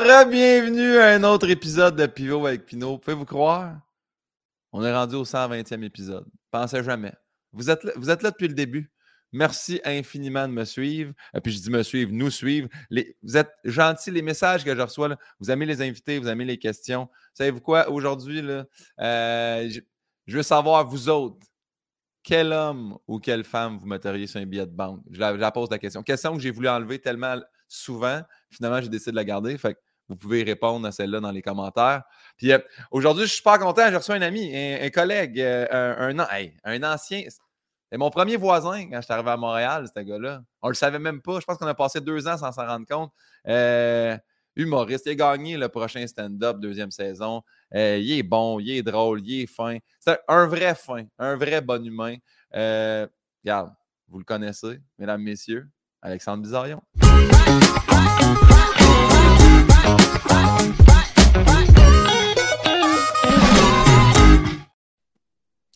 re-bienvenue à un autre épisode de Pivot avec Pinot. Pouvez-vous croire? On est rendu au 120e épisode. Pensez jamais. Vous êtes, là, vous êtes là depuis le début. Merci infiniment de me suivre. Et puis je dis me suivre, nous suivre. Vous êtes gentils, les messages que je reçois. Vous aimez les invités, vous aimez les questions. Savez-vous quoi? Aujourd'hui, euh, je, je, veux savoir, vous autres, quel homme ou quelle femme vous metteriez sur un billet de banque? Je la, je la pose la question. Question que j'ai voulu enlever tellement souvent. Finalement, j'ai décidé de la garder. Fait que vous pouvez répondre à celle-là dans les commentaires. Puis euh, aujourd'hui, je suis super content. J'ai reçu un ami, un, collègue, euh, un, un, ancien. C'est mon premier voisin quand je suis arrivé à Montréal, ce gars-là. On ne le savait même pas. Je pense qu'on a passé deux ans sans s'en rendre compte. Euh, humoriste. Il a gagné le prochain stand-up, deuxième saison. Il est bon, il est drôle, il est fin. C'est un vrai fin, un vrai bon humain. Regarde, vous le connaissez, mesdames, messieurs, Alexandre Bizarion.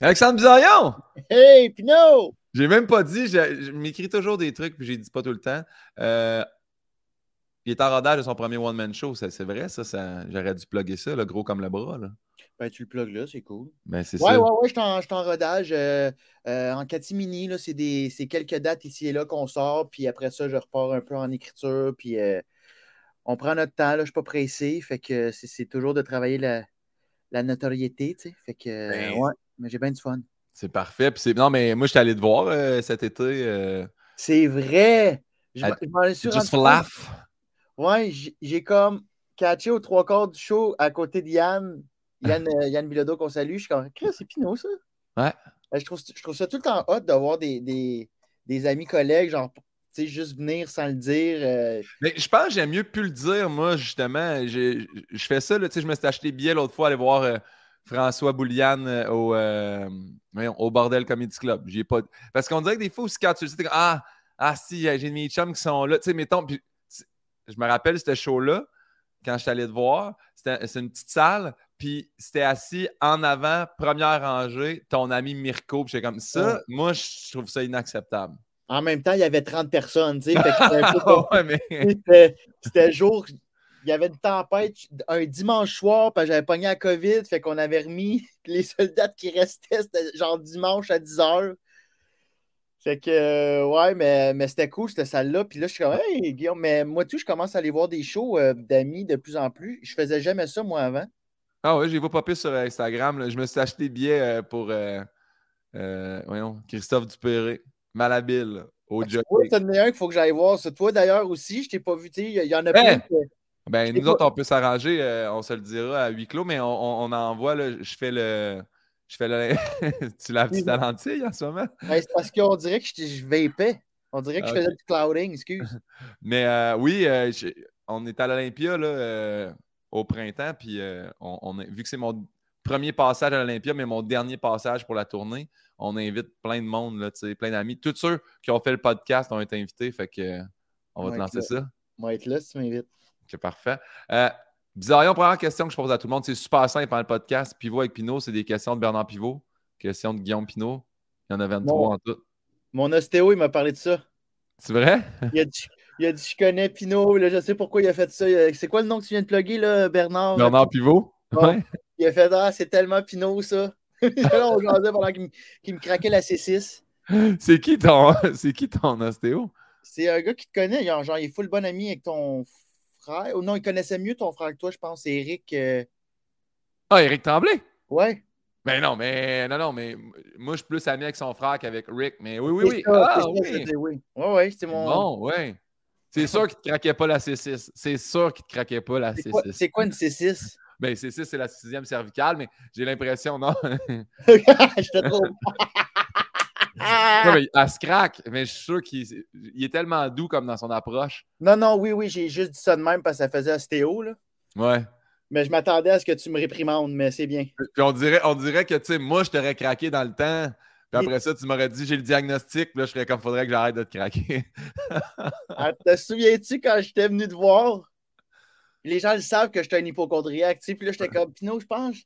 Alexandre Bizarion! Hey, Pinot! J'ai même pas dit, je, je m'écris toujours des trucs, puis j'ai dit pas tout le temps. Euh, il est en rodage de son premier one-man show, c'est vrai, ça, ça J'aurais dû plugger ça, le gros comme le bras. Là. Ben, tu le plugues là, c'est cool. Ben, c'est ouais, ça. ouais, ouais, je suis en, rodage. Euh, euh, en catimini, là, c'est, des, c'est quelques dates ici et là qu'on sort, puis après ça, je repars un peu en écriture, puis on prend notre temps, là, je ne suis pas pressé, fait que c'est, toujours de travailler la, la notoriété, tu sais. Fait que, Ben, ouais, mais j'ai bien du fun. C'est parfait. Puis c'est... Non, mais moi, je suis allé te voir euh, cet été. euh, C'est vrai! Je, à- m'en- je m'en suis Just for laugh? Ouais, j'ai comme catché aux trois quarts du show à côté de Yann, Yann, euh, Yann Bilodeau qu'on salue. Je suis comme, Chris, c'est Pinot, ça? Ouais. Je trouve, je trouve ça tout le temps hot d'avoir des, des, des amis collègues, genre, sais, juste venir sans le dire. euh, Mais je pense que j'aime mieux plus le dire, moi, justement. Je fais ça, là, tu sais, je me suis acheté des billets l'autre fois, aller voir euh, François Bouliane euh, au, Bordel Comedy Club. J'ai pas... Parce qu'on dirait que des fois aussi, quand tu le sais, t'es comme, ah, ah, si, j'ai mes chums qui sont là. Tu sais, mettons, puis je me rappelle ce show-là, quand je suis allé te voir, c'est une petite salle, puis c'était assis en avant, première rangée, ton ami Mirko. Puis comme ça, Ouais. moi, je trouve ça inacceptable. En même temps, il y avait 30 personnes, c'était ouais, mais... Jour, il y avait une tempête un dimanche soir, que j'avais pogné la COVID, fait qu'on avait remis les soldats qui restaient, c'était genre dimanche à 10h. Fait que, euh, ouais, mais, mais c'était cool, cette salle-là. Puis là, je suis comme, hey, Guillaume, mais moi, tout, je commence à aller voir des shows euh, d'amis de plus en plus. Je faisais jamais ça, moi, avant. Ah ouais, j'ai vu popper sur Instagram. là. Je me suis acheté des billets euh, pour euh, euh, voyons, Christophe Dupéré, Malhabile, au jockey. vois, c'en est un qu'il faut que j'aille voir. Ça, toi, d'ailleurs, aussi, je t'ai pas vu, il y, y en a Hein? plein. que- Ben, nous autres, on peut s'arranger, euh, on se le dira à huis clos, mais on, on, on envoie, là, je fais le. Je fais le. tu laves petite à lentille en ce moment? Ben, c'est parce qu'on dirait que je, je vapais. On dirait que je Ok. faisais du clouding, excuse. Mais euh, oui, euh, on est à l'Olympia là, au printemps, puis on, on a- vu que c'est mon premier passage à l'Olympia, mais mon dernier passage pour la tournée, on invite plein de monde, là, plein d'amis. Tous ceux qui ont fait le podcast ont été invités, fait que on va te lancer ça. Moi, être là si tu m'invites. C'est parfait. Euh, Bizarrion, première question que je pose à tout le monde, c'est super simple pendant le podcast. Pivot avec Pinot, c'est des questions de Bernard Pivot, questions de Guillaume Pinot. Il y en a 23 Bon. en tout. Mon ostéo, il m'a parlé de ça. C'est vrai? Il a dit, il a dit je connais Pinot, là, je sais pourquoi il a fait ça. C'est quoi le nom que tu viens de plugger, là, Bernard? Bernard Pivot? Ouais. Il a fait Ah, c'est tellement Pinot, ça. là, on jasait pendant qu'il me, craquait la C6. C'est qui ton c'est qui ton ostéo? C'est un gars qui te connaît. Genre, genre, il est full bon ami avec ton frère. Ou non, il connaissait mieux ton frère que toi, je pense. C'est Eric. euh, Ah, Éric Tremblay? Ouais. Ben non, mais non, non, mais moi je suis plus ami avec son frère qu'avec Rick. Mais oui, oui, oui. ça, Ah ça, oui. oui. Ouais, ouais, c'est mon. Bon, ouais. C'est sûr qu'il te craquait pas la C6. C'est sûr qu'il te craquait pas la C'est quoi, C6. c'est quoi une C6? Ben C6, c'est la sixième cervicale, mais j'ai l'impression, non? J'étais trop. Non, mais elle se craque, mais je suis sûr qu'il il est tellement doux comme dans son approche. Non, non, oui, oui, j'ai juste dit ça de même parce que ça faisait ostéo, là. Ouais. Mais je m'attendais à ce que tu me réprimandes, mais c'est bien. Puis on dirait, on dirait que, tu sais, moi, je t'aurais craqué dans le temps. Puis après ça, tu m'aurais dit, j'ai le diagnostic. Puis là, je serais comme, faudrait que j'arrête de te craquer. Ah, te souviens-tu quand j'étais venu te voir? Les gens le savent que j'étais un hypochondriaque. Puis là, j'étais comme, Pinot, je pense,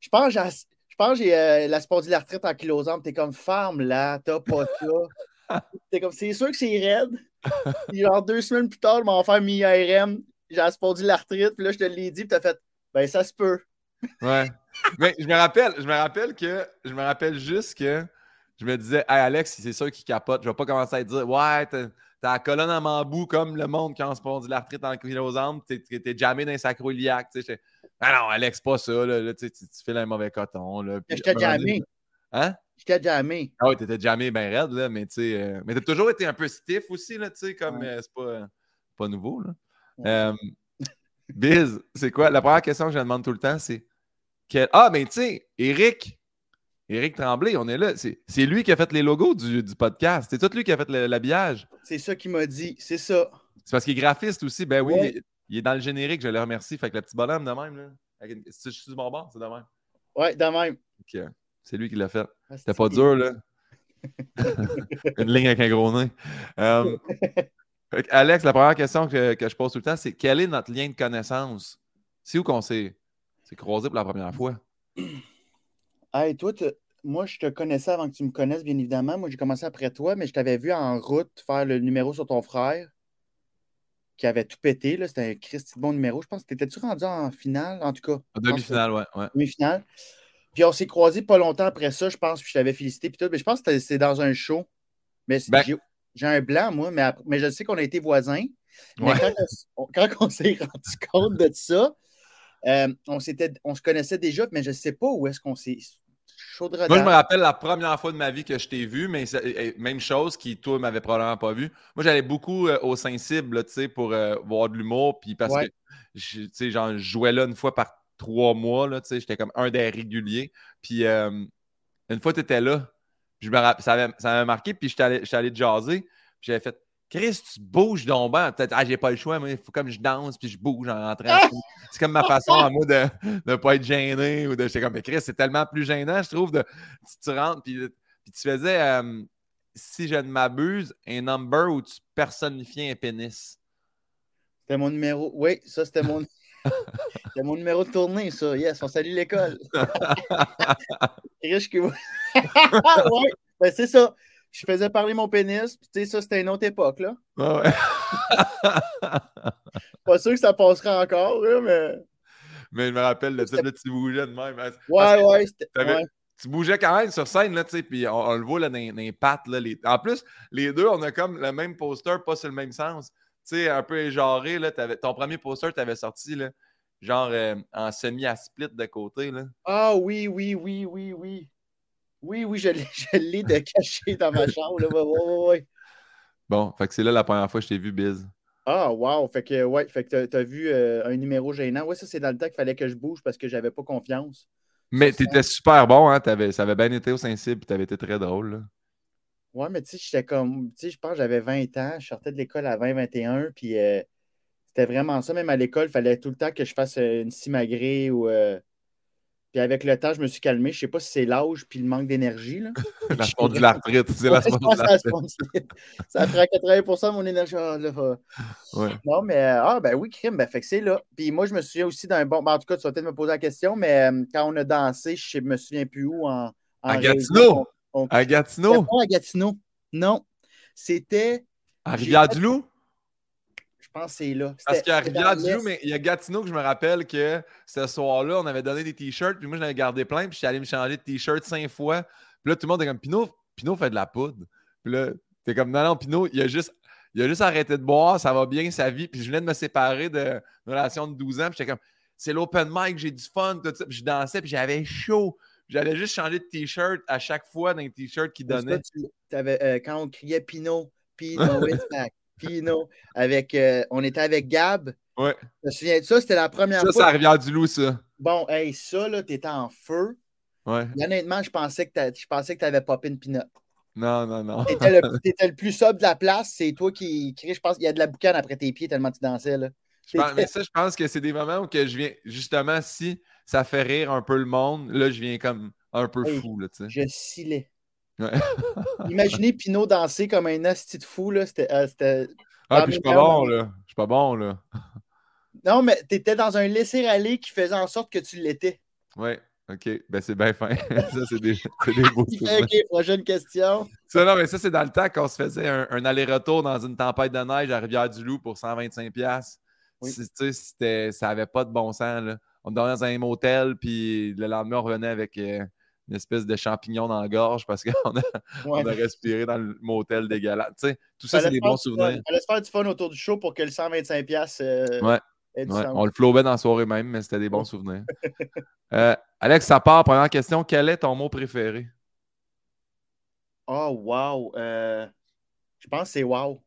je pense, j'ai, je pense, j'ai euh, la spondylarthrite ankylosante. T'es comme, femme là, t'as pas ça. T'es comme, c'est sûr que c'est raide. Puis genre deux semaines plus tard, je m'en faire mi IRM. j'ai aspondu l'arthrite, puis là, je te l'ai dit, puis t'as fait, ben, ça se peut. Ouais. Mais je me rappelle, je me rappelle que, je me rappelle juste que je me disais, hey Alex, c'est sûr qui capote. Je vais pas commencer à te dire, ouais, t'as la colonne en bambou comme le monde qui a l'arthrite en kilosambre, t'es es jamais dans un sacro-iliaque. Ah non, Alex, pas ça, là, tu, tu fais un mauvais coton. Là, je t'ai jamais. Hein? Je t'ai jamais. Ah oui, t'étais jamais bien raide, là, mais tu sais, euh, mais t'as toujours été un peu stiff aussi, là, tu sais, comme euh, c'est pas, pas nouveau, là. Euh, Biz, c'est quoi? La première question que je demande tout le temps, c'est Ah, mais tu sais, Eric, Eric Tremblay, on est là. C'est lui qui a fait les logos du, du podcast. C'est tout lui qui a fait l'habillage. C'est ça qu'il m'a dit. C'est ça. C'est parce qu'il est graphiste aussi. Ben oui, il, est dans le générique. Je le remercie. Fait que le petit bonhomme de même, là. je suis du bon bord, c'est de même. Ouais, de même. OK. C'est lui qui l'a fait. Ah, C'était pas dur, là. Une ligne avec un gros nez. Euh, Alex, la première question que, que, je pose tout le temps, c'est quel est notre lien de connaissance? C'est où qu'on s'est croisé pour la première fois? Hey, toi, moi, je te connaissais avant que tu me connaisses, bien évidemment. Moi, j'ai commencé après toi, mais je t'avais vu en route faire le numéro sur ton frère qui avait tout pété. C'était un Christy bon numéro. Je pense que t'étais-tu rendu en finale, en tout cas? En demi-finale, ouais. ouais. Demi-finale. Puis on s'est croisés pas longtemps après ça, je pense, puis je t'avais félicité. Puis tout, mais je pense que c'est dans un show. Mais ben j'ai un blanc, moi, mais, mais je sais qu'on a été voisins. Mais quand, on, s'est rendu compte de ça, euh, on, on se connaissait déjà, mais je ne sais pas où est-ce qu'on s'est. Moi, je me rappelle la première fois de ma vie que je t'ai vu, mais même chose qui, toi, m'avais probablement pas vu. Moi, j'allais beaucoup euh, au Saint-Cible, tu sais, pour euh, voir de l'humour, puis parce que, tu sais, genre, je jouais là une fois par trois mois, là, tu sais, j'étais comme un des réguliers. Puis, une fois, tu étais là, je me ça m'avait marqué, puis j'étais allé, allé jaser, puis j'avais fait Chris, tu bouges donc ben. Peut-être, ah, j'ai pas le choix, mais il faut comme je danse puis je bouge en rentrant. c'est comme ma façon à moi de ne pas être gêné ou de. J'étais comme, mais Chris, c'est tellement plus gênant, je trouve, de. Tu, rentres puis, puis, tu faisais, euh, si je ne m'abuse, un number où tu personnifiais un pénis. C'était mon numéro. Oui, ça, c'était mon. c'était mon numéro de tournée, ça. Yes, on salue l'école. Riche que vous. ouais, ben c'est ça je faisais parler mon pénis, puis tu sais, ça, c'était une autre époque, là. Ah ouais. Pas sûr que ça passera encore, là, mais. Mais je me rappelle, le type, là, tu bougeais de même. Hein. Ouais, ouais, Tu bougeais quand même sur scène, là, tu sais, puis on, le voit là, dans, les pattes. Là, les... En plus, les deux, on a comme le même poster, pas sur le même sens. Tu sais, un peu éjaré, là, ton premier poster, tu avais sorti, là, genre euh, en semi à split de côté, là. Ah oui, oui, oui, oui, oui. Oui, oui, je l'ai de caché dans ma chambre. Là. Ouais, ouais, Bon, fait que c'est là la première fois que je t'ai vu, Biz. Ah, wow! Fait que, ouais, fait que t'as as vu euh, un numéro gênant. Ouais, ça, c'est dans le temps qu'il fallait que je bouge parce que j'avais pas confiance. Mais t'étais super bon, hein? Avais, ça avait bien été au Saint-Cybe, t'avais été très drôle, là. Ouais, mais tu sais, j'étais comme, tu sais, je pense que j'avais 20 ans, je sortais de l'école à 20-21, puis euh, c'était vraiment ça. Même à l'école, il fallait tout le temps que je fasse euh, une simagrée ou puis avec le temps, je me suis calmé. Je ne sais pas si c'est l'âge puis le manque d'énergie. la sport de l'arthrite. C'est la de Ça prend 80% de mon énergie. Ah, non, mais ah ben oui, crime, ben fait que c'est là. Puis moi, je me souviens aussi d'un bon. Ben, en tout cas, tu vas peut-être me poser la question, mais euh, quand on a dansé, je ne me souviens plus où en. en à Gatineau? À Gatineau? Pas à Gatineau. Non. C'était. À Rivière-du-Loup? Je pense que c'est là. Parce qu'il y a Rivière-du-Loup, mais il y a Gatineau que je me rappelle que ce soir-là, on avait donné des t-shirts, puis moi, j'en avais gardé plein, puis je suis allé me changer de t-shirt cinq fois. Puis là, tout le monde est comme Pinot, Pinot fait de la poudre. Puis là, t'es comme non, non, Pinot, il a juste. Il a juste arrêté de boire, ça va bien, sa vie. Puis je venais de me séparer d'une relation de 12 ans. Puis j'étais comme, c'est l'open mic, j'ai du fun, tout ça. Puis je dansais, puis j'avais chaud. J'allais juste changer de t-shirt à chaque fois dans les t-shirts qu'il donnait. Euh, quand on criait Pinot, Pinot is back. Pino, avec, euh, on était avec Gab. Ouais. Je me souviens de ça, c'était la première fois. Ça, c'est à Rivière-du-Loup, ça. Bon, hey, ça, là, t'étais en feu. Ouais. honnêtement, je pensais que tu avais popé une pinot. Non, non, non. T'étais le, le, plus sobre de la place. C'est toi qui crie. Je pense qu'il y a de la boucane après tes pieds tellement tu dansais. Là. mais ça, je pense que c'est des moments où que je viens, justement, si ça fait rire un peu le monde, là, je viens comme un peu fou. Là, je Imaginez Pinot danser comme un asti de fou, là. C'était. Euh, ah, puis je suis pas bon, là. Je suis pas bon, là. Non, mais tu étais dans un laisser-aller qui faisait en sorte que tu l'étais. Oui, OK. Ben, c'est bien fin. ça, c'est des, des beaux OK, prochaine question. Ça, non, mais ça, c'est dans le temps qu'on se faisait un, aller-retour dans une tempête de neige à Rivière-du-Loup pour 125$. Oui. Si, tu sais, c'était- ça n'avait pas de bon sens. Là. On dormait dans un motel, puis le lendemain, on revenait avec euh, une espèce de champignon dans la gorge parce qu'on a, Ouais. on a respiré dans le motel dégueulasse. Tu sais, tout ça, c'est des bons souvenirs. Fallait se faire du fun autour du show pour que le 125$ piastres, euh, Ouais. Ouais, on le flobait dans la soirée même, mais c'était des bons souvenirs. Euh, Alex, ça part. Première question. Quel est ton mot préféré? Oh, wow. Euh, je pense que c'est wow.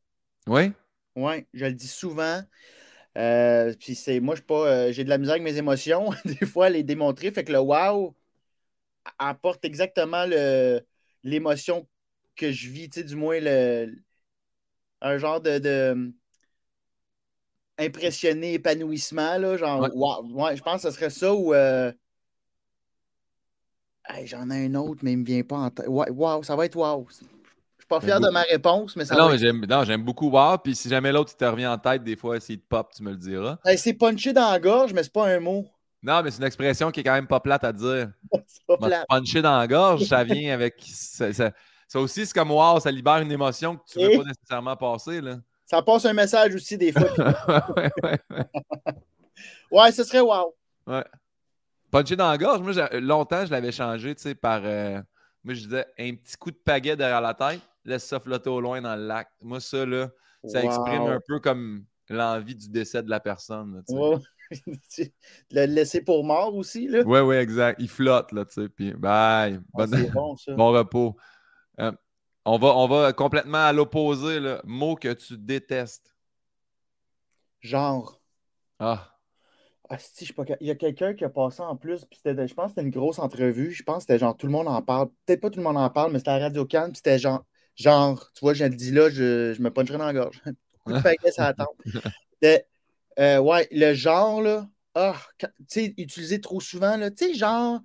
Oui? Oui, je le dis souvent. Euh, puis c'est moi, je pas. j'ai de la misère avec mes émotions, des fois, à les démontrer. Fait que le wow apporte exactement l'émotion que je vis, tu sais, du moins le, un genre de, de impressionné, épanouissement, là, genre Ouais. wow. Ouais, je pense que ce serait ça ou euh, hey, j'en ai un autre, mais il me vient pas en tête. Wow, ça va être wow. Je suis pas fier de ma réponse, mais ça Non, va être... non, j'aime beaucoup Wow. Puis si jamais l'autre il te revient en tête, des fois, s'il te pop, tu me le diras. Hey, c'est punché dans la gorge, mais c'est pas un mot. Non, mais c'est une expression qui est quand même pas plate à dire. C'est pas punché dans la gorge, ça vient avec. Ça, ça- ça aussi, c'est comme wow, ça libère une émotion que tu veux Et- pas nécessairement passer. Là. Ça passe un message aussi des fois. ouais, ouais, ouais. Ouais, ce serait wow. Ouais. Puncher dans la gorge, moi, longtemps, je l'avais changé, tu sais, par. euh, moi, je disais un petit coup de pagaie derrière la tête, laisse ça flotter au loin dans le lac. Moi, ça, là, ça exprime un peu comme l'envie du décès de la personne. là. Le laisser pour mort aussi, là. Ouais, ouais, exact. Il flotte, là, tu sais. Puis, bye. Ah, bon, ça. bon repos. Euh, on, va, on va complètement à l'opposé, là. Mot que tu détestes. Genre. Ah, Ah, si, je sais pas. Il y a quelqu'un qui a passé en plus, puis c'était, je pense que c'était une grosse entrevue. Je pense que c'était genre tout le monde en parle. Peut-être pas tout le monde en parle, mais c'était à Radio Cannes, puis c'était genre, genre, tu vois, je le dis là, je, je me puncherais dans la gorge. Coup de paquet, ça attend. Euh, ouais, le genre, là, ah, tu sais, utilisé trop souvent, là, tu sais, genre,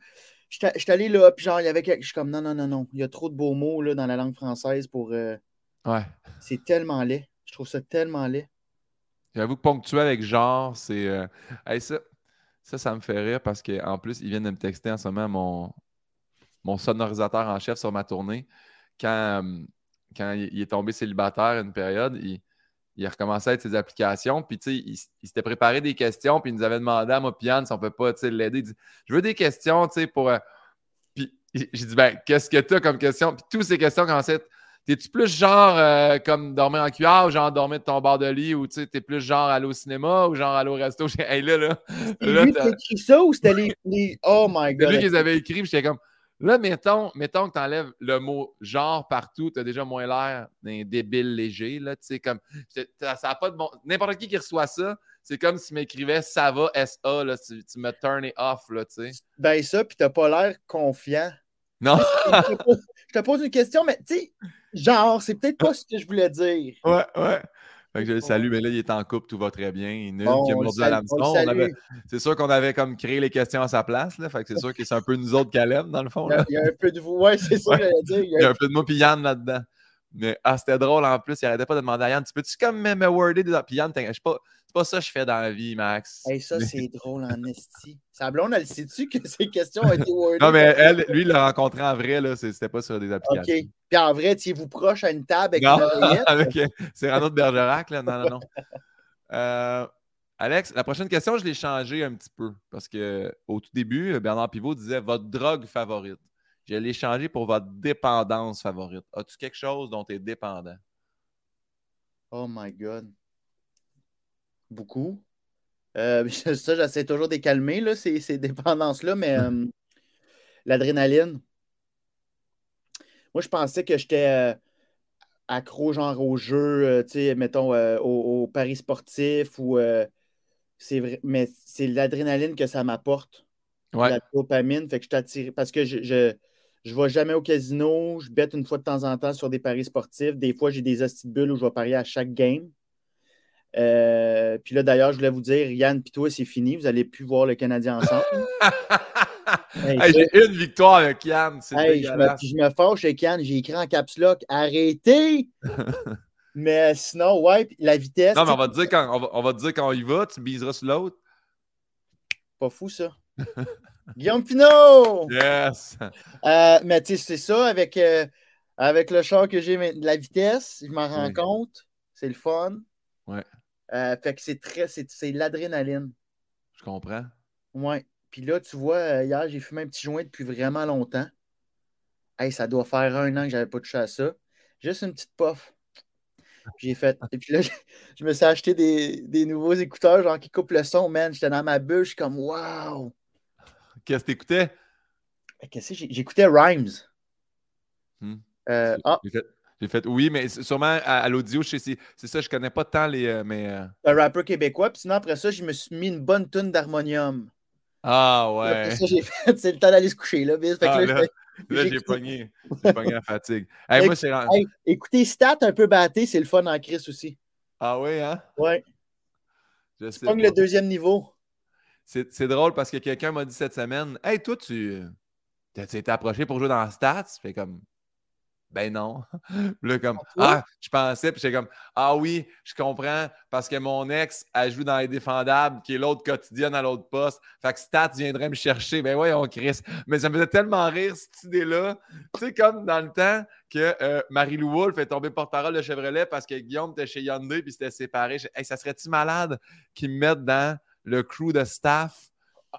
j'étais j'étais allé là, puis genre, il y avait quelque, je suis comme, non, non, non, non, il y a trop de beaux mots, là, dans la langue française pour, euh, ouais. c'est tellement laid. Je trouve ça tellement laid. J'avoue que ponctuel avec genre, c'est. euh, hey, ça, ça, ça me fait rire parce qu'en plus, ils viennent de me texter en ce moment mon, mon sonorisateur en chef sur ma tournée. Quand, quand il il est tombé célibataire une période, il, il a recommencé avec ses applications. Puis, tu sais, il, s'était préparé des questions. Puis, il nous avait demandé à moi, Piane, si on peut pas tu sais, l'aider. Il dit Je veux des questions, tu sais, pour. euh, Puis, j'ai dit Ben, qu'est-ce que tu as comme question Puis, toutes ces questions commençaient à être T'es-tu plus genre euh, comme dormir en cuillère ou genre dormir de ton bord de lit ou tu sais, t'es plus genre aller au cinéma ou genre aller au resto? J'ai- Hey, là, là, C'est là, lui qui écrit ça ou c'était les, les- Oh my c'est god. lui qui les avait écrits, puis j'étais comme là, mettons, mettons que tu enlèves le mot genre partout, tu as déjà moins l'air d'un débile léger, là, tu sais, comme ça n'a pas de bon. N'importe qui qui reçoit ça, c'est comme s'il m'écrivait ça va, SA, là, tu, tu me turn it off, là, tu sais. Ben ça, puis t'as pas l'air confiant. Non, je, te pose, je te pose une question, mais tu sais, genre, c'est peut-être pas ce que je voulais dire. ouais, ouais. Fait que je le salue, mais là, il est en couple, tout va très bien. Il nul, Bon, qui a mordu à l'hameçon. C'est sûr qu'on avait comme créé les questions à sa place, là. Fait que c'est sûr que c'est un peu nous autres qu'elle aime, dans le fond. Il y, Là. a, il y a un peu de vous. Ouais, c'est ça dire. Il y Il y a un peu de moi puis Yann là-dedans. Mais ah, c'était drôle en plus. Il arrêtait pas de demander à Yann Tu peux-tu comme me, me worder des. Puis Yann, je sais pas- pas ça que je fais dans la vie, Max. Hey, ça, c'est drôle en esti. Sa blonde, elle sait-tu que ces questions ont été wordées? Non, mais elle, lui, il l'a rencontré en vrai, là. c'est- C'était pas sur des OK. applications. Puis en vrai, tiez-vous proche à une table avec Non, une euh, Cyrano de Bergerac, là. Non, non, non. Euh, Alex, la prochaine question, je l'ai changée un petit peu. Parce que au tout début, Bernard Pivot disait votre drogue favorite. Je l'ai changé pour votre dépendance favorite. As-tu quelque chose dont tu es dépendant? Oh my God. Beaucoup. Euh, ça, j'essaie toujours de les calmer, là, ces, ces dépendances-là, mais euh, l'adrénaline. Moi, je pensais que j'étais euh, accro, genre, au jeu, tu sais, mettons, au, au paris sportif ou. c'est vrai, mais c'est l'adrénaline que ça m'apporte. Ouais. La dopamine, fait que je t'attire. Parce que je, je, je vais jamais au casino, je bête une fois de temps en temps sur des paris sportifs. Des fois, j'ai des hosties de bulles où je vais parier à chaque game. Euh, puis là, d'ailleurs, je voulais vous dire, Yann et toi, c'est fini. Vous n'allez plus voir le Canadien ensemble. Hey, Hey, ça- J'ai une victoire avec Yann. C'est Hey, je, me, dégueulasse. puis je me fâche avec Yann, j'ai écrit en caps lock, arrêtez! Mais sinon, ouais, puis la vitesse, Non, mais on va, te dire quand, on, va, on va te dire quand on y va, tu biseras sur l'autre. pas fou ça. Guillaume Pinot! Yes! Euh, mais tu sais, c'est ça, avec, euh, avec le char que j'ai, la vitesse, je m'en rends compte, c'est le fun. Ouais. Euh, fait que c'est très. C'est c'est l'adrénaline. Je comprends. Ouais. Puis là, tu vois, euh, hier, j'ai fumé un petit joint depuis vraiment longtemps. Hey, ça doit faire un an que j'avais pas touché à ça. Juste une petite puff. J'ai fait. Et puis là, je, je me suis acheté des, des nouveaux écouteurs, genre qui coupent le son, man. J'étais dans ma suis comme Waouh! Qu'est-ce que t'écoutais? Qu'est-ce que j'écoutais Rhymes. Hmm. Euh, ah, J'ai fait, fait oui, mais sûrement à, à l'audio, c'est ça, je connais pas tant les. euh, mais, euh, un rappeur québécois. Puis sinon, après ça, je me suis mis une bonne tonne d'harmonium. Ah Puis ouais. Après ça, j'ai fait, c'est le temps d'aller se coucher, là, bis. Fait Ah, là, j'ai pogné. J'ai pogné la fatigue. Hey, moi, Hey, écoutez Stat un peu batté, c'est le fun en crise aussi. Ah oui, hein? Ouais. Je sais pas. le deuxième niveau. C'est drôle parce que quelqu'un m'a dit cette semaine Hey, toi, tu tu été approché pour jouer dans Stats? Je fais comme Ben non. Puis là, comme? Ah, je pensais, puis j'étais comme Ah oui, je comprends, parce que mon ex, elle joue dans les défendables, qui est l'autre quotidienne à l'autre poste. Fait que Stats viendrait me chercher. Ben ouais, on Chris. Mais ça me faisait tellement rire, cette idée-là. Tu sais, comme dans le temps que euh, Marie-Lou Wolfe est tombée porte-parole de Chevrolet parce que Guillaume était chez Hyundai puis c'était séparé. Hey, ça serait-tu malade qu'ils me mettent dans le crew de staff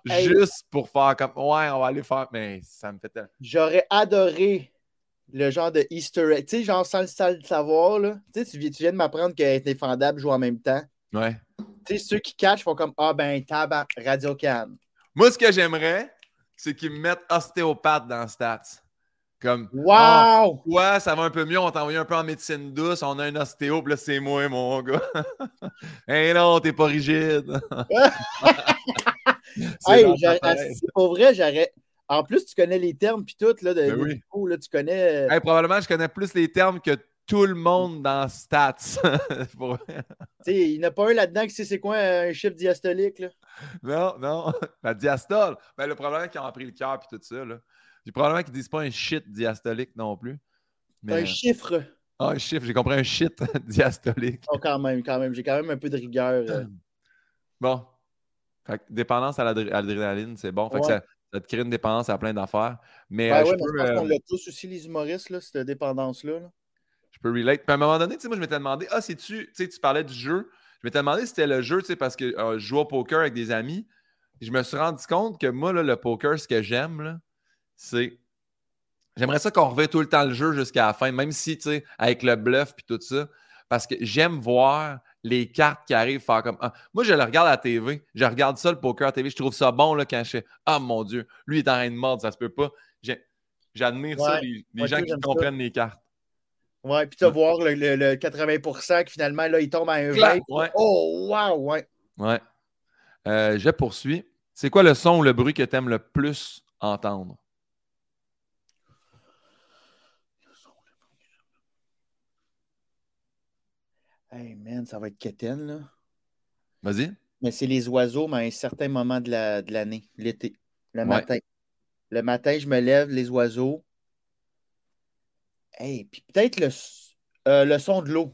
Hey. juste pour faire comme Ouais, on va aller faire. Mais ça me fait tellement. J'aurais adoré le genre de Easter egg. Tu sais, genre sans le, sans le savoir, là. Tu sais, tu viens, tu viens de m'apprendre qu'être défendable joue en même temps. Ouais. Tu sais, ceux qui catchent font comme Ah ben, tabac, Radio Can. Moi, ce que j'aimerais, c'est qu'ils me mettent ostéopathe dans Stats. Comme Ah, Wow! Ouais, ça va un peu mieux. On t'a envoyé un peu en médecine douce. On a un ostéo, puis là, c'est moi, mon gars. hey non, t'es pas rigide. Hey, pour vrai, j'aurais. En plus, tu connais les termes puis tout, là, de, Ben oui. Là, tu connais. euh, Hey, probablement, je connais plus les termes que tout le monde dans Stats. Pour- il n'y en a pas un là-dedans qui sait c'est quoi un chiffre diastolique, là. non, non. La diastole. Ben, le problème, c'est qu'ils ont appris le cœur et tout ça. Là. Puis probablement qu'ils disent pas un shit diastolique non plus. Mais... Un chiffre. Ah, un chiffre, j'ai compris un shit diastolique. Oh, quand même, quand même. J'ai quand même un peu de rigueur. euh. Bon. Fait que dépendance à l'adr- à l'adrénaline, c'est bon. Fait que Ouais. ça, ça te crée une dépendance à plein d'affaires. Mais Ben euh, ouais, je, mais peux, je pense qu'on euh, l'a tous aussi, les humoristes, là, cette dépendance-là. là. je peux relate. Puis à un moment donné, moi, je m'étais demandé, ah, c'est-tu, tu sais, tu parlais du jeu. Je m'étais demandé si c'était le jeu, tu sais, parce que euh, je joue au poker avec des amis. Je me suis rendu compte que moi, là, le poker, ce que j'aime, c'est. J'aimerais ça qu'on revienne tout le temps le jeu jusqu'à la fin, même si, tu sais, avec le bluff puis tout ça. Parce que j'aime voir les cartes qui arrivent faire comme. Ah, moi, je le regarde à la TV. Je regarde ça, le poker à la TV. Je trouve ça bon là, quand je fais Ah mon Dieu, lui il est en train de mordre, ça se peut pas. J'admire ça, les, gens qui ça. comprennent les cartes. Ouais, puis tu vas voir le, le- le 80% qui finalement, là, il tombe à un 20. Clac, ouais. Oh, wow, ouais. Ouais. Euh, je poursuis. C'est quoi le son ou le bruit que tu aimes le plus entendre? Hey, man, ça va être quétaine, là. Vas-y. Mais c'est les oiseaux, mais à un certain moment de la- de l'année, l'été, le Ouais. matin. Le matin, je me lève, les oiseaux. Hey, puis peut-être le, euh, le son de l'eau.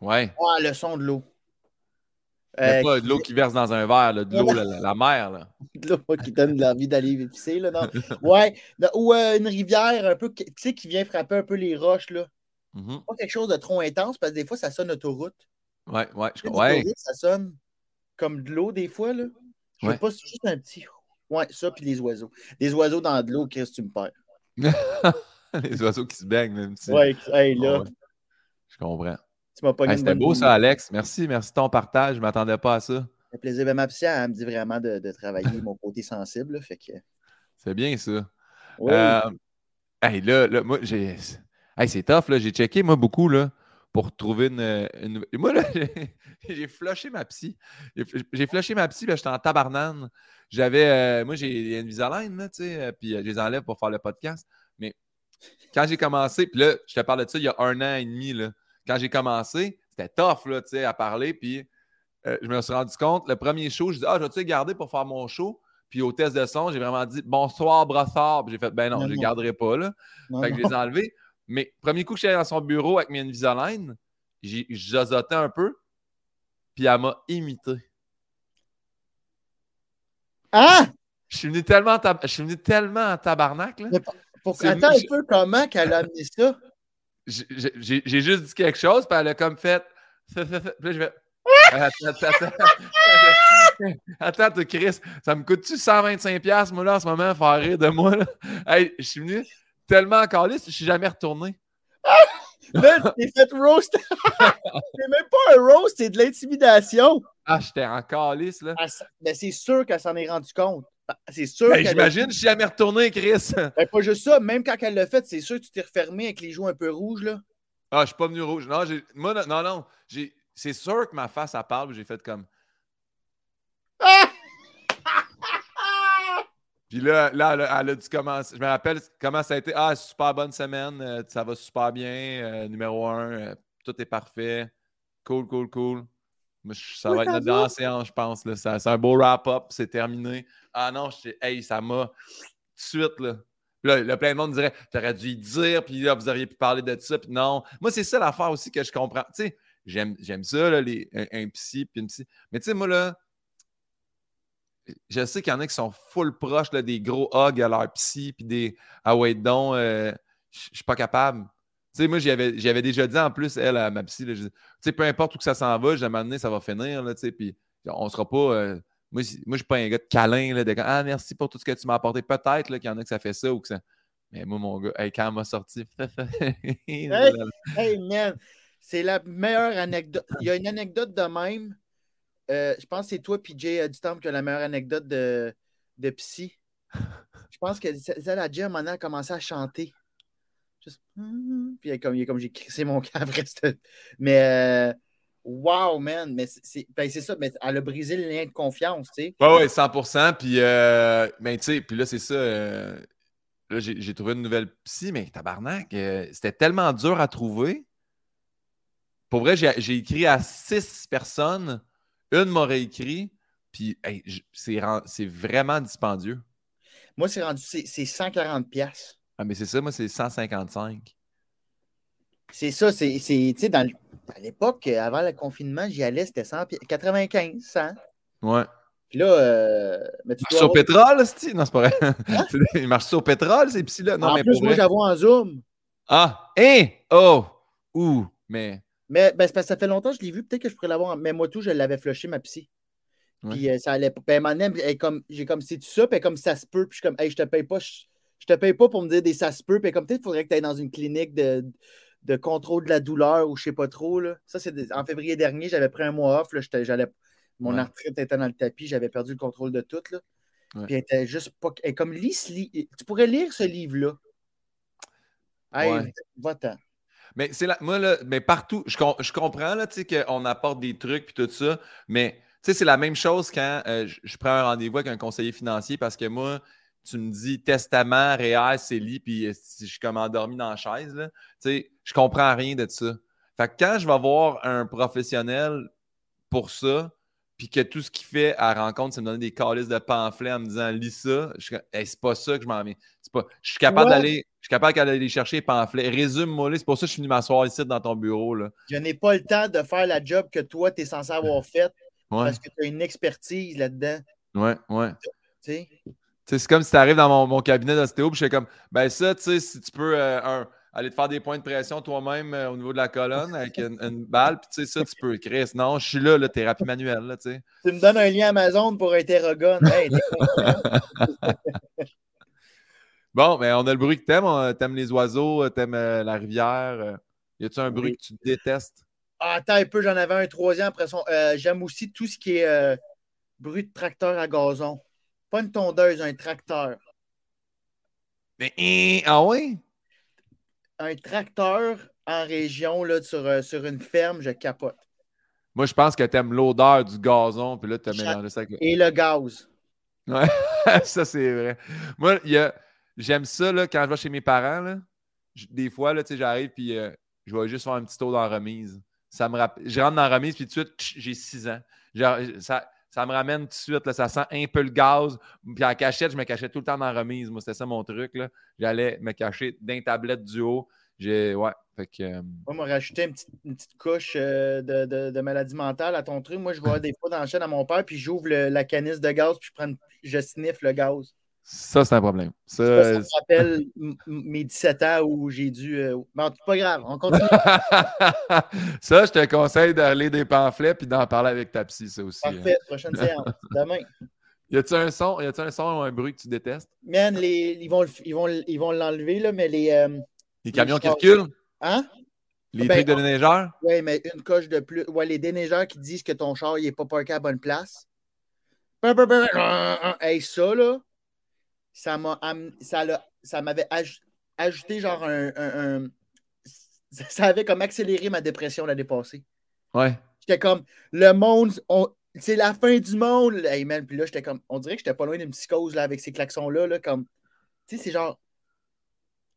Ouais. Ah, le son de l'eau. Euh, pas de l'eau qui verse dans un verre, là, de l'eau, la, mer. Là. de l'eau qui donne l'envie d'aller pisser, là, non? Ouais. Ou euh, une rivière un peu, tu sais, qui vient frapper un peu les roches, là. Mhm. Pas quelque chose de trop intense, parce que des fois, ça sonne autoroute. Ouais, ouais. je- ouais. ça sonne comme de l'eau, des fois, là. Je Ouais. sais pas, c'est juste un petit... Ouais, ça, puis les oiseaux. Les oiseaux dans de l'eau, Chris, tu me perds. les oiseaux qui se baignent, même si. Ouais, hey, là, Ouais. Je comprends. tu m'as pas Hey, C'était beau ça, Alex. Merci, merci de ton partage. Je ne m'attendais pas à ça. Fait plaisir. Ben, ma elle me dit vraiment de, de travailler mon côté sensible, là, fait que... C'est bien ça. Oui. Euh, hey, là, là, moi, j'ai. Hey, c'est tough, là. J'ai checké, moi, beaucoup, là, pour trouver une. une- Moi, là, j'ai- flushé ma psy. J'ai- flushé ma psy, là, j'étais en tabarnane. J'avais. euh, moi, j'ai une Visalign, là, tu sais, euh, puis euh, je les enlève pour faire le podcast. Mais quand j'ai commencé, puis là, je te parle de ça il y a un an et demi, là. Quand j'ai commencé, c'était tough, là, tu sais, à parler, puis euh, je me suis rendu compte, le premier show, je dis, ah, je vais-tu garder pour faire mon show? Puis au test de son, j'ai vraiment dit bonsoir, brossard. Puis j'ai fait, ben non, Non, je ne garderai pas, là. Non, Fait que je les ai enlevés. Mais premier coup que allé dans son bureau avec mes Invisalign, j'ai jasoté un peu, puis elle m'a imité. Ah! Je suis venu tellement, en tab- je suis venu tellement en tabarnak, là. Pour... C'est Attends un peu comment qu'elle a amené ça? J'ai- juste dit quelque chose, puis elle a comme fait. Puis là, je fais. attends, attends, attends. attends, Chris, ça me coûte-tu 125$, moi, là, en ce moment, à faire rire de moi, là? Hey, je suis venu tellement en calice, je suis jamais retourné. Là, t'es fait roast. c'est même pas un roast, c'est de l'intimidation. Ah, j'étais en calice, là. Ah, Mais c'est sûr qu'elle s'en est rendu compte. Ah, C'est sûr Ben, J'imagine, je suis jamais retourné, Chris. Ben, pas juste ça, même quand elle l'a fait, c'est sûr que tu t'es refermé avec les joues un peu rouges, là. Ah, je suis pas venu rouge. Non, j'ai- moi, non, non, C'est sûr que ma face, elle parle, j'ai fait comme. Ah! Puis là, là, elle a, elle a dû commencer. Je me rappelle comment ça a été. Ah, super bonne semaine. euh, ça va super bien. euh, numéro un. euh, tout est parfait. Cool, cool, cool. Moi, je- ça Oui, va être notre dernière séance, je pense. là. Ça- C'est un beau wrap-up. C'est terminé. Ah non, je hey, ça m'a. Tout de suite, là. Puis Là, là, plein de monde dirait T'aurais dû y dire, puis là, vous auriez pu parler de ça, puis non. Moi, c'est ça l'affaire aussi que je comprends. Tu sais, j'aime, j'aime ça, là, les, un, un psy, puis une psy. Mais tu sais, moi, là, je sais qu'il y en a qui sont full proches, là, des gros hugs à leur psy, puis des Ah ouais, donc, euh, je suis pas capable. Tu sais, moi, j'avais, déjà dit en plus, elle, à ma psy, tu sais, peu importe où que ça s'en va, je donné, ça va finir, là, tu sais, puis on sera pas. euh, moi, moi, je suis pas un gars de câlin, là, de Ah, merci pour tout ce que tu m'as apporté. Peut-être qu'il y en a que ça fait ça ou que ça. Mais moi, mon gars, hey, quand elle m'a sorti. Hey, man, c'est la meilleure anecdote. Il y a une anecdote de même. Euh, je pense que c'est toi, PJ euh, du Temple, qui a la meilleure anecdote de, de psy. Je pense que celle à Jim, maintenant, a commencé à chanter. Juste, Puis il a comme, a comme j'ai crissé mon camp après cette- Mais, euh, wow, man. Mais c'est- ben, ça, mais elle a brisé le lien de confiance, tu sais. Ouais, ouais, 100%. Puis, ben, tu sais, puis là, c'est ça. là, j'ai trouvé une nouvelle psy, mais tabarnak, c'était tellement dur à trouver. Pour vrai, j'ai écrit à six personnes. Une m'aurait écrit. Puis, hey, c'est c'est vraiment dispendieux. Moi, c'est rendu, c'est c'est 140 pièces. Ah, mais c'est ça, moi, c'est 155. C'est ça, c'est, c'est- tu sais, dans à l'époque, avant le confinement, j'y allais, c'était 100 pi- 95, 100. Ouais. Puis là, euh, mais tu avoir- pétrole, c'est Non, c'est pas vrai. Ils marchent au pétrole, ces psy-là? Non, en mais plus, pour moi, j'avoue en Zoom. Ah, hein? Oh! Ouh! Mais. Mais ben, c'est parce que ça fait longtemps que je l'ai vu. Peut-être que je pourrais l'avoir. Mais moi, tout, je l'avais flushé, ma psy. Ouais. Puis euh, ça allait donné, elle comme, j'ai comme, c'est-tu ça? Puis comme, ça se peut. Puis je suis comme, hey, je te paye pas. Je, je te paye pas pour me dire des ça se peut. Puis comme, peut-être qu'il faudrait que tu ailles dans une clinique de, de contrôle de la douleur ou je sais pas trop. Là. Ça, c'est des- en février dernier, j'avais pris un mois off. Là, j'allais, mon Ouais. arthrite était dans le tapis. J'avais perdu le contrôle de tout. Là. Ouais. Puis elle était juste pas. Elle comme, lis Tu pourrais lire ce livre-là. Hey, va-t'en. Mais c'est là, moi, là, mais partout, je, je comprends, là, qu'on apporte des trucs puis tout ça, mais, c'est la même chose quand euh, je, prends un rendez-vous avec un conseiller financier parce que moi, tu me dis testament, réel, CELI, puis euh, je suis comme endormi dans la chaise, là, tu je comprends rien de ça. Fait que quand je vais voir un professionnel pour ça, puis que tout ce qu'il fait à la rencontre, c'est me donner des calices de pamphlets en me disant lis ça, je Hey, c'est pas ça que je m'en viens. Pas, je suis capable Ouais. d'aller, je suis capable d'aller chercher les pamphlets. Résume-moi c'est pour ça que je suis venu m'asseoir ici dans ton bureau. Là. Je n'ai pas le temps de faire la job que toi, tu es censé avoir faite Ouais, parce que tu as une expertise là-dedans. ouais, ouais. Tu sais? C'est comme si tu arrives dans mon, mon cabinet d'ostéo, puis je suis comme, ben ça, tu sais, si tu peux euh, un, aller te faire des points de pression toi-même euh, au niveau de la colonne avec une, une balle, puis tu sais, ça, tu peux. Chris, non, je suis là, là, thérapie manuelle, là, tu sais. Tu me donnes un lien Amazon pour un. Hey. Bon, mais on a le bruit que t'aimes. T'aimes les oiseaux, euh, t'aimes euh, la rivière. euh. Y a-tu un bruit Oui. que tu détestes? Ah, attends un peu, j'en avais un troisième après son. euh, J'aime aussi tout ce qui est bruit de tracteur à gazon. Pas une tondeuse, un tracteur. Mais, hein, ah ouais? Un tracteur en région, là, sur, sur une ferme, je capote. Moi, je pense que t'aimes l'odeur du gazon, puis là, t'as mélangé ça avec le- Et le gaz. Ouais, ça, c'est vrai. Moi, il y a... j'aime ça, quand je vais chez mes parents, Des fois, j'arrive, puis euh, je vais juste faire un petit tour dans la remise. Je rentre dans la remise, puis tout de suite, j'ai 6 ans. Ça, me ramène tout de suite, ça sent un peu le gaz. Puis en cachette, je me cachais tout le temps dans la remise. Moi, c'était ça mon truc. J'allais me cacher d'un tablette du haut. J'ai... Ouais, fait que... euh, Moi, m'a rajouté une petite, une petite couche euh, de, maladie mentale à ton truc. Moi, je vais des fois dans la chaîne à mon père, puis j'ouvre la canisse de gaz, puis je, prends je sniffe le gaz. Ça, c'est un problème. Ça, Ça, ça me rappelle mes 17 ans où j'ai dû. euh, Bon, pas grave, on continue. ça, je te conseille d'aller des pamphlets puis d'en parler avec ta psy, ça aussi. hein. Parfait, prochaine séance. Demain. Y a-tu un son, y a-tu un son ou un bruit que tu détestes? Man, les, ils vont le- ils vont ils vont l'enlever, là, mais les. euh, Les camions qui reculent? hein? Les Ben, trucs de déneigeurs? Oui, mais une coche de plus. Ouais, les déneigeurs qui disent que ton char n'est pas parké à bonne place. Hey, ça, là, ça m'a ça l'a- ça m'avait aj- ajouté genre un, un- un- Ça avait comme accéléré ma dépression l'année passée. Ouais. J'étais comme, le monde, on- c'est la fin du monde. Hey, man, puis là, j'étais comme, on dirait que j'étais pas loin d'une psychose là, avec ces klaxons-là. Là, comme, tu sais, c'est genre,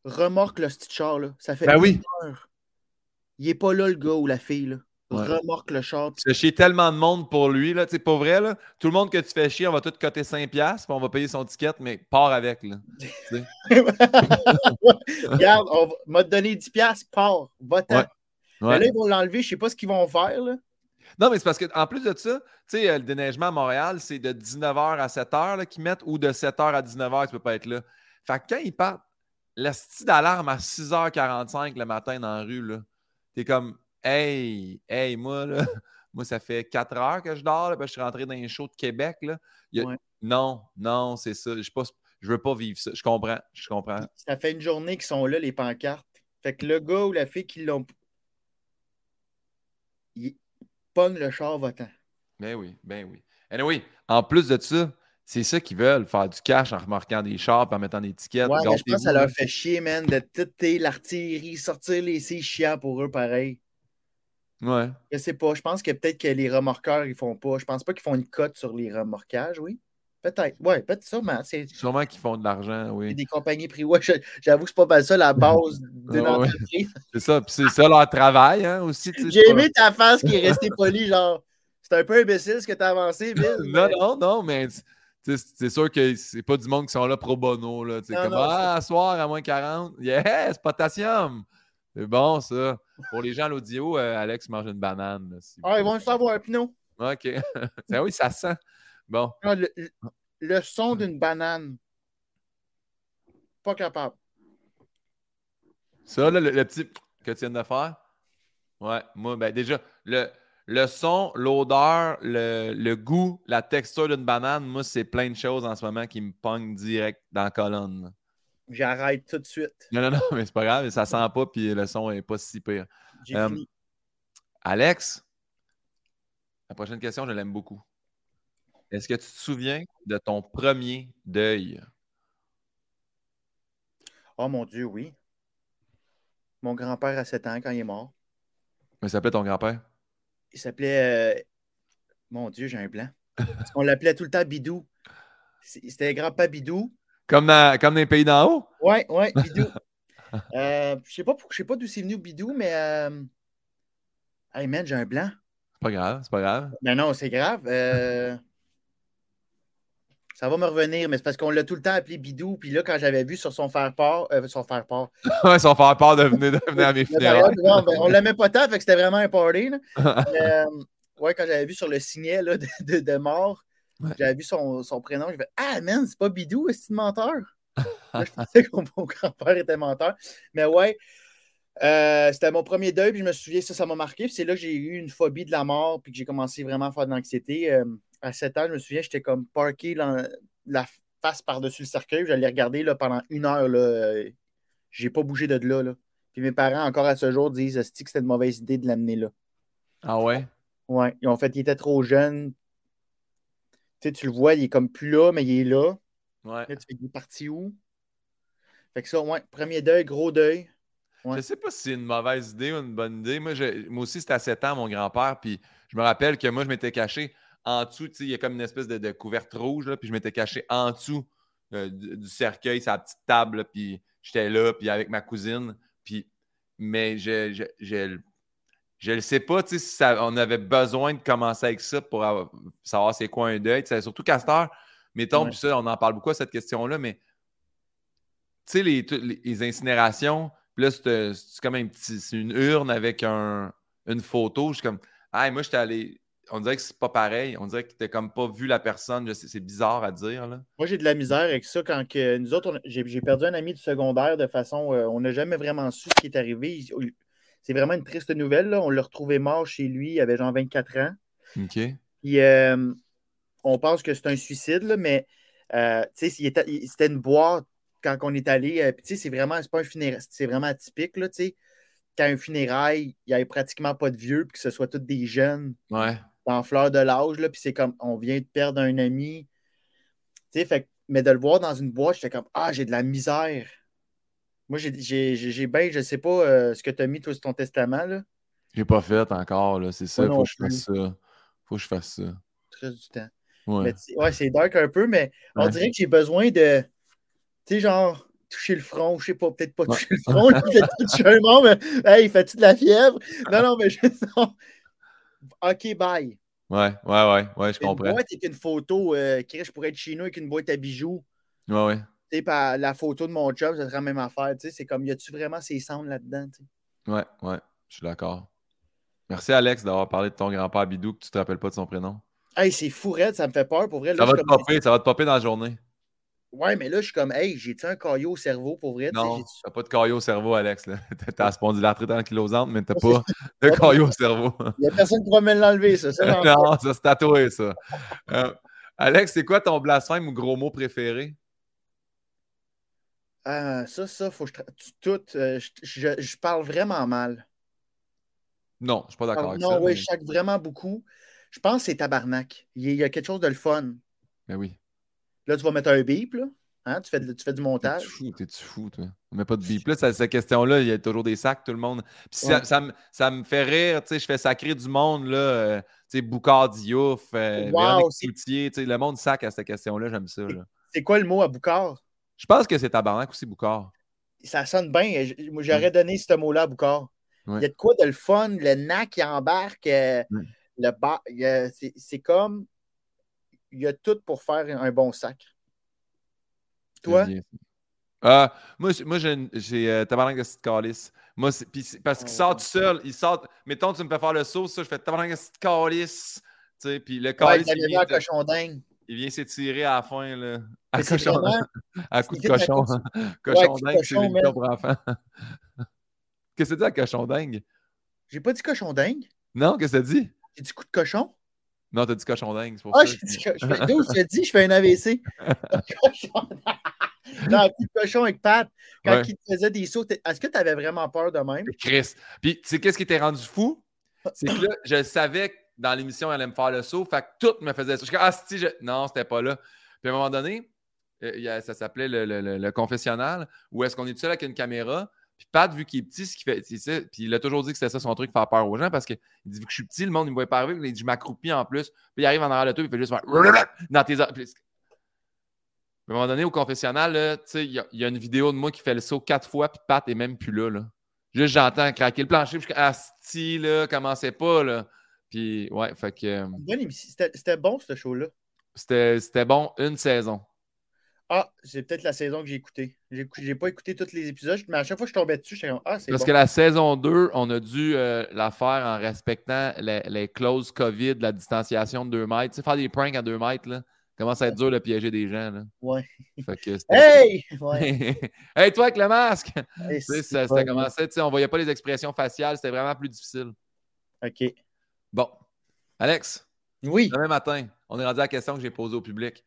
remorque le petit char. Là. Ça fait Ben oui. heure. Il est pas là, le gars ou la fille. Là. Ouais. Remorque le char. Tu chier tellement de monde pour lui, là. Tu sais, pour vrai, là. Tout le monde que tu fais chier, on va tout coter 5$, puis on va payer son ticket, mais pars avec, là. Regarde, on m'a donné 10$, pars, va-t'en. Ouais. Ouais. là, ils vont l'enlever, je sais pas ce qu'ils vont faire. Là. Non, mais c'est parce qu'en plus de ça, tu sais, euh, le déneigement à Montréal, c'est de 19h à 7h là, qu'ils mettent ou de 7h à 19h, tu peux pas être là. Fait que quand ils partent, la style d'alarme à 6h45 le matin dans la rue, là, t'es comme, hey, hey, moi, là, moi, ça fait 4 heures que je dors, là, parce que je suis rentré dans les shows de Québec, là. Il y a- Ouais. Non, non, c'est ça. Je je veux pas vivre ça. Je comprends, je comprends. Ça fait une journée qu'ils sont là, les pancartes. Fait que le gars ou la fille qui l'ont. Il pogne le char votant. Ben oui, ben oui. Anyway, en plus de ça, c'est ça qu'ils veulent, faire du cash en remarquant des chars en mettant des tickets. Ouais, je pense que ça leur fait chier, man, de t'sais, l'artillerie, sortir les c'est chiant pour eux pareil. Ouais. Je sais pas. Je pense que peut-être que les remorqueurs, ils font pas. Je pense pas qu'ils font une cote sur les remorquages, oui. Peut-être. Ouais, peut-être sûrement. C'est Sûrement qu'ils font de l'argent, oui. des compagnies privées. Ouais, J'avoue que c'est pas mal ça la base d'une Ouais, ouais. entreprise. C'est ça. Puis c'est ça leur travail, hein, aussi. tu J'ai aimé ta face qui est restée polie, genre. C'est un peu imbécile ce que t'as avancé, Bill. Non, non, non, mais tu c'est sûr que c'est pas du monde qui sont là pro bono. Là, tu Non, comme non, Ah, soir à moins 40. Yes, potassium. C'est bon, ça. Pour les gens à l'audio, euh, Alex mange une banane. là, si- Ah, ils vont le savoir, Pinot. OK. Ah oui, ça sent. Bon. Ah, Le, le- le son d'une banane. Pas capable. Ça, là, le, le petit que tu viens de faire. Ouais, moi, ben déjà, le, le son, l'odeur, le, le goût, la texture d'une banane, moi, c'est plein de choses en ce moment qui me pognent direct dans la colonne. J'arrête tout de suite. Non, non, non, mais c'est pas grave, ça sent pas, puis le son est pas si pire. Euh, fini. Alex, la prochaine question, je l'aime beaucoup. Est-ce que tu te souviens de ton premier deuil? Oh mon Dieu, oui. Mon grand-père a 7 ans quand il est mort. Comment s'appelait ton grand-père? Il s'appelait. euh, Mon Dieu, j'ai un blanc. Qu'on l'appelait tout le temps Bidou. C'était grand-père Bidou. Comme dans, comme dans les pays d'en haut? Ouais, ouais, Bidou. Euh, je sais pas, pour- je sais pas d'où c'est venu Bidou, mais. euh, Hey man, j'ai un blanc. C'est pas grave, c'est pas grave. Ben non, c'est grave. Euh, Ça va me revenir, mais c'est parce qu'on l'a tout le temps appelé Bidou. Puis là, quand j'avais vu sur son faire-part, euh, son faire-part, Ouais, ils sont faire peur de venir, de venir à mes funérailles. ouais, ben, on l'aimait pas tant, fait que c'était vraiment un party. là. Euh, ouais, quand j'avais vu sur le signet là, de, de- de mort, Ouais. j'avais vu son, son prénom, je fait Ah man, c'est pas Bidou, est-ce menteur? Là, je pensais que mon grand-père était menteur. Mais ouais, euh, c'était mon premier deuil, puis je me souviens, ça, ça m'a marqué. Puis c'est là que j'ai eu une phobie de la mort, puis que j'ai commencé vraiment à faire de l'anxiété. Euh, à 7 ans, je me souviens, j'étais comme parké la face par-dessus le cercueil. J'allais regarder là, pendant une heure. Là, euh, j'ai pas bougé de là, là. Puis mes parents, encore à ce jour, disent que c'était une mauvaise idée de l'amener là? Ah ouais? Ouais, ils ont fait, il était trop jeune. Tu sais, tu le vois, il est comme plus là, mais il est là. Ouais. Là, tu fais, il est parti où? Fait que ça, ouais, premier deuil, gros deuil. Ouais. Je sais pas si c'est une mauvaise idée ou une bonne idée. Moi, je- moi aussi, c'était à 7 ans, mon grand-père. Puis je me rappelle que moi, je m'étais caché en dessous. Tu sais, il y a comme une espèce de, de couverte rouge. Là, puis je m'étais caché en dessous euh, du, du cercueil, sa petite table. là, puis j'étais là, puis avec ma cousine. Puis, mais je, je, je, je le sais pas si ça- on avait besoin de commencer avec ça pour avoir- savoir c'est quoi un deuil. Tu sais, surtout Castor, mettons, Ouais. puis ça, on en parle beaucoup à cette question-là, mais tu sais, les, les- les incinérations, puis là, c'est euh, c'est comme un petit, une urne avec un- une photo. Je suis comme, ah, moi, j'étais allé, on dirait que c'est pas pareil. On dirait que t'as comme pas vu la personne. C'est bizarre à dire. Là. Moi, j'ai de la misère avec ça quand que nous autres, j'ai j'ai perdu un ami du secondaire de façon. euh, on n'a jamais vraiment su ce qui est arrivé. Il- C'est vraiment une triste nouvelle. là. On l'a retrouvé mort chez lui. Il avait genre 24 ans. OK. Puis euh, on pense que c'est un suicide, là, mais euh, c'était une boîte quand on est allé. euh, c'est vraiment, c'est pas un funérail, c'est vraiment atypique, là, tu sais. Quand un funérail, il n'y avait pratiquement pas de vieux, puis que ce soit tous des jeunes Ouais. dans fleur de l'âge, là, puis c'est comme, on vient de perdre un ami. Tu sais, fait mais de le voir dans une boîte, j'étais comme, ah, j'ai de la misère. Moi, j'ai- bien, je sais pas euh, ce que tu as mis, toi, sur ton testament, là. J'ai pas fait encore. là. C'est ça. Moi Faut que je fasse ça. Faut que je fasse ça. Très du temps. Ouais. Ouais, c'est dark un peu, mais on Ouais. dirait que j'ai besoin de, tu sais, genre, toucher le front, je sais pas, peut-être pas Ouais. toucher le front, peut-être toucher un membre, mais hey, fais-tu de la fièvre? Non, non, mais je. OK, bye. Ouais, ouais, ouais, ouais, je Une comprends. boîte avec une photo, euh, je pourrais être chez nous avec une boîte à bijoux. Ouais, ouais. Tu sais, par la photo de mon job, ça serait la même affaire. Tu sais, c'est comme, y a-tu vraiment ces cendres là-dedans? tu sais? Ouais, ouais. Je suis d'accord. Merci, Alex, d'avoir parlé de ton grand-père Bidou, que tu te rappelles pas de son prénom. Hey, c'est fou, raide, ça me fait peur pour vrai. Là, Ça va te comme- popper, ça va te popper dans la journée. Ouais, mais là, je suis comme, hey, j'ai-tu un caillot au cerveau pour vrai? Non, t'as pas de caillot au cerveau, Alex. T'as- T'as la spondylarthrite ankylosante, mais t'as pas de caillot au cerveau. Il n'y a personne qui va me l'enlever, ça. non, ça c'est tatoué, ça. Euh, Alex, c'est quoi ton blasphème ou gros mot préféré? Ah, ça, ça, faut que je. Tout, euh, je, je- je parle vraiment mal. Non, je suis pas d'accord avec non, ça. oui, mais- je chaque vraiment beaucoup. Je pense que c'est tabarnak. Il y, a, quelque chose de le fun. Mais oui. Là, tu vas mettre un beep, là. Hein? Tu, fais, tu fais du T'es-tu montage. fou, t'es-tu fou, toi? On met pas de bip. Là, ça- cette question-là, il y a toujours des sacs, tout le monde. Puis ça, Ouais. ça me, ça me fait rire, tu sais, je fais sacrer du monde, là. euh, tu sais, Boucard Diouf, euh, Wow, Cloutier, tu sais, le monde sac à cette question-là, j'aime ça, là. C'est quoi le mot à Boucard? Je pense que c'est tabarnak aussi, Boucard. Ça sonne bien. J'aurais donné ce mot-là à Boucard. Ouais. Il y a de quoi de le fun, le nac qui embarque, euh, Ouais. le bas. C'est comme. Il y a tout pour faire un bon sac. Toi? Ah, moi, j'ai- moi, j'ai, euh, tabarnak de calice. Moi, parce qu'il Oh, sort ouais. tout seul. Il sort. Mettons, tu me fais faire le saut, ça, je fais tabarnak de calice. Tu sais, puis le Ouais, calice, t'avais il, cochon dingue. Il vient s'étirer à la fin, là. À, cochon, vraiment- à coup de cochon. cause- cochon dingue, c'est cochon, l'émission pour enfants. Qu'est-ce que tu dis à cochon dingue? J'ai pas dit cochon dingue. Non, qu'est-ce que tu dit? J'ai dit coup de cochon. Non, t'as dit cochon dingue, c'est pour Ah, ça. j'ai dit que- je fais, d'où je te dis, je fais un AVC. Cochon. non, coup de cochon avec Pat, quand Ouais. il te faisait des sauts, est-ce que tu avais vraiment peur de même? Chris. Puis, tu sais, qu'est-ce qui était rendu fou? C'est que là, je savais que dans l'émission, elle allait me faire le saut. Fait que tout me faisait ça. Je suis comme, ah, si, non, c'était pas là. Puis à un moment donné, euh, ça s'appelait le, confessionnal, où est-ce qu'on est tout seul avec une caméra. Puis Pat, vu qu'il est petit, ce qu'il fait. Puis il a toujours dit que c'était ça son truc, faire peur aux gens, parce qu'il dit, vu que je suis petit, le monde, il me voit pas arriver. Il dit, je m'accroupis en plus. Puis il arrive en arrière de toi, il fait juste faire dans tes. Puis- à un moment donné, au confessionnal, il y, a- une vidéo de moi qui fait le saut quatre fois, puis Pat est même plus là. là. Juste, j'entends craquer le plancher, puis je suis Asti, là, commencez pas, là. Puis, ouais, fait que euh. C'était bon, ce show-là. c'était bon une saison. Ah, c'est peut-être la saison que j'ai écoutée. J'ai pas écouté tous les épisodes, mais à chaque fois que je tombais dessus, comme Ah, c'est Parce bon. que la saison 2, on a dû euh, la faire en respectant les, les clauses COVID, la distanciation de 2 mètres. Tu sais, faire des pranks à 2 mètres, là, commence à être dur de piéger des gens. Là. Ouais. Fait que c'était- Hey! Ouais. hey, toi avec le masque! Hey, Tu sais, ça, ça commençait, tu sais, on voyait pas les expressions faciales, c'était vraiment plus difficile. OK. Bon, Alex, Oui. demain matin, on est rendu à la question que j'ai posée au public.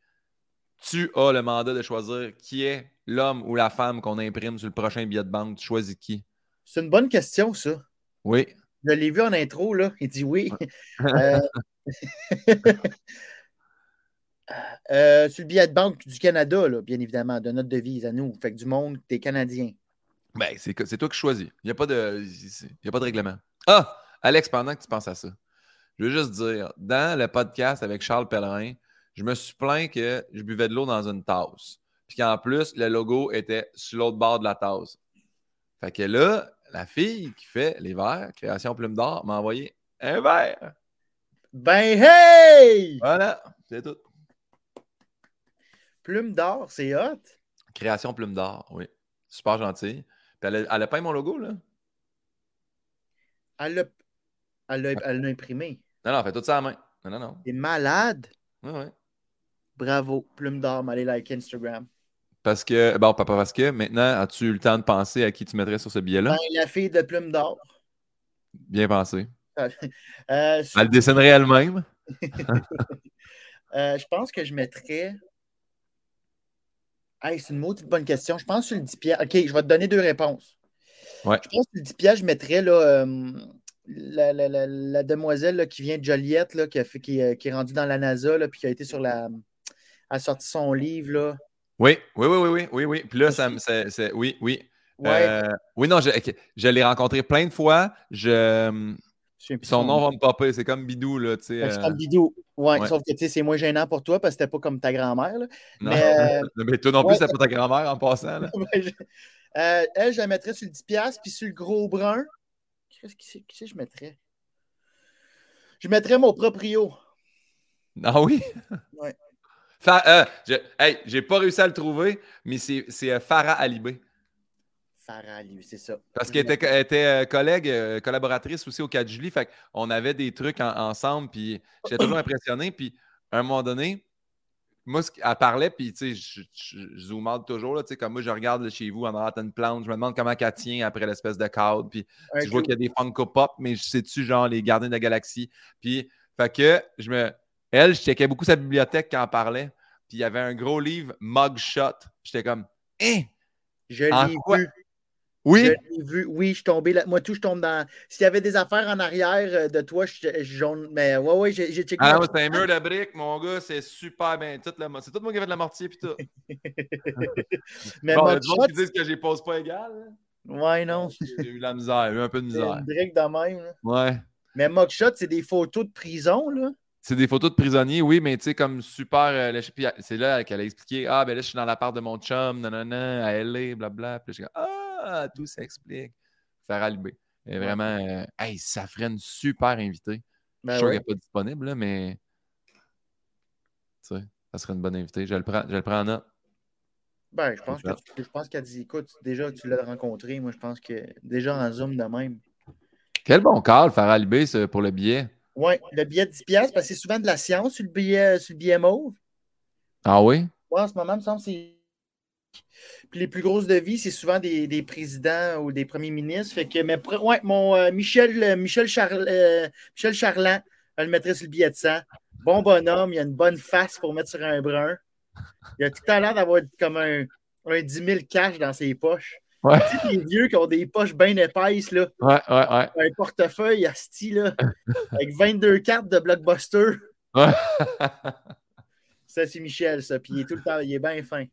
Tu as le mandat de choisir qui est l'homme ou la femme qu'on imprime sur le prochain billet de banque. Tu choisis qui? C'est une bonne question, ça. Oui. Je l'ai vu en intro, là. Il dit oui. Euh, euh, sur le billet de banque du Canada, là, bien évidemment, de notre devise à nous. Fait que du monde, des Canadiens. Ben, c'est que- c'est toi qui choisis. Il n'y a, pas de- il y a pas de règlement. Ah! Alex, pendant que tu penses à ça, je veux juste dire, dans le podcast avec Charles Pellerin, je me suis plaint que je buvais de l'eau dans une tasse. Puis qu'en plus, le logo était sur l'autre bord de la tasse. Fait que là, la fille qui fait les verres, Création Plume d'Or, m'a envoyé un verre. Ben, hey! Voilà, c'est tout. Plume d'or, c'est hot. Création Plume d'Or, oui. Super gentil. Puis elle a, elle a peint mon logo, là? Elle l'a elle elle l'a imprimé. Non, non, fait tout ça à la main. non, non, non. T'es malade? Ouais, ouais. Bravo. Plume d'or, allez like Instagram. Parce que, bon, pas parce que, maintenant, as-tu eu le temps de penser à qui tu mettrais sur ce billet-là? Ben, la fille de Plume d'or. Bien pensé. Euh, sur- Elle le dessinerait elle-même? euh, je pense que je mettrais. Hey, c'est une maudite bonne question. Je pense sur le 10 piastres. OK, je vais te donner deux réponses. Ouais. Je pense que sur le 10 piastres, je mettrais là, euh, la, la- la- la demoiselle là, qui vient de Joliette, là, qui, a fait, qui, est- qui est rendue dans la NASA, là, puis qui a été sur la. a sorti son livre. Là. Oui, oui, oui, oui, oui, oui, oui. Puis là, ça, oui, oui. Ouais. Euh, oui, non, je, l'ai rencontré plein de fois. Je, son nom va me popper. C'est comme Bidou, là, tu sais. C'est euh, comme Bidou. Ouais, ouais. sauf que tu sais, c'est moins gênant pour toi parce que c'était pas comme ta grand-mère. là. non. Mais, euh, Mais toi non plus, ouais. c'est pas ta grand-mère en passant. Là. Je- Euh, elle, je la mettrais sur le 10$, puis sur le gros brun. Qu'est-ce que que je mettrais? Je mettrais mon proprio. Ah oui? Fa- euh, je, hey, j'ai pas réussi à le trouver, mais c'est, c'est euh, Farah Alibé. Farah, lui, c'est ça. Parce qu'elle était, était, euh, collègue, euh, collaboratrice aussi au 4 juillet. Fait qu'on avait des trucs en- ensemble, puis j'étais toujours impressionné. Puis à un moment donné, moi, ce- elle parlait, puis tu sais, je, je, je out toujours. Là, tu sais, comme moi, je regarde là, chez vous en arrière, t'as une plante, je me demande comment elle tient après l'espèce de cadre. Puis je vois qu'il y a des Funko Pop, mais je sais-tu, genre, les gardiens de la galaxie? Puis, fait que, je me. Elle, je checkais beaucoup sa bibliothèque quand elle parlait. Puis, il y avait un gros livre, Mugshot. J'étais comme, hein? Je En quoi? Oui? Je vu. Oui, je suis tombé là. Moi, tout, je tombe dans. S'il y avait des affaires en arrière euh, de toi, je, je jaune. Mais ouais, ouais, j'ai checké. Ah c'est un mur de briques, mon gars, c'est super bien. Tout le... C'est tout moi qui ai fait de la mortier, puis tout. mais bon, il y mon a du monde shot, qui disent que j'ai pose pas égal. là. ouais, non. J'ai eu de la misère, j'ai eu un peu de C'est misère. une brique de même. là. Ouais. Mais Mugshot, c'est des photos de prison, là. C'est des photos de prisonniers, oui, mais tu sais, comme super. euh, je- puis, c'est là qu'elle a expliqué Ah, ben là, je suis dans la part de mon chum, nanana, à LA, blabla. Puis je comme Ah, tout s'explique. Albé. Et vraiment, euh, hey, ça ferait une super invitée. Ben je suis sûr ouais. qu'elle n'est pas disponible, là, mais. Tu sais, ça serait une bonne invitée. Je le prends, je le prends en note. Ben, je pense que tu- je pense qu'elle dit, écoute, déjà tu l'as rencontré, moi je pense que déjà en Zoom de même. Quel bon call, Albé ce- pour le billet. Ouais, le billet de 10$, piastres, parce que c'est souvent de la science sur le billet, sur le billet mauve. Ah oui? Ouais, en ce moment, il me semble que c'est. Puis les plus grosses devis, c'est souvent des, des présidents ou des premiers ministres. Fait que, mais ouais, mon euh, Michel, euh, Michel, Charl- euh, Michel Charland, elle le mettrait sur le billet de 100. Bon bonhomme, il a une bonne face pour mettre sur un brun. Il a tout à l'air d'avoir comme un, un 10 000 cash dans ses poches. Ouais. Tu sais, les vieux qui ont des poches bien épaisses, là, Ouais, ouais, ouais. un portefeuille asti, là, avec 22 cartes de blockbuster. Ouais. Ça, c'est Michel, ça. Puis il est tout le temps, il est bien fin.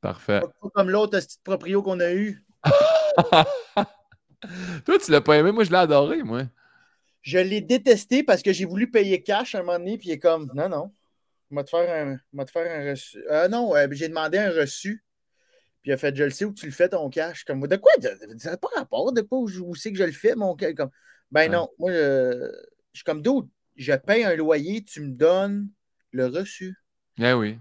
Parfait. Pas comme l'autre petit proprio qu'on a eu. Toi, tu l'as pas aimé, moi je l'ai adoré, moi. Je l'ai détesté parce que j'ai voulu payer cash à un moment donné, puis il est comme non, non. On va te faire un, va te faire un reçu. Euh, non, euh, j'ai demandé un reçu. Puis il a fait Je le sais où tu le fais ton cash. Comme de quoi? Ça n'a pas rapport, de quoi où, c'est que je le fais, mon cash? Comme, ben Ouais. non, moi je, je suis comme d'autres. Je paye un loyer, tu me donnes le reçu. Eh oui.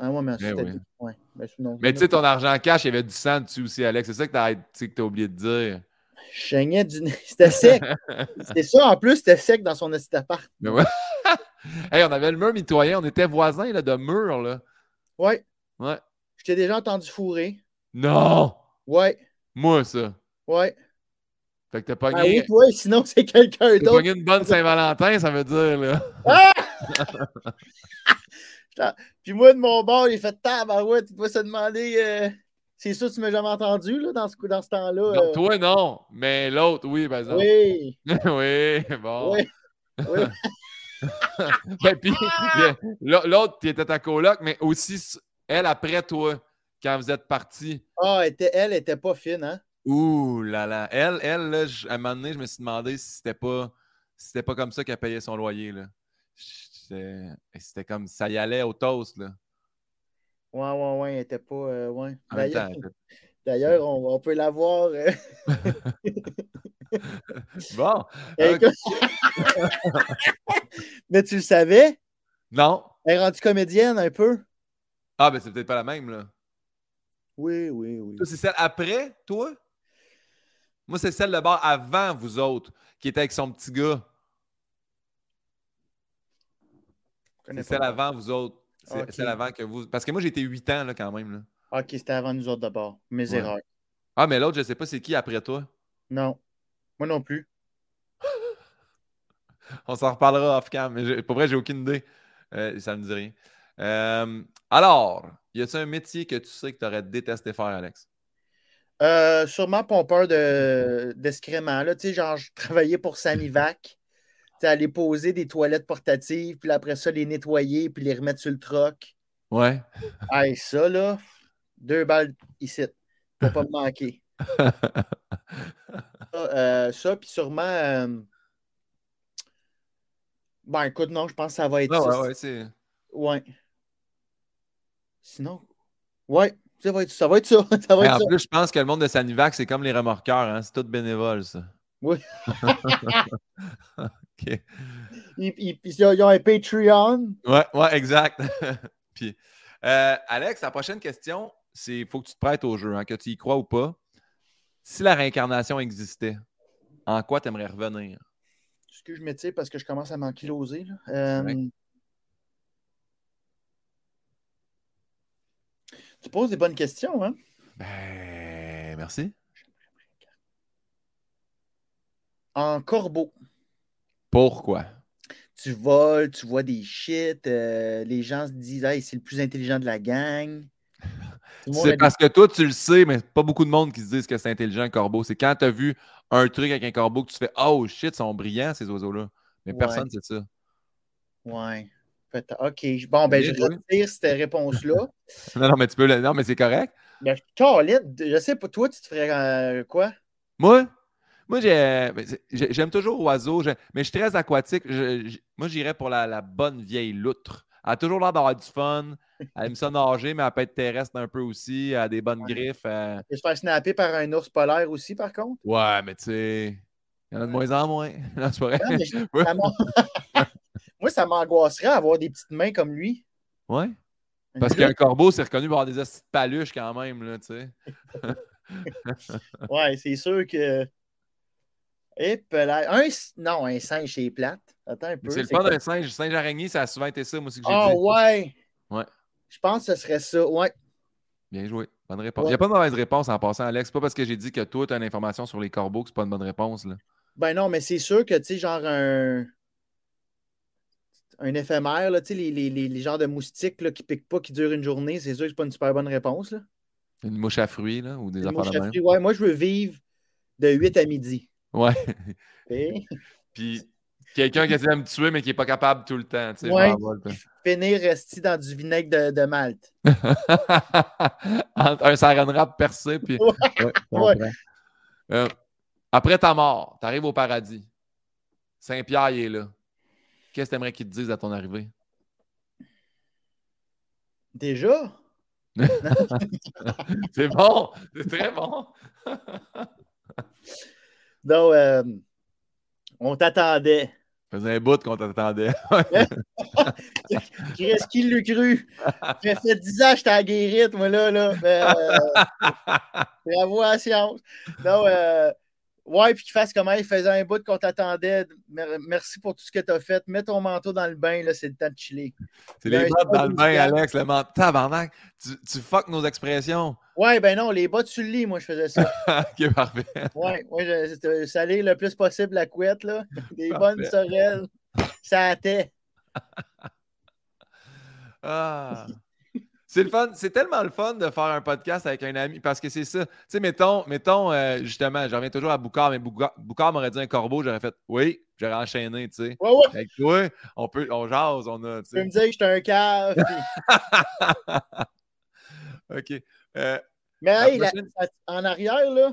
Ah, ouais, t'as oui. dit. Ouais, ben, sinon- Mais tu sais, ton argent cash, il y avait du sang dessus aussi, Alex. C'est ça que t'as tu t'as oublié de dire. Je saignais du nez. C'était sec. C'était ça, en plus, c'était sec dans son petit appart. Mais ouais. hey, on avait le mur mitoyen, on était voisins là, de mur, là. Ouais, Ouais. je t'ai déjà entendu fourrer. Non! Ouais, Moi, ça. ouais. Fait que t'as Ah pogné, oui, toi, sinon c'est quelqu'un t'as d'autre. pogné une bonne Saint-Valentin, ça veut dire, là. Puis moi, de mon bord, j'ai fait tabarouette, tu dois se demander. euh, C'est ça, tu m'as jamais entendu là, dans ce, dans ce temps-là. Euh. toi, non. Mais l'autre, oui, par exemple. Oui, oui, bon. oui. oui. Ben, puis, l'autre, qui était ta coloc, mais aussi elle après toi, quand vous êtes partis. Ah, elle était, elle était pas fine, hein? Ouh là là. Elle, elle là, à un moment donné, je me suis demandé si c'était pas, si c'était pas comme ça qu'elle payait son loyer. Là. C'était comme ça y allait au toast. Là. Ouais, ouais, ouais, elle était pas. euh, ouais. D'ailleurs, on, on peut la voir. euh, Bon. Mais tu le savais? Non. Elle est rendue comédienne un peu? Ah, ben c'est peut-être pas la même. là. Oui, oui, oui. Toi, c'est celle après, toi? Moi, c'est celle de bord avant vous autres, qui était avec son petit gars. connais C'est celle avant vous autres. C'est celle avant que vous. Parce que moi, été 8 ans là, quand même. Là. Ok, c'était avant nous autres d'abord. Mes Ouais. erreurs. Ah, mais l'autre, je sais pas c'est qui après toi. Non. Moi non plus. On s'en reparlera off-cam. Mais pour vrai, j'ai aucune idée. Euh, ça me dit rien. Euh, alors, y a-t-il un métier que tu sais que tu aurais détesté faire, Alex? Euh, sûrement pompeur de, d'excréments. Là, tu sais, genre, je travaillais pour Sanivac. Aller poser des toilettes portatives, puis après ça, les nettoyer, puis les remettre sur le troc. Ouais. Hey, ça, là, deux balles ici. Faut pas me manquer. Ça, euh, ça, puis sûrement. euh, Ben, écoute, non, je pense que ça va être ça. ouais, ouais, c'est. Ouais. Sinon, ouais, ça va être ça. Va être ça. ça, va Mais être en ça. plus, je pense que le monde de Sanivac, c'est comme les remorqueurs. Hein? C'est tout bénévole, ça. Oui. OK. Ils, ils- ils ont un Patreon. Ouais, ouais, exact. Puis, euh, Alex, la prochaine question, c'est faut que tu te prêtes au jeu, hein, que tu y crois ou pas. Si la réincarnation existait, en quoi tu aimerais revenir? Excuse, je m'étire parce que je commence à m'enkyloser. là. Euh. Tu poses des bonnes questions, hein? Ben, merci. En corbeau. Pourquoi? Tu voles, tu vois des shit, euh, les gens se disent Hey, c'est le plus intelligent de la gang. C'est parce que toi, tu le sais, mais pas beaucoup de monde qui se disent que c'est intelligent un corbeau. C'est quand tu as vu un truc avec un corbeau que tu fais Oh shit, ils sont brillants ces oiseaux-là. Mais Ouais. personne ne sait ça. Ouais. OK. Bon, ben, je retire cette réponse-là. Non, non, mais tu peux le. Non, mais c'est correct. ben, Caroline, je sais pas, toi, tu te ferais euh, quoi? Moi, moi j'aime toujours oiseaux, mais je suis très aquatique. Je- je- moi, j'irais pour la, la bonne vieille loutre. Elle a toujours l'air d'avoir du fun. Elle aime ça nager, mais elle peut être terrestre un peu aussi. Elle a des bonnes Ouais. griffes. euh. Je faire snapper par un ours polaire aussi, par contre? Ouais, mais tu sais, il y en a de moins en moins. Non, vrai. Non, mais je- Moi, ça m'angoisserait avoir des petites mains comme lui. Ouais. Parce qu'un corbeau, c'est reconnu pour avoir des paluches quand même, là, tu sais. Ouais, c'est sûr que. Et peut-être. Un... Non, un singe, c'est plate. Attends un peu. C'est le quoi? d'un singe. Singe araignée, ça a souvent été ça, moi aussi, que j'ai Ah dit. ouais! Ouais. Je pense que ce serait ça. Ouais. Bien joué. Bonne réponse. Ouais. Il n'y a pas de mauvaise réponse en passant, Alex. Pas parce que j'ai dit que toi, tu as une information sur les corbeaux que c'est pas une bonne réponse, là. Ben non, mais c'est sûr que, tu sais, genre un. Un éphémère, là, tu sais, les, les, les, les genres de moustiques là, qui piquent pas, qui durent une journée, c'est sûr que c'est pas une super bonne réponse. Là. Une mouche à fruits, là, ou des Une affaires mouche de à fruits, ouais, moi, je veux vivre de 8 à midi. Ouais. Et Puis quelqu'un qui essaie de me tuer, mais qui n'est pas capable tout le temps. Tu sais, Ouais. finir resti dans du vinaigre de, de Malte. Entre un saran wrap percé, puis. Ouais. Euh, après ta mort, tu arrives au paradis. Saint-Pierre, il est là. Qu'est-ce que tu aimerais qu'il te dise à ton arrivée? Déjà? C'est bon! C'est très bon! Donc, euh, on t'attendait. Ça faisait un bout qu'on t'attendait. Qu'est-ce qu'il l'a cru? J'ai fait 10 ans que j'étais à guérite, moi, là. là. Mais, euh, bravo à la science. Non, euh, ouais, puis qu'il fasse comment il faisait un bout qu'on t'attendait. Mer- Merci pour tout ce que tu as fait. Mets ton manteau dans le bain, là, c'est le temps de chiller. C'est les bottes dans le bain, Alex. Le menton. Tabarnak! Tu, tu fuck nos expressions. Ouais, ben non, les bottes sur le lit, moi, je faisais ça. ok, parfait. Ouais, ouais, je- salir le plus possible la couette, là. Des Parfait. bonnes sorelles. Ça hâtait. Ah. C'est le fun, c'est tellement le fun de faire un podcast avec un ami parce que c'est ça. Tu sais, mettons, mettons euh, justement, je reviens toujours à Boucard, mais Boucard, Boucard m'aurait dit un corbeau, j'aurais fait oui, j'aurais enchaîné, tu sais. Ouais, ouais. Avec toi, on peut, on jase, on a, tu peux me dire que j'étais un cave. OK. Euh, Mais hey, prochaine- en arrière, là,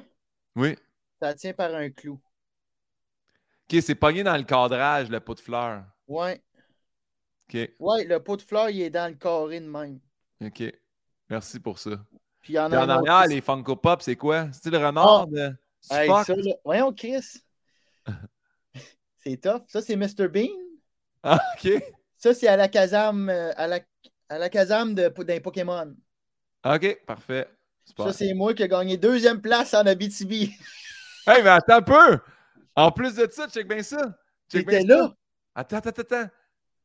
oui. ça tient par un clou. OK, c'est pogné dans le cadrage, le pot de fleurs. Ouais. OK, Ouais, le pot de fleurs, il est dans le carré de même. OK. Merci pour ça. Puis en Puis en autre arrière, les Funko Pop, c'est quoi? C'est le renard de Hey, Spock? ça, Voyons, Chris. c'est tough. Ça, c'est Mr. Bean. Ah, OK. Ça, c'est à la casame, euh, à la, à la de, d'un Pokémon. OK, parfait. Ça, c'est moi qui ai gagné deuxième place en Abitibi. Hey, mais attends un peu! En plus de ça, check bien ça. Check bien T'étais ça. là. Attends, attends, attends, attends.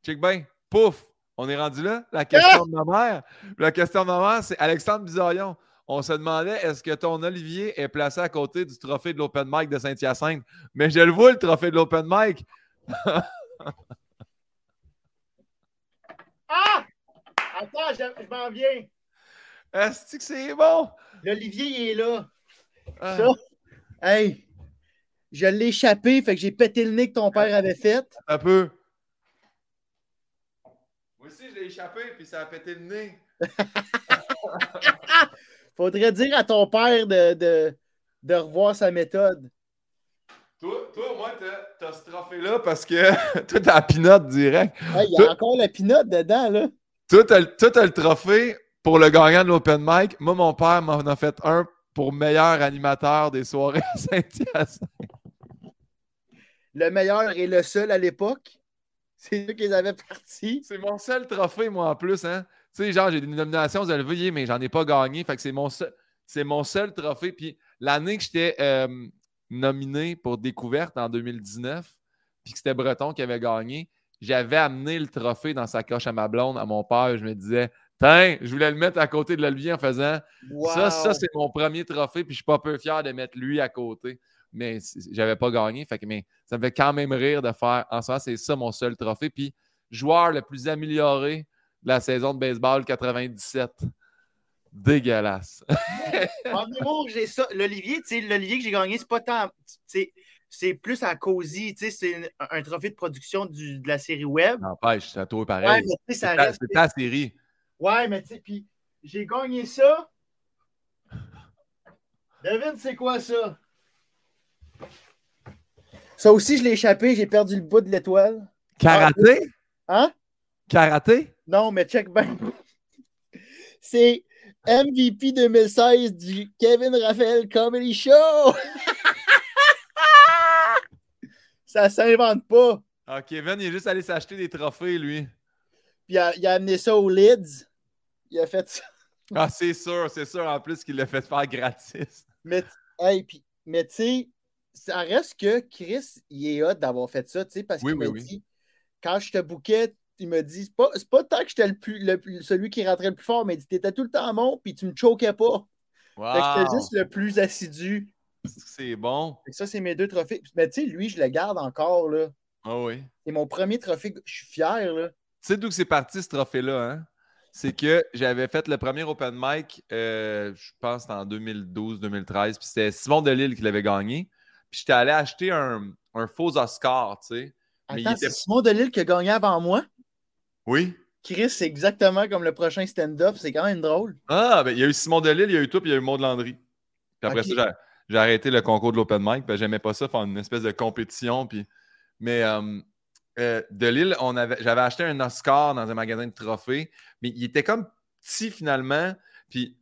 Check bien. Pouf! On est rendu là? La question de ma mère. La question de ma mère, c'est Alexandre Bizarion. On se demandait est-ce que ton Olivier est placé à côté du trophée de l'Open Mic de Saint-Hyacinthe? Mais je le vois, le trophée de l'Open Mic. ah! Attends, je, m'en viens. Est-ce que c'est bon? L'Olivier, il est là. Ah. Ça, hey, je l'ai échappé, fait que j'ai pété le nez que ton père avait fait. Un peu. Moi aussi, je l'ai échappé, puis ça a pété le nez. Faudrait dire à ton père de, de, de revoir sa méthode. Toi, toi au moins, t'as ce trophée-là parce que toi, t'as la pinote direct. Il y a encore la pinote dedans, là. Toi, t'as le trophée pour le gagnant de l'Open Mic. Moi, mon père m'en a fait un pour meilleur animateur des soirées à Saint-Hyacinthe. Le meilleur et le seul à l'époque. C'est eux qui les avaient partis. C'est mon seul trophée, moi, en plus. Hein? Tu sais, genre, j'ai des nominations élevées, mais j'en ai pas gagné. Fait que c'est mon seul, c'est mon seul trophée. Puis l'année que j'étais euh, nominé pour Découverte en 2019, puis que c'était Breton qui avait gagné, j'avais amené le trophée dans sa coche à ma blonde, à mon père. Je me disais, tiens, je voulais le mettre à côté de l'Olivier en faisant ça, ça, c'est mon premier trophée, puis je suis pas peu fier de mettre lui à côté. Mais j'avais pas gagné. Fait que, mais ça me fait quand même rire de faire. En ce moment, c'est ça mon seul trophée. Puis, joueur le plus amélioré de la saison de baseball 97. Dégueulasse. en humour, j'ai ça. L'Olivier, tu sais, l'Olivier que j'ai gagné, c'est pas tant. C'est plus à Cozy, tu sais, c'est un, trophée de production du, de la série web. N'empêche, c'est à toi pareil. Ouais, c'est ta, série. Ouais, mais tu sais, puis j'ai gagné ça. Devine, c'est quoi ça? Ça aussi, je l'ai échappé, j'ai perdu le bout de l'étoile. Karaté? Hein? Karaté? Non, mais check bien. C'est MVP 2016 du Kevin Raphaël Comedy Show! Ça s'invente pas. Ah, Kevin, il est juste allé s'acheter des trophées, lui. Puis il a, il a, amené ça au Lids. Il a fait ça. Ah, c'est sûr, c'est sûr en plus qu'il l'a fait faire gratis. Mais, hey, puis, mais tu sais, ça reste que Chris, il est hot d'avoir fait ça, tu sais, parce qu'il m'a dit, quand je te bouquais, il me dit, c'est pas, pas tant que j'étais le plus, le, celui qui rentrait le plus fort, mais il dit, t'étais tout le temps bon, puis tu me choquais pas. Wow. Fait que j'étais juste le plus assidu. C'est bon. Fait que ça, c'est mes deux trophées. Mais tu sais, lui, je le garde encore, là. Ah oui. C'est mon premier trophée, je suis fier, là. Tu sais d'où c'est parti, ce trophée-là, hein? c'est que j'avais fait le premier open mic, euh, je pense, en 2012-2013, puis c'était Simon Delille qui l'avait gagné. Puis j'étais allé acheter un, faux Oscar, tu sais. Attends, c'est Simon Delille qui a gagné avant moi? Oui. Chris, c'est exactement comme le prochain stand-up. C'est quand même drôle. Ah, ben il y a eu Simon Delille, il y a eu tout, puis il y a eu Maud Landry. Puis après ça, j'ai arrêté le concours de l'open mic, puis j'aimais pas ça, faire une espèce de compétition. Puis... Mais euh, euh, Delille, j'avais acheté un Oscar dans un magasin de trophées, mais il était comme petit finalement. Puis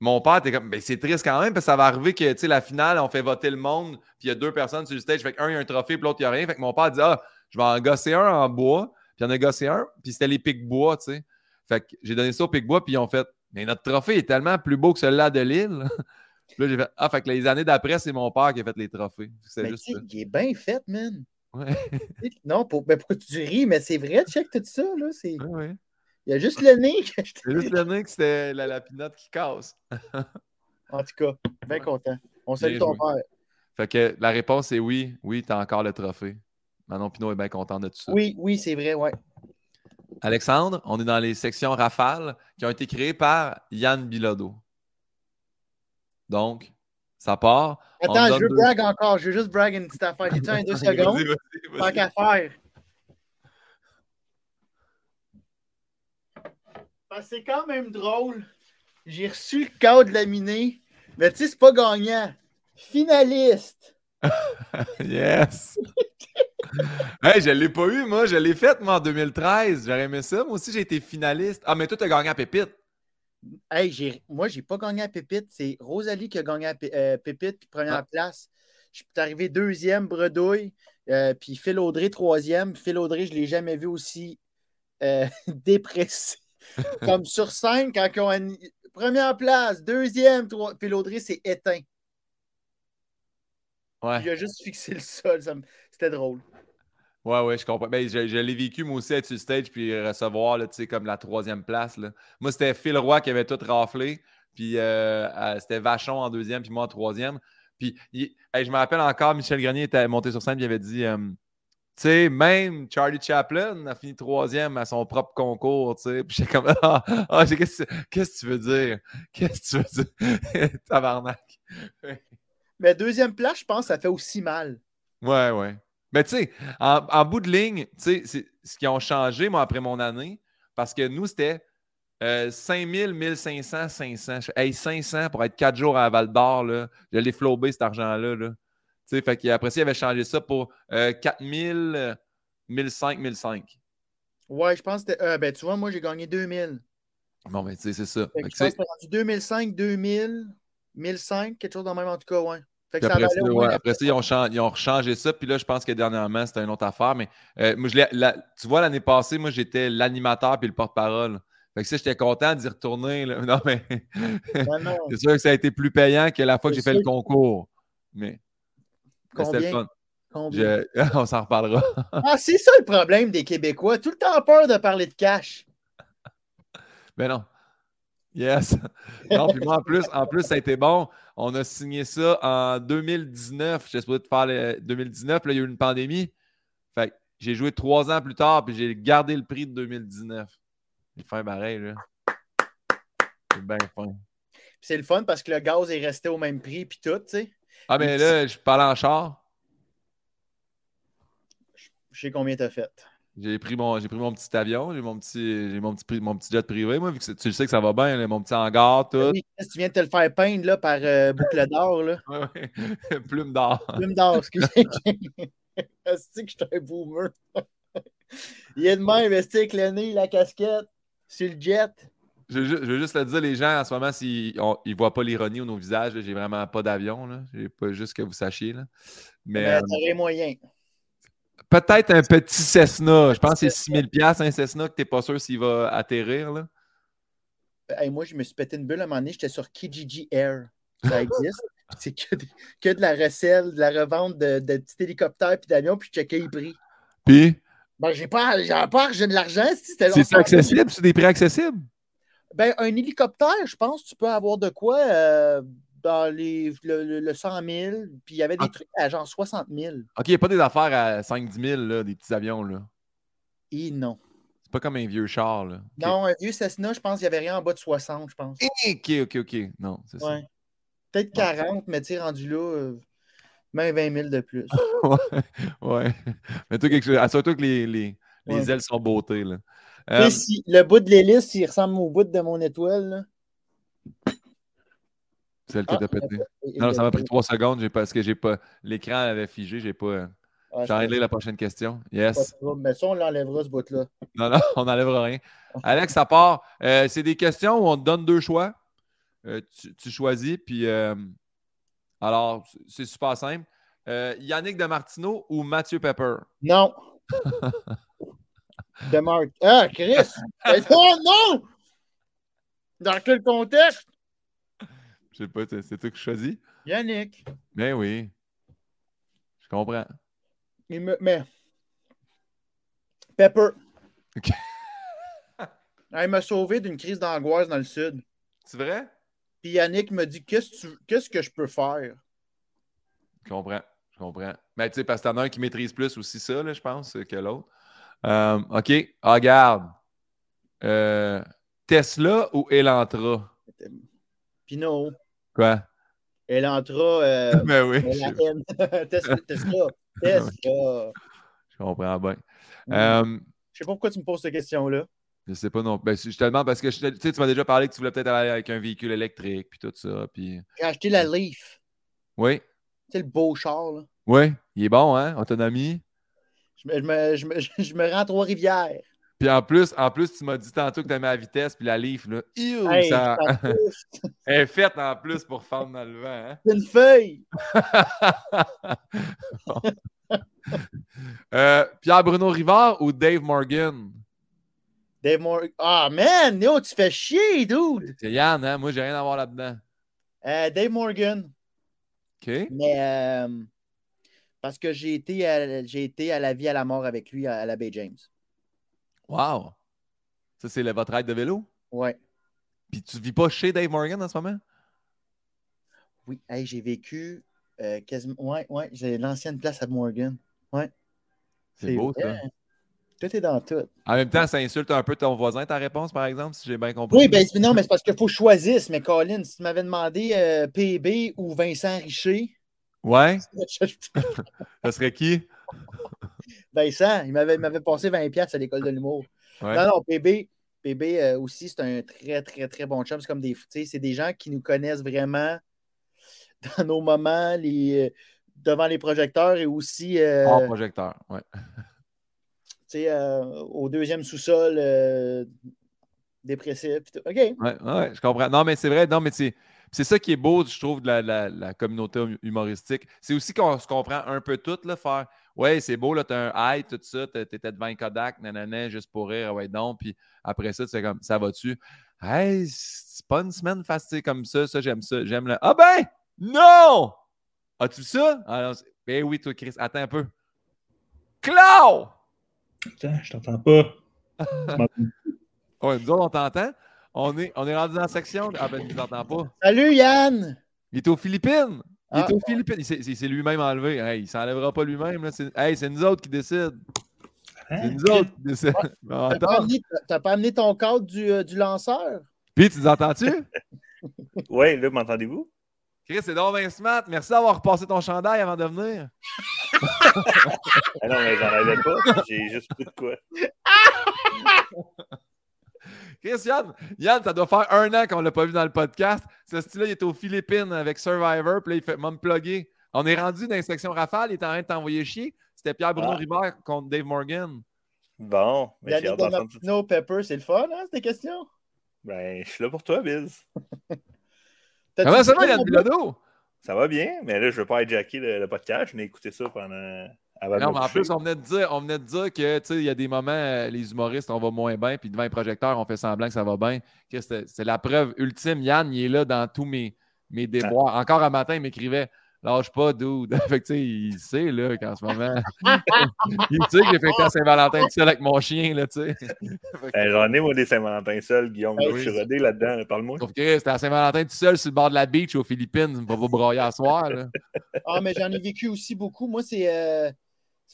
mon père était comme, ben, c'est triste quand même, parce que ça va arriver que, tu sais, la finale, on fait voter le monde, puis il y a deux personnes sur le stage, fait qu'un, il y a un trophée, puis l'autre, il n'y a rien. Fait que mon père dit, ah, je vais en gosser un en bois, puis en a gossé un, puis c'était les pics bois, tu sais. Fait que j'ai donné ça aux pics bois, puis ils ont fait, mais notre trophée est tellement plus beau que celui-là de Lille. puis là, j'ai fait, ah, fait que les années d'après, c'est mon père qui a fait les trophées. C'est juste il est bien fait, man. Ouais. non, pour, ben, pourquoi tu ris, mais c'est vrai, check tout ça, là. C'est... Ouais, il y a juste le nez. C'est juste le nez que c'était la, lapinote qui casse. en tout cas, bien content. On salue ton père. Fait que la réponse est oui. Oui, tu as encore le trophée. Manon Pinot est bien content de tout ça. Oui, oui, c'est vrai, ouais. Alexandre, on est dans les sections rafales qui ont été créées par Yann Bilodeau. Donc, ça part. Attends, je veux brag encore. Je veux juste brag une petite affaire. J'ai-tu un deux secondes? Tant qu'à faire. C'est quand même drôle. J'ai reçu le code laminé, mais tu sais, c'est pas gagnant. Finaliste. yes. hey, je l'ai pas eu, moi. Je l'ai fait, moi, en 2013. J'aurais aimé ça. Moi aussi, j'ai été finaliste. Ah, mais toi, tu as gagné à Pépite. Hey, j'ai... moi, j'ai pas gagné à Pépite. C'est Rosalie qui a gagné à euh, Pépite, puis première ah. place. Je suis arrivé deuxième, Bredouille, euh, puis Phil Audrey, troisième. Phil Audrey, je l'ai jamais vu aussi euh, dépressé. Comme sur scène, quand ils ont une première place, deuxième, trois, puis l'autre, c'est éteint. Ouais. Il a juste fixé le sol. C'était drôle. Ouais, ouais, je comprends. Ben, je, je l'ai vécu, moi aussi, être sur le stage puis recevoir, tu sais, comme la troisième place. Là. Moi, c'était Phil Roy qui avait tout raflé. Puis euh, euh, c'était Vachon en deuxième, puis moi en troisième. Puis il- hey, je me rappelle encore, Michel Grenier était monté sur scène, et il avait dit euh, Tu sais, même Charlie Chaplin a fini troisième à son propre concours, tu sais. Puis j'étais comme Ah, ah, qu'est-ce que tu veux dire? Qu'est-ce que tu veux dire? Tabarnak. Mais deuxième place, je pense, ça fait aussi mal. Ouais, ouais. Mais tu sais, en, en bout de ligne, tu sais, c'est ce qui ont changé, moi, après mon année, parce que nous, c'était euh, 5000, 1500, 500. Je- Hey, 500 pour être 4 jours à Val d'Or, là. Je l'ai flobé, cet argent-là, là. Sais, fait qu'après ça, il avait changé ça pour euh, 4000, euh, 1005, 1005. Ouais, je pense que c'était. euh, ben, tu vois, moi, j'ai gagné 2000. Bon, ben, tu sais, c'est ça. Fait Fait que je pense que rendu 2005, 2000, 1005, quelque chose dans le même en tout cas, ouais. Fait que Puis ça après, ça, ouais, après ça, ils ont, chan- ils ont changé ça. Puis là, je pense que dernièrement, c'était une autre affaire. Mais euh, moi, je l'ai- la- tu vois, l'année passée, moi, j'étais l'animateur puis le porte-parole. Fait que ça, j'étais content d'y retourner. là. Non, mais c'est sûr que ça a été plus payant que la fois que j'ai fait le concours. Mais Combien? fun. Combien? Je- On s'en reparlera. Ah, c'est ça le problème des Québécois. Tout le temps peur de parler de cash. Mais non. Yes. Non, puis moi, en plus, en plus, ça a été bon. On a signé ça en 2019. J'étais supposé de faire le 2019. Là, il y a eu une pandémie. Fait j'ai joué trois ans plus tard, puis j'ai gardé le prix de 2019. J'ai fait pareil, là. C'est bien fin. Puis C'est le fun parce que le gaz est resté au même prix, puis tout, tu sais. Ah, mais là, je parle en char. Je sais combien t'as fait. J'ai pris mon, pris mon petit avion, j'ai mon petit, mon petit, mon petit jet privé, moi, vu que tu sais que ça va bien, là, mon petit hangar, tout. Oui, tu viens de te le faire peindre là, par euh, boucle d'or. là. Ouais, ouais. Plume d'or. Plume d'or, excusez. C'est que je suis un boomer. Il est de même investi avec le nez, la casquette, sur le jet. Je veux, ju- je veux juste le dire, les gens, en ce moment, s'ils ne voient pas l'ironie au nos visages, j'ai vraiment pas d'avion. J'ai pas juste que vous sachiez. Là. Mais Mais euh, moyen. peut-être un petit Cessna. Je pense que c'est 6000 pièces un Cessna que tu n'es pas sûr s'il va atterrir. Là. Hey, moi, je me suis pété une bulle à un moment donné, j'étais sur Kijiji Air. Ça existe. C'est que, que de la recelle, de la revente de, de petits hélicoptères et d'avions, puis je checkais les prix. Puis, Ben, j'ai pas, j'ai de l'argent. si c'est accessible? C'est des prix accessibles? Ben, un hélicoptère, je pense, tu peux avoir de quoi euh, dans les, le, le- le 100 000, puis il y avait des Ah. trucs à genre 60 000. OK, il n'y a pas des affaires à 5-10 000, là, des petits avions. là. Et non. C'est pas comme un vieux char. Là. OK. Non, un vieux Cessna, je pense qu'il n'y avait rien en bas de 60, je pense. OK, OK, OK. Non, c'est Ouais. Peut-être 40, mais tu rendu là, euh, même 20 000 de plus. ça. ouais. ouais. Mais toi, quelque chose. Assure-toi que les, les, les Ouais. ailes sont beautés. Là. Euh, si le bout de l'hélice, il ressemble au bout de mon étoile. là. celle que Ah, t'as pété. Non, ça m'a pris trois secondes j'ai parce que j'ai pas. L'écran avait figé, j'ai pas. Ah, J'ai la prochaine question. Yes. Mais ça, on l'enlèvera, ce bout-là. Non, non, on n'enlèvera rien. Alex, à part, euh, c'est des questions où on te donne deux choix. Euh, tu, tu choisis, puis euh, alors, c'est super simple. Yannick de Martineau ou Mathieu Pepper? Non. de Marc. Ah, Chris! Mais non! Dans quel contexte? Je sais pas, c'est toi qui choisis? Yannick. Ben oui. Je comprends. Il me. Mais. Pepper. Ok. Ah, m'a sauvé d'une crise d'angoisse dans le sud. C'est vrai? Puis Yannick me dit Qu'est-ce que tu- qu'est-ce que je peux faire? Je comprends. Je comprends. Mais tu sais, parce que t'en as un qui maîtrise plus aussi ça, là, je pense, que l'autre. Euh, OK. Ah, regarde. Euh, Tesla ou Elantra? Pinot. Quoi? Elantra. Euh, Ben oui. Je. Tesla. Tesla. Tesla. je comprends bien. Mm. Euh, Je sais pas pourquoi tu me poses cette question-là. je sais pas non. Ben, je te demande parce que je tu m'as déjà parlé que tu voulais peut-être aller avec un véhicule électrique puis tout ça. Puis... J'ai acheté la Leaf. Oui. C'est le beau char, là. Oui. Il est bon, hein? Autonomie. Je me, je me, je me, je me rends à Trois-Rivières. Puis en plus, en plus, tu m'as dit tantôt que tu aimais la vitesse, puis la Leaf, là. Iou, Hey, ça... Elle est faite en plus pour fendre dans le vent, hein? C'est une feuille. Euh, Pierre-Bruno Rivard ou Dave Morgan? Dave Morgan. Ah, man! Yo, tu fais chier, dude! C'est Yann, hein? Moi, j'ai rien à voir là-dedans. Euh, Dave Morgan. OK? Mais. euh, Parce que j'ai été, à, j'ai été à la vie à la mort avec lui à, la Bay James. Wow! Ça, c'est le- votre aide de vélo? Ouais. Puis tu vis pas chez Dave Morgan en ce moment? Oui. Hey, j'ai vécu euh, quasiment. Ouais, ouais. J'ai l'ancienne place à Morgan. Ouais. C'est beau, vrai, ça. hein. Tout est dans tout. En même temps, ça insulte un peu ton voisin, ta réponse, par exemple, si j'ai bien compris. Oui, ben non, mais c'est parce qu'il faut choisisse. Mais Colin, si tu m'avais demandé euh, PB ou Vincent Richer, Ouais? Ça serait qui? Vincent, il m'avait, il m'avait passé 20$ à l'école de l'humour. Ouais. Non, non, PB, PB euh, aussi, c'est un très, très, très bon chum. C'est comme des. tu sais, C'est des gens qui nous connaissent vraiment dans nos moments, les, euh, devant les projecteurs et aussi euh, Hors projecteur. Ouais. tu sais, euh, au deuxième sous-sol euh, dépressif. OK. Ouais, ouais, je comprends. Non, mais c'est vrai, non, mais c'est. C'est ça qui est beau, je trouve, de la, la- la communauté hum- humoristique. C'est aussi qu'on se comprend un peu tout, là, faire Ouais, c'est beau, là, t'as un high, tout ça, t'étais devant un Kodak, nanana, juste pour rire, ouais, donc, puis après ça, c'est comme ça va-tu? Hey, c'est pas une semaine facile comme ça, ça, j'aime ça. J'aime le. Ah ben! Non! As-tu vu ça? Ah, non, c'est- ben oui, toi, Chris, attends un peu. Clau! Attends, je t'entends pas. Ouais, nous autres, on t'entend. On est, on est rendu dans la section? Ah ben, il nous entend pas. Salut Yann! Il est aux Philippines. Il est Ah. aux Philippines. Il s'est- lui-même enlevé. Hey, il s'enlèvera pas lui-même. là. C'est hey, c'est nous autres qui décident. C'est Hein? nous autres qui décident. T'as pas, amené, t'as pas amené ton cadre du, euh, du lanceur? Puis, tu nous entends-tu? Ouais, là, m'entendez-vous? Chris, c'est donc bien smart. Merci d'avoir repassé ton chandail avant de venir. Ah non, mais j'en avais pas. J'ai juste plus de quoi. Chris, Yann, Yann, ça doit faire un an qu'on l'a pas vu dans le podcast. Ce style-là, il est aux Philippines avec Survivor. Puis là, il fait m'a me plugger. On est rendu dans l'inspection Rafale. Il est en train de t'envoyer chier. C'était Pierre-Bruno Ah. Ribert contre Dave Morgan. Bon, mais j'ai. Donofino, Pepper, c'est le fun, hein, ces questions? Ben, je suis là pour toi, Biz. Comment ça va, Yann Bilodeau? Ça va bien, mais là, je veux pas hijacker le, le podcast. Je n'ai écouté ça pendant. Avant de Non, mais en plus, on venait de dire, on venait de dire que, tu sais, il y a des moments, euh, les humoristes, on va moins bien, puis devant les projecteurs, on fait semblant que ça va bien. C'est c'est la preuve ultime. Yann, il est là dans tous mes, mes déboires. Encore un matin, il m'écrivait Lâche pas, dude. fait que, tu sais, il sait, là, qu'en ce moment. il sait que j'ai fêté à Saint-Valentin tout seul avec mon chien, là, tu sais. Fait que- Ben, J'en ai, moi, des Saint-Valentin seul, Guillaume. Oui. Je suis rodé là-dedans. là, Parle-moi. Sauf que c'était à Saint-Valentin tout seul sur le bord de la beach aux Philippines. Il me va pas broyer à soir, là. Ah, mais j'en ai vécu aussi beaucoup. Moi, c'est. euh,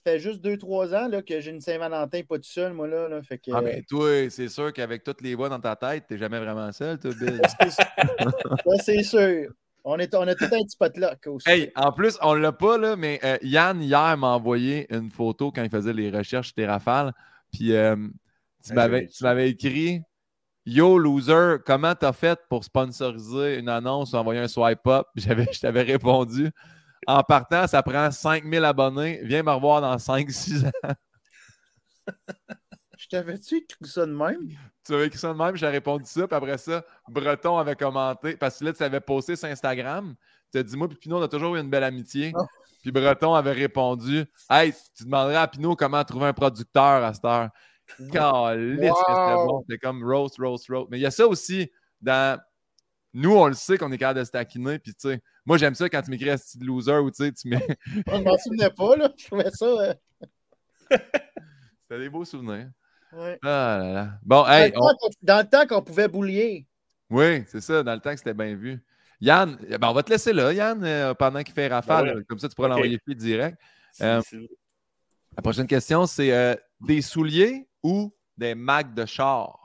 fait juste 2-3 ans là, que j'ai une Saint-Valentin pas tout seul, moi, là. là. fait que, Ah, mais toi, c'est sûr qu'avec toutes les voix dans ta tête, t'es jamais vraiment seul, toi, Bill. c'est sûr. On, est, on a tout un petit potluck aussi. Hey, en plus, on l'a pas, là, mais euh, Yann, hier, m'a envoyé une photo quand il faisait les recherches chez Rafale. Puis euh, tu m'avais écrit Yo, loser, comment t'as fait pour sponsoriser une annonce ou envoyer un swipe up? Je t'avais répondu En partant, ça prend 5000 abonnés. Viens me revoir dans 5-6 ans. Je t'avais-tu écrit ça de même? Tu avais écrit ça de même, j'ai répondu ça. Puis après ça, Breton avait commenté. Parce que là, tu avais posté sur Instagram. Tu as dit, moi, puis Pinot, on a toujours eu une belle amitié. Oh. Puis Breton avait répondu, Hey, tu demanderais à Pinot comment trouver un producteur à cette heure. Que c'était Wow. bon. C'était comme roast, roast, roast. Mais il y a ça aussi dans. Nous, on le sait qu'on est capable de se taquiner. Puis, tu sais, moi, j'aime ça quand tu m'écris Asti de loser ou tu sais, tu mets. Je m'en souvenais pas, là. Je trouvais ça. euh, C'était des beaux souvenirs. ouais. Ah là là. Bon, Dans, hey, le on- temps qu'on- dans le temps qu'on pouvait boulier. Oui, c'est ça, dans le temps que c'était bien vu. Yann, eh ben, on va te laisser là, Yann, euh, pendant qu'il fait rafale. Ben ouais. Comme ça, tu pourras l'envoyer plus direct. Euh, La prochaine question, c'est euh, des souliers ou des mags de char?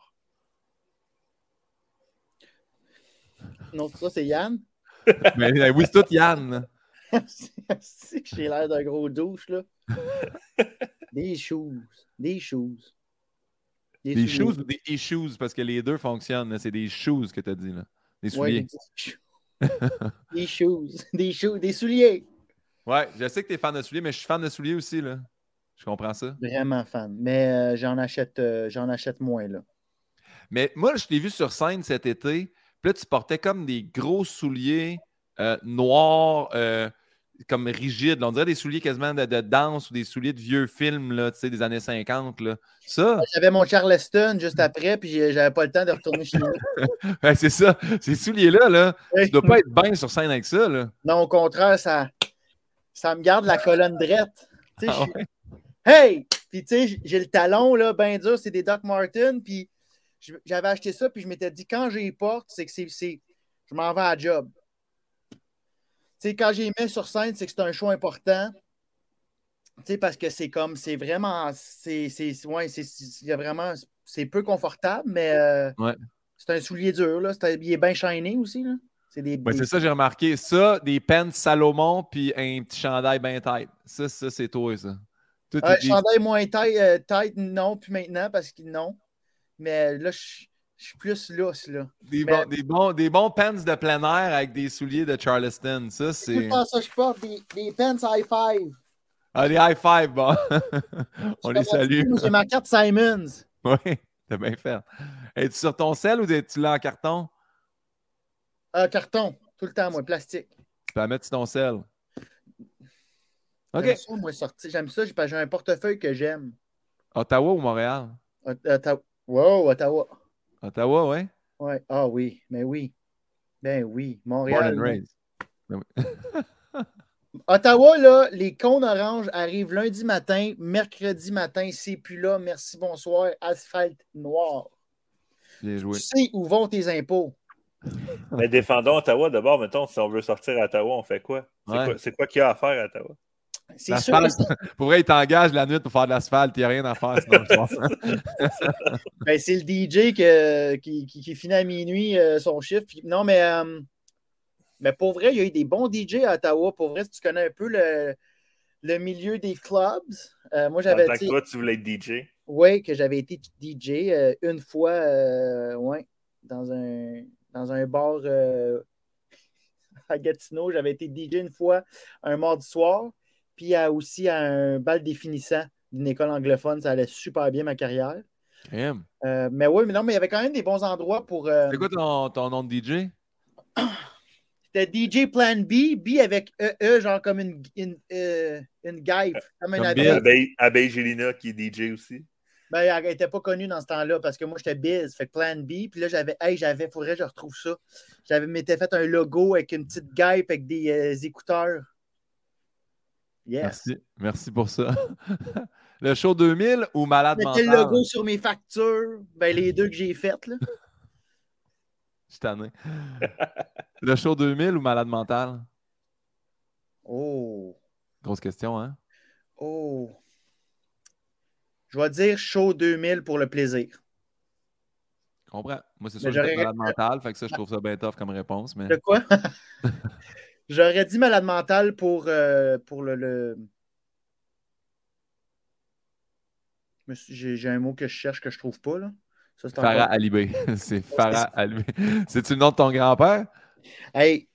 Non, ça, c'est Yann. Mais, euh, oui, c'est tout Yann. c'est que j'ai l'air d'un gros douche, là. Des shoes. Des shoes. Des souliers. shoes ou des issues, parce que les deux fonctionnent. C'est des shoes que tu as dit. Là. Des souliers. des, des shoes. Des shoes. Des souliers. Ouais, je sais que tu es fan de souliers, mais je suis fan de souliers aussi. Là. Je comprends ça. Vraiment fan. Mais euh, j'en achète, euh, j'en achète moins, là. Mais moi, je t'ai vu sur scène cet été. Puis là, tu portais comme des gros souliers euh, noirs, euh, comme rigides. On dirait des souliers quasiment de, de danse ou des souliers de vieux films là, tu sais, des années 50. Là. Ça, J'avais mon Charleston juste après, puis j'avais pas le temps de retourner chez nous. ouais, c'est ça. Ces souliers-là, là, Oui. tu dois pas être bien sur scène avec ça. Là. Non, au contraire, ça, ça me garde la colonne sais, Ah ouais? Hey! Puis tu sais, j'ai le talon, là, ben dur, c'est des Doc Martens. Puis j'avais acheté ça, puis je m'étais dit, quand j'ai les porte, c'est que c'est. Je m'en vais à job. Tu sais, quand j'ai mis sur scène, c'est que c'est un choix important. Parce que c'est comme, c'est vraiment. C'est. Ouais, c'est. vraiment. C'est peu confortable, mais. euh, Ouais. C'est un soulier dur, là. C'est un- il est bien shiny aussi, là. C'est des. Ouais, des- c'est ça, j'ai remarqué. Ça, des pants Salomon, puis un petit chandail bien tête. Ça, ça c'est toi, ça. T'es- chandail moins taille, euh, non, puis maintenant, parce que non. Mais là, je suis plus lousse, là. des, mais- des, bons, des bons pants de plein air avec des souliers de Charleston. Ça, C'est tout c'est. le temps ça je porte, des, des pants high five. Ah, des high five, bon. On les salue. J'ai ma carte Simons. Oui, t'as bien fait. Es-tu sur ton sel ou tu l'as en carton? Euh, carton, tout le temps, moi, plastique. Tu peux mettre sur ton sel. OK. J'aime ça, moi, sortir. J'aime ça, j'ai un portefeuille que j'aime. Ottawa ou Montréal? Ot- Ottawa. Wow, Ottawa. Ottawa, oui. Ouais. Ah oui, mais oui. Ben oui, Born Montréal. and raised. Ottawa, là, les cônes oranges arrivent lundi matin, mercredi matin, c'est plus là. Merci, bonsoir. Asphalte noir. Bien joué. Tu sais où vont tes impôts? Mais défendons Ottawa d'abord, mettons, si on veut sortir à Ottawa, on fait quoi? C'est Ouais. quoi, c'est quoi qu'il y a à faire à Ottawa? L'asphalte. Pour vrai, il t'engage la nuit pour faire de l'asphalte. Il n'y a rien à faire sinon. Ben, c'est le DJ que- qui, qui, qui finit à minuit euh, son chiffre. Puis- non, mais, euh, mais pour vrai, il y a eu des bons DJ à Ottawa. Pour vrai, si tu connais un peu le, le milieu des clubs, euh, moi j'avais été. toi, tu voulais être DJ. Oui, que j'avais été DJ euh, une fois euh, ouais, dans, un, dans un bar euh, à Gatineau. J'avais été DJ une fois un mardi soir. Puis à- aussi à un bal définissant d'une école anglophone. Ça allait super bien ma carrière. Euh, mais oui, mais non, mais il y avait quand même des bons endroits pour. euh, C'est quoi ton, ton nom de DJ? C'était DJ Plan B, B avec E, E genre comme une, une, euh, une guêpe. Comme un Comme abeille. Abeille, Abeille Gélina qui est DJ aussi. Ben, elle n'était pas connue dans ce temps-là parce que moi, j'étais biz. Fait que Plan B. Puis là, j'avais, hey, j'avais, faudrait que je retrouve ça. J'avais m'étais fait un logo avec une petite guêpe avec des euh, écouteurs. Yes. Merci. Merci pour ça. Le show 2000 ou Malade mental? le logo sur mes factures. Ben, les deux que j'ai faites, là. Je suis tanné. Le show 2000 ou Malade mental? Oh. Grosse question, hein? Oh. Je vais dire show 2000 pour le plaisir. Je comprends. Moi, c'est sûr que j'aurais- Malade mental, fait que ça, je trouve ça bien tough comme réponse. Mais... De quoi? J'aurais dit malade mental pour, euh, pour le. le- J'ai j'ai un mot que je cherche que je trouve pas. Là. Ça, Farah encore- Alibé. c'est Farah Alibé. C'est-tu le nom de ton grand-père? Hey,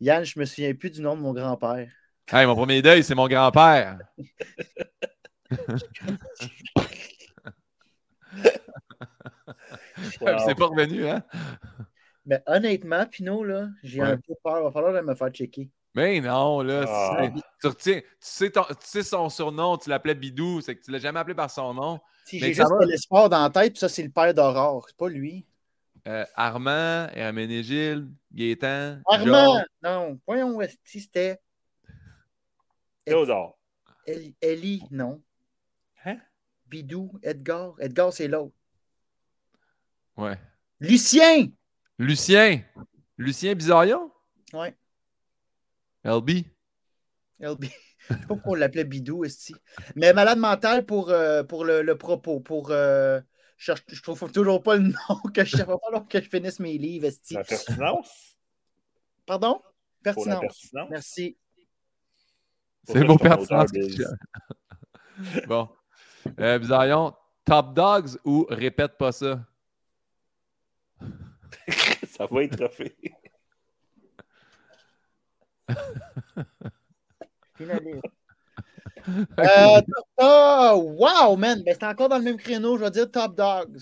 Yann, je me souviens plus du nom de mon grand-père. Hey, mon premier deuil, c'est mon grand-père. Wow. C'est pas revenu, hein? Mais honnêtement, Pinot, là, j'ai Ouais. un peu peur. Il va falloir me faire checker. Mais non, là. Ah. c'est- Tu, retiens, tu, sais ton- tu sais son surnom, tu l'appelais Bidou, c'est que tu l'as jamais appelé par son nom. Si j'ai juste va. l'espoir dans la tête, puis ça, c'est le père d'Aurore. C'est pas lui. Euh, Armand, Herménégilde, Gaétan. Armand! Non, voyons où est-ce que c'était. Théodore. El- Ellie, non. Hein? Bidou, Edgar. Edgar, c'est l'autre. Ouais. Lucien! Lucien. Lucien Bizarion? Ouais, LB. LB. Je sais pas pourquoi on l'appelait Bidou, esti. Mais malade mental pour, euh, pour le, le propos. Pour, euh, je, je trouve toujours pas le nom que je va falloir que je finisse mes livres, esti. La pertinence. Pardon? Pour la Pertinence. pertinence. Merci. C'est beau pertinence. Bon. Euh, Bizarion, Top Dogs ou répète pas ça? Ça va être fait. Finaliste. Euh, oh, wow, man! Ben, c'est encore dans le même créneau. Je vais dire Top Dogs.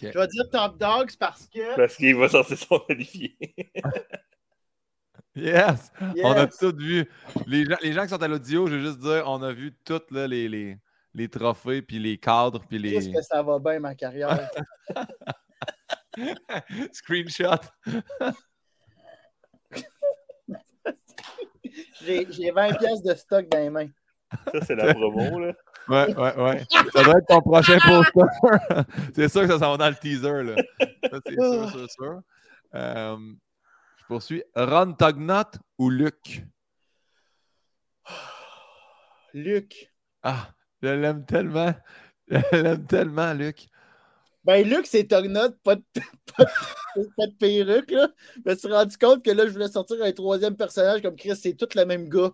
Je vais dire Top Dogs parce que. Parce qu'il va sortir son Olivier. Yes! On a tout vu. Les gens, les gens qui sont à l'audio, je veux juste dire, on a vu tous là, les, les, les trophées, puis les cadres, puis Qu'est-ce les que ça va bien, ma carrière? screenshots. J'ai j'ai 20 pièces de stock dans les mains. Ça, c'est la promo, là. Ouais, ouais, ouais. Ça doit être ton prochain poster. c'est sûr que ça s'en va dans le teaser, là. Ça, c'est sûr, sûr, sûr. Euh, je poursuis. Ron Tugnut ou Luc? Luc. Ah, je l'aime tellement. Je l'aime tellement, Luc. Ben, Luc, c'est Tognot, pas de, pas, de, pas de perruque, là. Je me suis rendu compte que là, je voulais sortir un troisième personnage comme Chris, c'est tout le même gars,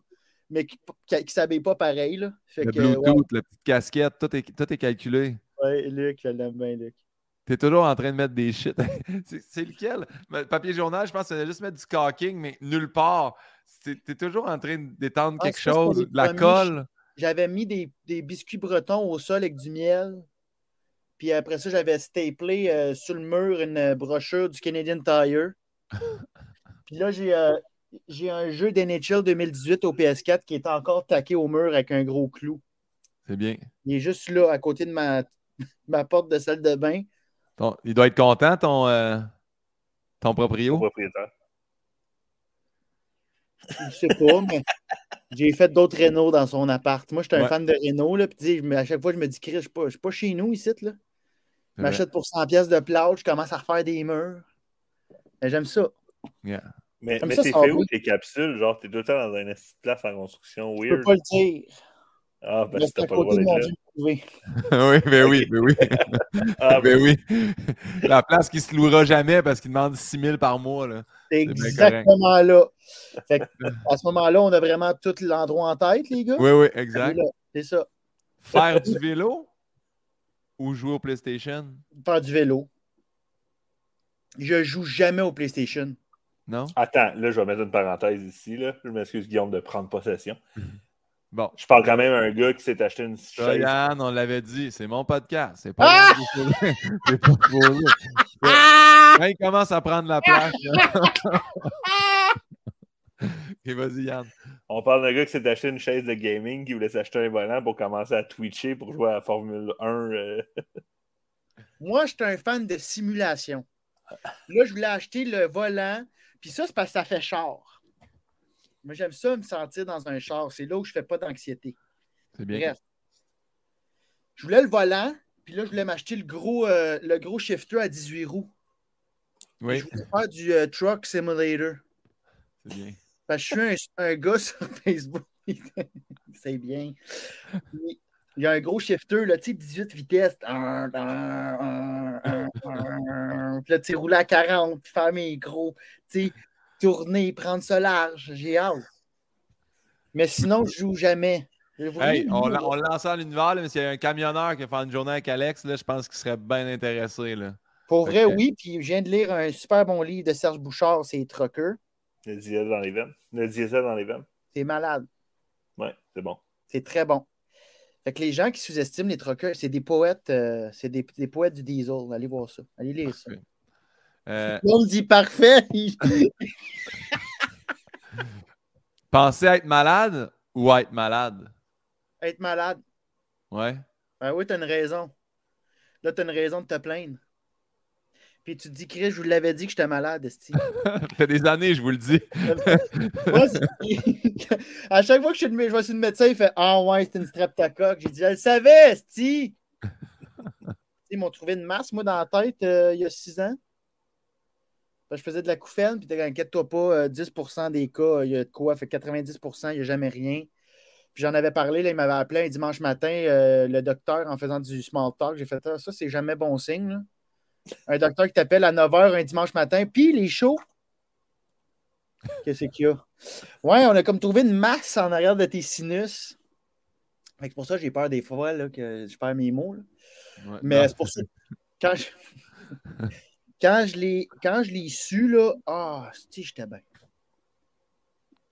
mais qui ne s'habille pas pareil, là. Fait Le que, Bluetooth, ouais, la petite casquette, tout est, tout est calculé. ouais, Luc, je l'aime bien, Luc. T'es toujours en train de mettre des shit. c'est lequel? Papier journal, je pense que c'est juste mettre du caulking, mais nulle part. T'es toujours en train d'étendre Ah, quelque chose, de la colle. J'avais mis des, des biscuits bretons au sol avec du miel. Puis après ça, j'avais staplé euh, sur le mur une euh, brochure du Canadian Tire. Puis là, j'ai euh, j'ai un jeu d'NHL 2018 au PS4 qui est encore taqué au mur avec un gros clou. C'est bien. Il est juste là, à côté de ma, ma porte de salle de bain. Ton- il doit être content, ton, euh, ton proprio? Propriétaire. Je sais pas, mais j'ai fait d'autres Renault dans son appart. Moi, j'étais un Ouais. fan de Renault. Là, à chaque fois, je me dis, Chris, je suis pas, je suis pas chez nous ici. Là. Je m'achète pour 100 pièces de plâtre, je commence à refaire des murs. Mais J'aime ça. Yeah. Mais, mais ça, t'es fait où tes capsules? Genre, t'es tout le temps dans un esti de place en construction Je peux weird. pas le dire. Ah, ben, Mais si c'est t'as pas le droit oui, ben oui, ben oui. Ah, ben ben, oui. La place qui se louera jamais parce qu'il demande 6 000 par mois. Là. C'est exactement là. Fait à ce moment-là, on a vraiment tout l'endroit en tête, les gars. Oui, oui, exact. C'est ça. Faire du vélo? Ou jouer au PlayStation? Faire du vélo. Je joue jamais au PlayStation. Non? Attends, là, je vais mettre une parenthèse ici. Là. Je m'excuse, Guillaume, de prendre possession. Bon. Je parle quand même à un gars qui s'est acheté une chaise. Yann, on l'avait dit, c'est mon podcast. C'est pas Ah! C'est pas. Quand il commence à prendre la place. Ok, vas-y, Yann. On parle d'un gars qui s'est acheté une chaise de gaming, qui voulait s'acheter un volant pour commencer à twitcher pour jouer à la Formule 1. euh, Moi, je suis un fan de simulation. Là, je voulais acheter le volant. Puis ça, c'est parce que ça fait char. Moi, j'aime ça me sentir dans un char. C'est là où je fais pas d'anxiété. C'est bien. Bref. Je voulais le volant. Puis là, je voulais m'acheter le gros, euh, le gros shifter à 18 roues. Oui, Je voulais faire du euh, Truck Simulator. c'est bien. Parce que je suis un, un gars sur Facebook. C'est bien. Il y a un gros shifter, là, tu sais, 18 vitesses. Puis là, tu sais, rouler à 40, puis faire mes gros, tu sais, tourner, prendre ça large. J'ai hâte. Mais sinon, je joue jamais. Hey, on, on lance à l'univers, mais s'il y a un camionneur qui va faire une journée avec Alex, là, je pense qu'il serait bien intéressé. Là. Pour vrai, oui. Puis je viens de lire un super bon livre de Serge Bouchard, c'est Trucker. Le diesel dans les veines. Le diesel dans les veines. C'est malade. Ouais, c'est bon. C'est très bon. Fait que les gens qui sous-estiment les truckers, c'est des poètes, euh, c'est des, des poètes du diesel. Allez voir ça. Allez lire ça. Euh, On dit parfait. penser à être malade ou à être malade? Être malade. Ouais. Ben oui, t'as une raison. Là, t'as une raison de te plaindre. Puis tu te dis, Chris, je vous l'avais dit que j'étais malade, Esti. Ça fait des années, je vous le dis. Moi, à chaque fois que je, suis je vais sur le médecin, il fait Ah ouais, c'est une streptocoque. J'ai dit, je le savais, Esti. Ils m'ont trouvé une masse, moi, dans la tête, euh, il y a six ans. Que je faisais de la couffaine, puis t'es inquiète-toi pas, euh, 10% des cas, il y a de quoi, fait 90%, il n'y a jamais rien. Puis j'en avais parlé, là, il m'avait appelé un dimanche matin, euh, le docteur, en faisant du small talk. J'ai fait Ah, ça, c'est jamais bon signe. là. Un docteur qui t'appelle à 9h un dimanche matin, puis les chauds. Qu'est-ce qu'il y a? Ouais, on a comme trouvé une masse en arrière de tes sinus. Que pour ça, j'ai peur des fois là, que je perds mes mots. Ouais. Mais c'est pour ça. Quand je, quand je l'ai quand je l'ai su, là, ah, si j'étais bien.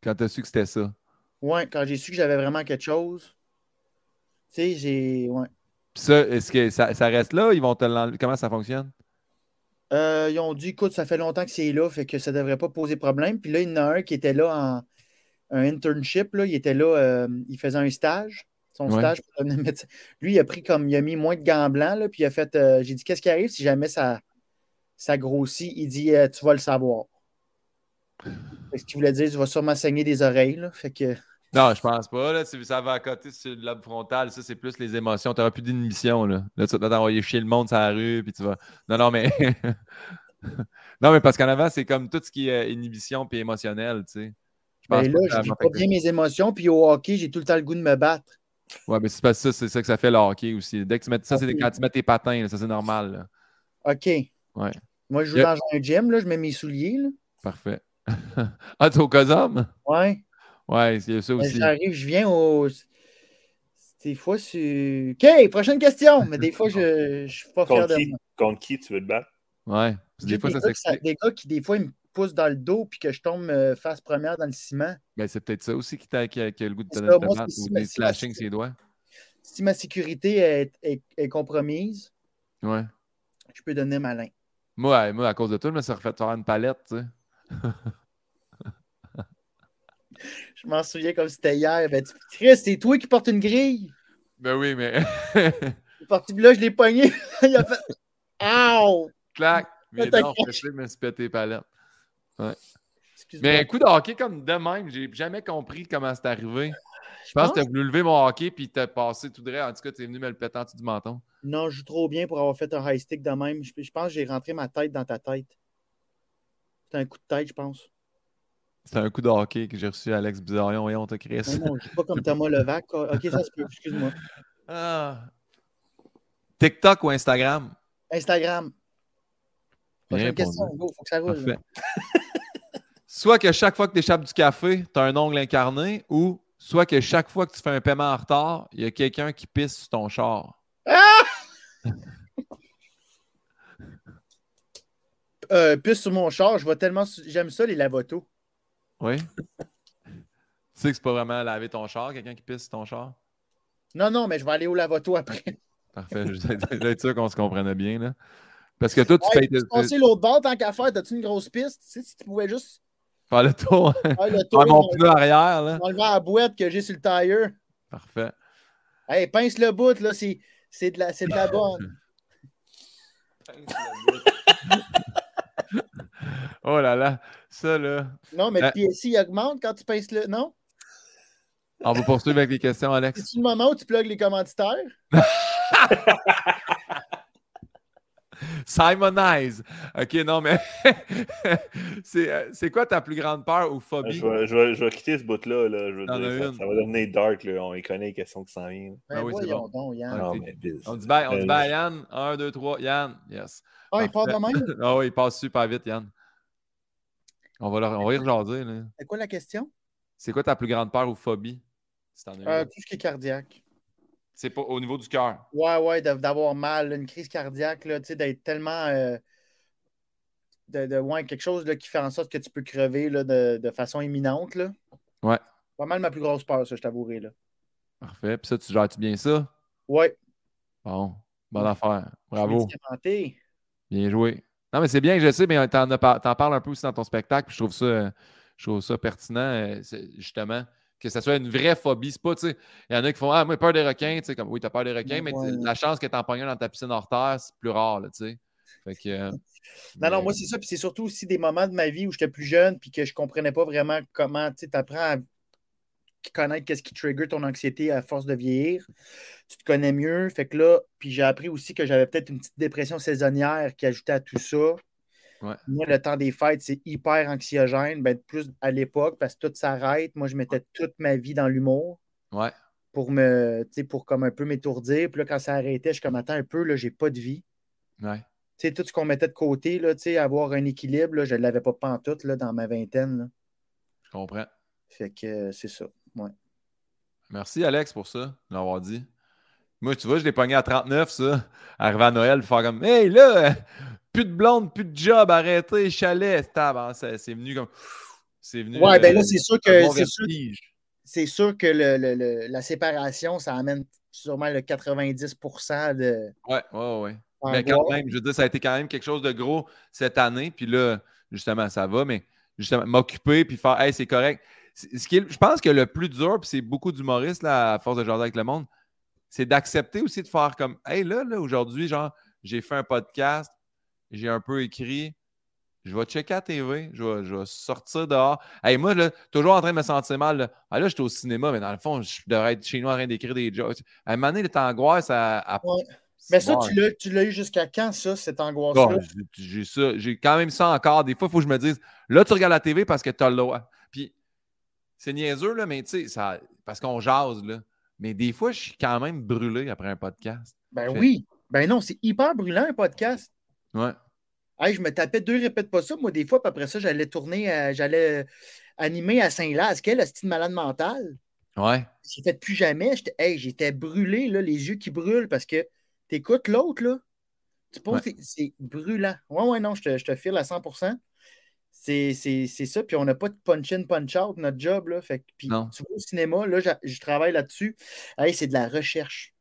Quand tu as su que c'était ça. Ouais, quand j'ai su que j'avais vraiment quelque chose, tu sais, j'ai. Ouais. Puis ça, est-ce que ça, ça reste là? Ils vont te l'enlever? Comment ça fonctionne? Euh, ils ont dit, écoute, ça fait longtemps que c'est là, fait que ça devrait pas poser problème. Puis là, il y en a un qui était là en un internship, là, il était là, euh, il faisait un stage, son Ouais. stage pour devenir médecin. Lui, il a pris comme, il a mis moins de gants blancs, là, puis il a fait, euh, j'ai dit, qu'est-ce qui arrive si jamais ça, ça grossit? Il dit, euh, tu vas le savoir. Ce qu'il voulait dire, tu vas sûrement saigner des oreilles. Là. Fait que. Non, je pense pas. Là. Ça va à côté sur le lobe frontal, ça, c'est plus les émotions. Tu n'auras plus d'inhibition. Là. là, tu vas t'envoyer chier le monde sur la rue, puis tu vas. Non, non, mais. non, mais parce qu'en avant, c'est comme tout ce qui est inhibition puis émotionnel, tu sais. Je pense Ben pas là, que je vis pas bien mes émotions, puis au hockey, j'ai tout le temps le goût de me battre. Ouais, mais c'est pas ça, c'est ça que ça fait le hockey aussi. Dès que tu mets ça, c'est quand tu mets tes patins, là, ça c'est normal. là. OK. Ouais. Moi, je joue dans un gym, là, je mets mes souliers. Là. Parfait. ah, t'es au Cosum? Ouais. Ouais, c'est ça Ben, aussi. J'arrive, je viens au. Des fois, c'est. OK, prochaine question. Mais des fois, je ne suis pas fier Contre de moi. contre qui tu veux te battre? Ouais. Des fois, des, ça gars qui- s'explique. des gars qui, des fois, ils me poussent dans le dos puis que je tombe euh, face première dans le ciment. Ben, c'est peut-être ça aussi qui, t'a, qui, a, qui a le goût de te donner ça, ou si- des si- slashing si- ses doigts. Si ma sécurité est, est- est compromise, Ouais. je peux donner malin. Moi, à- moi, à cause de toi, je me suis refait faire une palette, tu sais. Je m'en souviens comme c'était hier. Ben, tu... Chris, c'est toi qui portes une grille. Ben oui, mais. Parti là, je l'ai pogné. Il a fait. Ow! Clac! Mais T'as non, je me suis pété palettes. Excuse-moi. Mais un coup de hockey comme de même, j'ai jamais compris comment c'est arrivé. Je pense que tu as voulu lever mon hockey puis t'as passé tout droit. En tout cas, tu es venu me le péter en dessous du menton. Non, je joue trop bien pour avoir fait un high stick de même. Je, je pense que j'ai rentré ma tête dans ta tête. C'était un coup de tête, je pense. C'était un coup de hockey que j'ai reçu à Alex Bizarion. Voyons, t'as créé ça. Non, non, je joue pas comme Thomas Levac. Ok, ça se peut. Excuse-moi. Ah. TikTok ou Instagram? Instagram. Prochaine question. répondu. Go, faut que ça roule. Soit que chaque fois que tu échappes du café, tu as un ongle incarné, ou soit que chaque fois que tu fais un paiement en retard, il y a quelqu'un qui pisse sur ton char. Euh, plus sur mon char, je vois tellement. J'aime ça, les lavotos. Oui? tu sais que c'est pas vraiment laver ton char, quelqu'un qui pisse ton char? Non, non, mais je vais aller au lavoto après. Parfait. Je vais être sûr qu'on se comprenne bien. Là. Parce que toi, tu Hey, payes tu passer l'autre bord tant qu'à faire, t'as-tu une grosse piste? Tu sais, si tu pouvais juste faire le tour. faire le faire tour, mon en- pneu arrière. Là. enlever la boîte que j'ai sur le tire. Parfait. Hey, pince le bout, là, c'est c'est de la, c'est de la bonne. oh là là. Ça, là. Non, mais Euh. le PSI il augmente quand tu pinces le. Non? On va poursuivre avec les questions, Alex. C'est-tu le moment où tu plugues les commanditaires? Simonize. OK, non, mais c'est euh, c'est quoi ta plus grande peur ou phobie? Je vais, je vais- je vais quitter ce bout-là. Là, je dire, ça, va devenir dark. Là. On y connaît les questions qui s'en viennent. Ben Ah oui, c'est voyons bon. donc, Yann. Non, ok. mais biz. On dit bye, on dit Euh, bye à Yann. Un, deux, trois. Yann. Yes. Ah, il part de même? Ah oui, il passe super vite, Yann. On va, leur, on va y rejaser. C'est quoi la question? C'est quoi ta plus grande peur ou phobie? Si Euh, tout ce qui est cardiaque. C'est au niveau du cœur. Ouais, ouais, d'av- d'avoir mal, une crise cardiaque, d'être tellement. euh, de, de- ouais, quelque chose là, qui fait en sorte que tu peux crever là, de, de façon imminente. Là. Ouais. Pas mal ma plus grosse peur, ça, je t'avouerai. Là. Parfait. Puis ça, tu gères-tu bien ça? Ouais. Bon. Bonne affaire. Bravo. Bien joué. Non, mais c'est bien, je sais, mais t'en, t'en parles un peu aussi dans ton spectacle, puis je trouve ça, je trouve ça pertinent, euh, justement, que ça soit une vraie phobie. C'est pas, tu sais, il y en a qui font Ah, moi, peur des requins, tu sais, comme oui, t'as peur des requins, mais Ouais. la chance que t'en pognes un dans ta piscine hors terre, c'est plus rare, là, tu sais. Fait que. euh, Non, non, moi, c'est ça. Puis c'est surtout aussi des moments de ma vie où j'étais plus jeune puis que je comprenais pas vraiment comment, tu sais, t'apprends à connaître qu'est-ce qui trigger ton anxiété à force de vieillir. Tu te connais mieux. Fait que là, puis j'ai appris aussi que j'avais peut-être une petite dépression saisonnière qui ajoutait à tout ça. Ouais. Moi, le temps des fêtes, c'est hyper anxiogène. Ben, plus à l'époque, parce que tout s'arrête. Moi, je mettais toute ma vie dans l'humour Ouais. pour me, tu sais, pour comme un peu m'étourdir. Puis là, quand ça arrêtait, je comme, attends un peu, là, j'ai pas de vie. Ouais. Tu sais, tout ce qu'on mettait de côté, là, tu sais, avoir un équilibre, là, je ne l'avais pas pantoute là, dans ma vingtaine. là. Je comprends. Fait que euh, c'est ça. Ouais. Merci, Alex, pour ça, de l'avoir dit. Moi, tu vois, je l'ai pogné à 39, ça. Arrivé à Noël, faire comme Hey, là, euh, plus de blonde, plus de job, arrêtez, chalet. Tab, c'est venu comme. C'est venu. Ouais, euh, ben là, c'est sûr que bon c'est sûr, que le, le- le- la séparation, ça amène sûrement le 90% de. Ouais, ouais, ouais. Mais quand même, je veux dire, ça a été quand même quelque chose de gros cette année. Puis là, justement, ça va, mais justement, m'occuper puis faire Hey, c'est correct. Ce qui est- je pense que le plus dur, puis c'est beaucoup d'humoristes, là, à force de jaser avec le monde, c'est d'accepter aussi de faire comme Hey, là, là, aujourd'hui, genre, j'ai fait un podcast, j'ai un peu écrit, je vais checker la TV, je vais, je vais sortir dehors. Hey, moi, là, toujours en train de me sentir mal. Là, ah, là j'étais au cinéma, mais dans le fond, je devrais être chez nous en train d'écrire des jokes. À un moment donné, l'angoisse à. à... Ouais. Mais ça, tu l'as, tu l'as eu jusqu'à quand, ça, cette angoisse-là? Bon, j'ai- j'ai ça. J'ai quand même ça encore. Des fois, il faut que je me dise, là, tu regardes la TV parce que tu as le droit. C'est niaiseux, là, mais tu sais, parce qu'on jase, là. Mais des fois, je suis quand même brûlé après un podcast. Ben Fait- oui. Ben non, c'est hyper brûlant, un podcast. Ouais. Hey, je me tapais deux répète pas ça, moi, des fois, puis après ça, j'allais tourner, à- j'allais animer à Saint-Laz. Quelle style malade mentale. Ouais. J'ai fait plus jamais. J'étais hey, j'étais brûlé, là, les yeux qui brûlent parce que t'écoutes l'autre, là. Tu penses Ouais. que c'est- c'est brûlant. Ouais, ouais, non, je te, je te file à 100%. C'est ça. Puis on n'a pas de punch-in, punch-out, notre job. Là. Fait que, puis Non. tu vois, au cinéma, là, je travaille là-dessus. Hey, c'est de la recherche.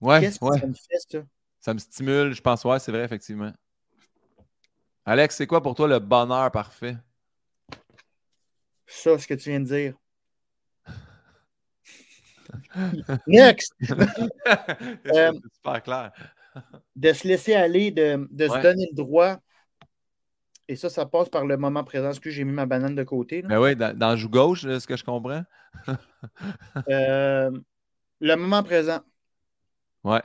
Ouais. Qu'est-ce que ouais. ça me fait, ça? Ça me stimule, je pense, ouais, c'est vrai, effectivement. Alex, c'est quoi pour toi le bonheur parfait? Ça, ce que tu viens de dire. Next! c'est Euh, super clair. De se laisser aller, de, de Ouais. se donner le droit. Et ça, ça passe par le moment présent. Est-ce que j'ai mis ma banane de côté? là? Ben oui, dans, dans le joue gauche, là, ce que je comprends. Euh, le moment présent. Ouais.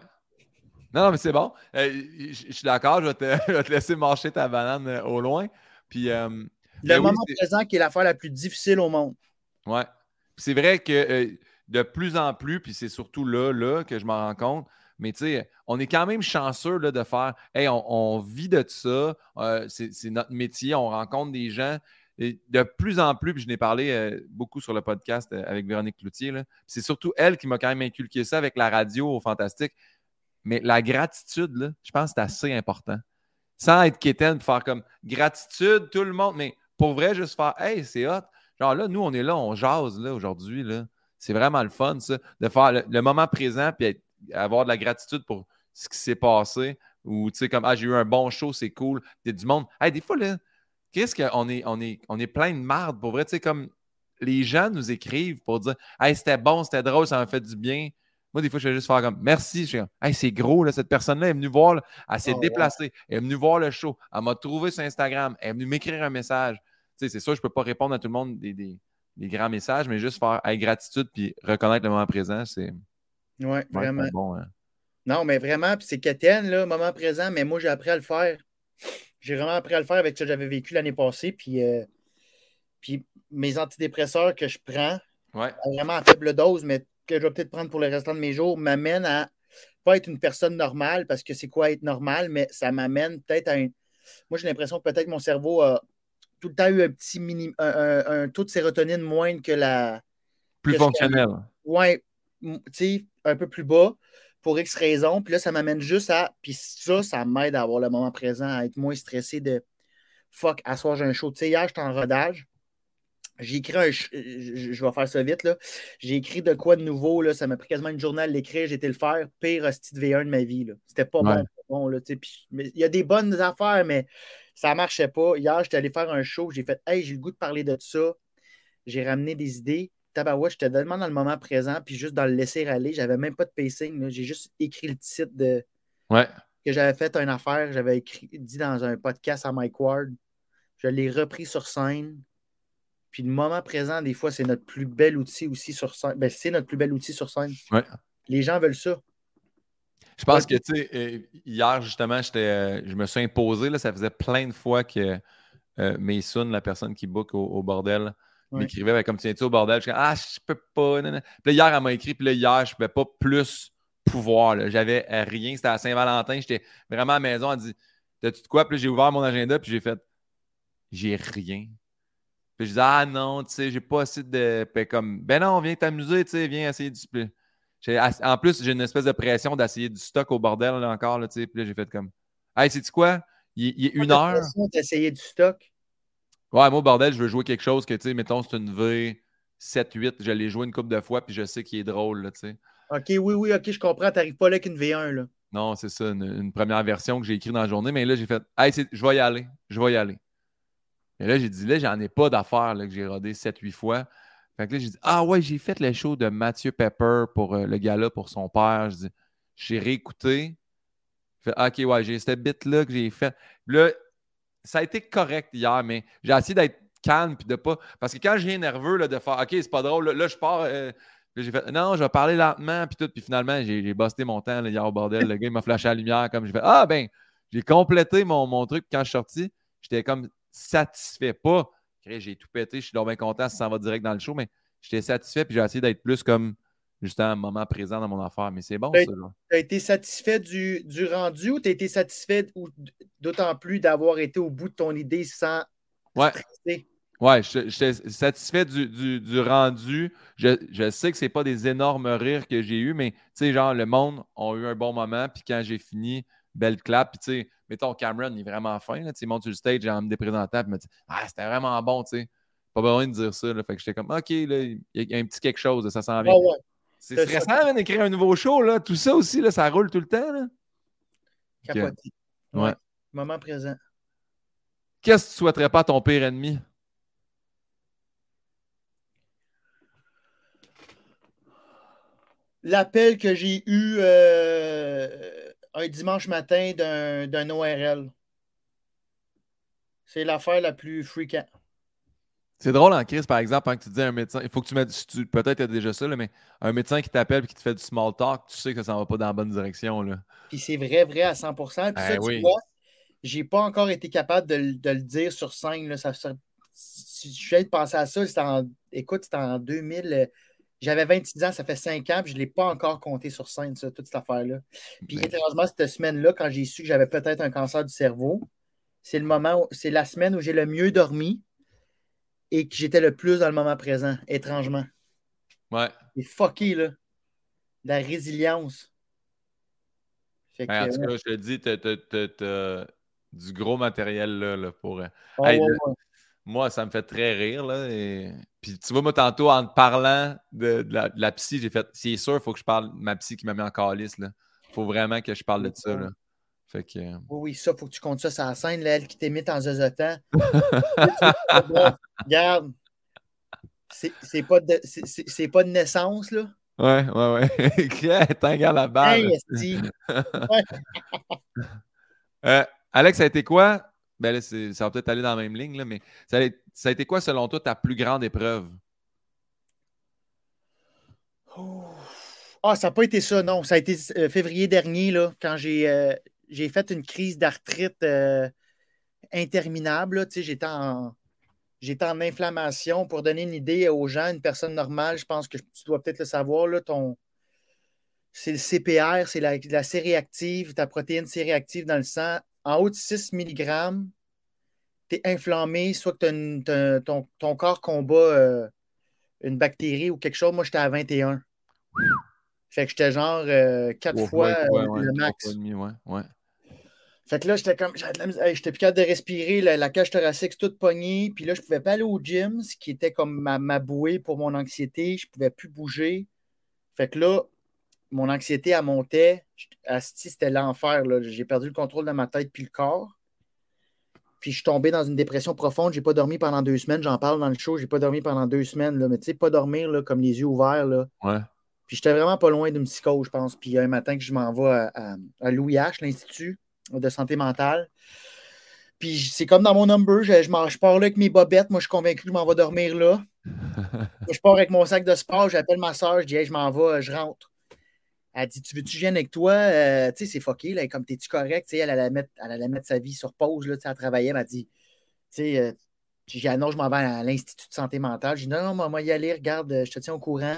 Non, non, mais c'est bon. Euh, Je suis d'accord, je, vais te- je vais te laisser marcher ta banane euh, au loin. Puis, Le Ben oui, moment présent qui est l'affaire la plus difficile au monde. ouais. C'est vrai que de plus en plus, puis c'est surtout là, là que je m'en rends compte, mais tu sais, on est quand même chanceux là, de faire Hey, on, vit de ça, euh, c'est notre métier, on rencontre des gens. De plus en plus, puis je n'ai parlé euh, beaucoup sur le podcast euh, avec Véronique Cloutier, c'est surtout elle qui m'a quand même inculqué ça avec la radio au Fantastique. Mais la gratitude, je pense que c'est assez important. Sans être quétaine, faire comme gratitude, tout le monde, mais pour vrai, juste faire Hey, c'est hot. Genre là, nous, on est là, on jase là aujourd'hui. C'est vraiment le fun, ça, de faire le, le moment présent puis être- avoir de la gratitude pour ce qui s'est passé. Ou tu sais, comme Ah, j'ai eu un bon show, c'est cool. Il y a du monde. Hey, des fois, là, qu'est-ce qu'on est, on est, on est plein de marde pour vrai. Tu sais, comme les gens nous écrivent pour dire Hey, c'était bon, c'était drôle, ça m'a fait du bien. Moi, des fois, je vais juste faire comme merci. Je suis comme, hey, c'est gros, là, cette personne-là est venue voir, là, elle s'est Oh, ouais. déplacée, elle est venue voir le show, elle m'a trouvé sur Instagram, elle est venue m'écrire un message. Tu sais, c'est sûr, je ne peux pas répondre à tout le monde des, des- des grands messages, mais juste faire hey, gratitude puis reconnaître le moment présent, c'est Oui, ouais, vraiment. bon. hein. Non, mais vraiment, puis c'est quétaine, là, moment présent, mais moi, j'ai appris à le faire. J'ai vraiment appris à le faire avec ce que j'avais vécu l'année passée. Puis, euh, puis mes antidépresseurs que je prends, Ouais, vraiment à faible dose, mais que je vais peut-être prendre pour le restant de mes jours, m'amène à pas être une personne normale, parce que c'est quoi être normal, mais ça m'amène peut-être à un. Moi, j'ai l'impression que peut-être mon cerveau a tout le temps eu un petit mini, un, un- un taux de sérotonine moindre que la. plus Qu'est-ce fonctionnel. Sais, un peu plus bas pour X raisons. Puis là, ça m'amène juste à. Puis ça, ça m'aide à avoir le moment présent, à être moins stressé de fuck, à soir, j'ai un show. Tu sais, hier, j'étais en rodage. J'ai écrit un. Je vais faire ça vite, là. J'ai écrit de quoi de nouveau, là. Ça m'a pris quasiment une journée à l'écrire. J'ai été le faire. Pire hostie de V1 de ma vie, là. C'était pas Ouais. bon, là. Il y a des bonnes affaires, mais ça marchait pas. Hier, j'étais allé faire un show. J'ai fait, hey, j'ai le goût de parler de ça. J'ai ramené des idées. Tabarouette, j'étais tellement dans le moment présent, puis juste dans le laisser aller. J'avais même pas de pacing. J'ai juste écrit le titre de Ouais. que j'avais fait une affaire. J'avais écrit, dit dans un podcast à Mike Ward. Je l'ai repris sur scène. Puis le moment présent, des fois, c'est notre plus bel outil aussi sur scène. Ben, c'est notre plus bel outil sur scène. Ouais. Les gens veulent ça. Je pense Ouais. que, tu sais, euh, hier, justement, j'étais, euh, je me suis imposé, là, ça faisait plein de fois que euh, Mason, la personne qui book au, au bordel, Ouais. m'écrivait ben, comme tu viens au bordel. Je suis ah, je peux pas. nan, nan. Puis là, hier, elle m'a écrit, puis là, hier, je ne pouvais pas plus pouvoir. là. J'avais euh, rien. C'était à Saint-Valentin. J'étais vraiment à la maison. Elle dit T'as-tu de quoi? Puis là, j'ai ouvert mon agenda, puis j'ai fait J'ai rien. Puis je dis Ah non, tu sais, j'ai pas assez de. Puis comme, ben non, viens t'amuser, tu sais, viens essayer du. J'ai- En plus, j'ai une espèce de pression d'essayer du stock au bordel là, encore. Là, tu sais. puis là, j'ai fait comme Hey, sais-tu quoi? Il, il est une heure. d'essayer du stock? Ouais, moi, bordel, je veux jouer quelque chose que, tu sais, mettons, c'est une V 7-8. Je l'ai joué une couple de fois, puis je sais qu'il est drôle, là, tu sais. OK, oui, oui, OK, je comprends. T'arrives pas là qu'une V1, là. Non, c'est ça, une, une première version que j'ai écrite dans la journée, mais là, j'ai fait, hey, je vais y aller, je vais y aller. Et là, j'ai dit, là, j'en ai pas d'affaires, là, que j'ai rodé 7-8 fois. Fait que là, j'ai dit, ah ouais, j'ai fait le show de Mathieu Pepper pour euh, le gars-là, pour son père. Je dis, j'ai réécouté. Fait, Ah, ok, ouais, j'ai cette bit-là que j'ai fait. Là, ça a été correct hier, mais j'ai essayé d'être calme puis de pas. Parce que quand viens nerveux là, de faire OK, c'est pas drôle, là, je pars. Euh, j'ai fait non, je vais parler lentement puis tout. Puis finalement, j'ai busté mon temps là, hier au bordel. Le gars, il m'a flashé la lumière comme je fais Ah ben, j'ai complété mon, mon truc quand je suis sorti. J'étais comme satisfait. Pas, j'ai tout pété, je suis donc bien content ça va direct dans le show, mais j'étais satisfait puis j'ai essayé d'être plus comme justement un moment présent dans mon affaire. Mais c'est bon, ça. Tu as été satisfait du, du rendu ou tu as été satisfait d'autant plus d'avoir été au bout de ton idée sans ouais. stresser? Ouais, j'étais satisfait du, du, rendu. Je, je, sais que ce pas des énormes rires que j'ai eus, mais tu sais, genre, le monde a eu un bon moment. Puis quand j'ai fini, belle clap. Puis tu sais, mettons, Cameron, il est vraiment fin. Là, il monte sur le stage en me déprésentant. Puis il me dit Ah, c'était vraiment bon, tu sais. Pas besoin de dire ça. Là. Fait que j'étais comme OK, là, il y a un petit quelque chose, ça sent bien. C'est stressant d'écrire un nouveau show, là. Tout ça aussi, là, ça roule tout le temps. Là. Capoté. Ouais. Moment présent. Qu'est-ce que tu souhaiterais pas à ton pire ennemi? L'appel que j'ai eu euh, un dimanche matin d'un ORL. C'est l'affaire la plus fréquente. C'est drôle en crise, par exemple, quand tu dis un médecin, il faut que tu mettes, peut-être tu as déjà ça, mais un médecin qui t'appelle et qui te fait du small talk, tu sais que ça ne va pas dans la bonne direction. Là. Puis c'est vrai, vrai à 100% Puis ça, ben tu vois, j'ai pas encore été capable de, le dire sur scène. Là. Ça, si je viens de penser à ça, c'était en, écoute, c'était en 2000. Euh, j'avais 26 ans, ça fait 5 ans, puis je ne l'ai pas encore compté sur scène, ça, toute cette affaire-là. Puis ben. étrangement, cette semaine-là, quand j'ai su que j'avais peut-être un cancer du cerveau, c'est le moment, c'est la semaine où j'ai le mieux dormi et que j'étais le plus dans le moment présent, étrangement. Ouais. C'est fucké, là. La résilience. Fait en tout cas, je te dis, t'as du gros matériel là, pour. Euh, ah, moi, ça me fait très rire. Là, Puis tu vois, moi, tantôt, en te parlant de, la, psy, j'ai fait c'est sûr, il faut que je parle de ma psy qui m'a mis en calice. Il faut vraiment que je parle de ça. Là. Fait que... Oui, oui, ça, faut que tu comptes ça sur la scène, là, elle qui t'émite en zozotant. regarde, c'est pas, de, pas de naissance, là. Ouais, ouais, ouais. À la barre. Hey, euh, Alex, ça a été quoi? Ben là, ça va peut-être aller dans la même ligne, là, mais ça a, ça a, été quoi, selon toi, ta plus grande épreuve? Ah, ça n'a pas été ça, non. Ça a été euh, février dernier, là, quand j'ai euh, j'ai fait une crise d'arthrite euh, interminable. J'étais en, j'étais en inflammation. Pour donner une idée aux gens, une personne normale, je pense que tu dois peut-être le savoir, là, ton, c'est le CPR, c'est la, la série active, ta protéine série active dans le sang. En haut de 6 mg, tu es inflammé, soit que ton, ton, corps combat euh, une bactérie ou quelque chose. Moi, j'étais à 21. Fait que j'étais genre 4 euh, fois le max. Fait que là, j'étais comme, j'étais plus capable de respirer, la, cage thoracique toute pognée, puis là, je pouvais pas aller au gym, ce qui était comme ma, ma bouée pour mon anxiété, je pouvais plus bouger. Fait que là, mon anxiété, elle montait. Asti, c'était l'enfer. J'ai perdu le contrôle de ma tête puis le corps. Puis je suis tombé dans une dépression profonde. J'ai pas dormi pendant deux semaines. J'en parle dans le show. J'ai pas dormi pendant deux semaines. Là. Mais tu sais, pas dormir là, comme les yeux ouverts. Là. Ouais. Puis j'étais vraiment pas loin d'une psychose, je pense. Puis un matin que je m'en vais à, Louis H, l'Institut de santé mentale. Puis c'est comme dans mon number, je, je, pars là avec mes bobettes. Moi, je suis convaincu que je m'en vais dormir là. je pars avec mon sac de sport, j'appelle ma soeur, je dis je m'en vais, je rentre. Elle dit Tu veux-tu gêner avec toi? Euh, Tu sais, c'est fucké, là, comme t'es-tu correct? Elle allait, mettre, elle allait mettre sa vie sur pause, là, elle travaillait. Elle m'a dit Tu sais, euh, j'ai non, je m'en vais à l'Institut de santé mentale. Je dis Non, non, moi, y aller, regarde, je te tiens au courant.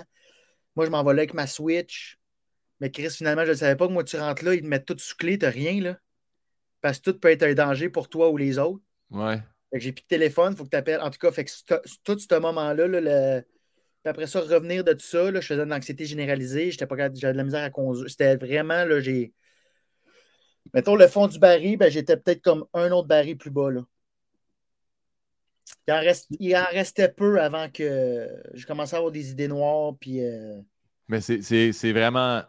Moi, je m'en vais là avec ma Switch. Mais Chris, finalement, je ne savais pas que moi, tu rentres là, ils te mettent tout sous clé, t'as rien, là. Parce que tout peut être un danger pour toi ou les autres. Ouais. Fait que j'ai plus de téléphone, il faut que tu appelles. En tout cas, fait que tout ce moment-là, là, le... après ça, revenir de tout ça, là, je faisais de l'anxiété généralisée, j'étais pas j'avais de la misère à conduire. C'était vraiment, là, j'ai. Mettons, le fond du baril, ben, j'étais peut-être comme un autre baril plus bas, là. Il en, reste, il en, restait peu avant que je commençais à avoir des idées noires. Puis, euh, Mais c'est vraiment.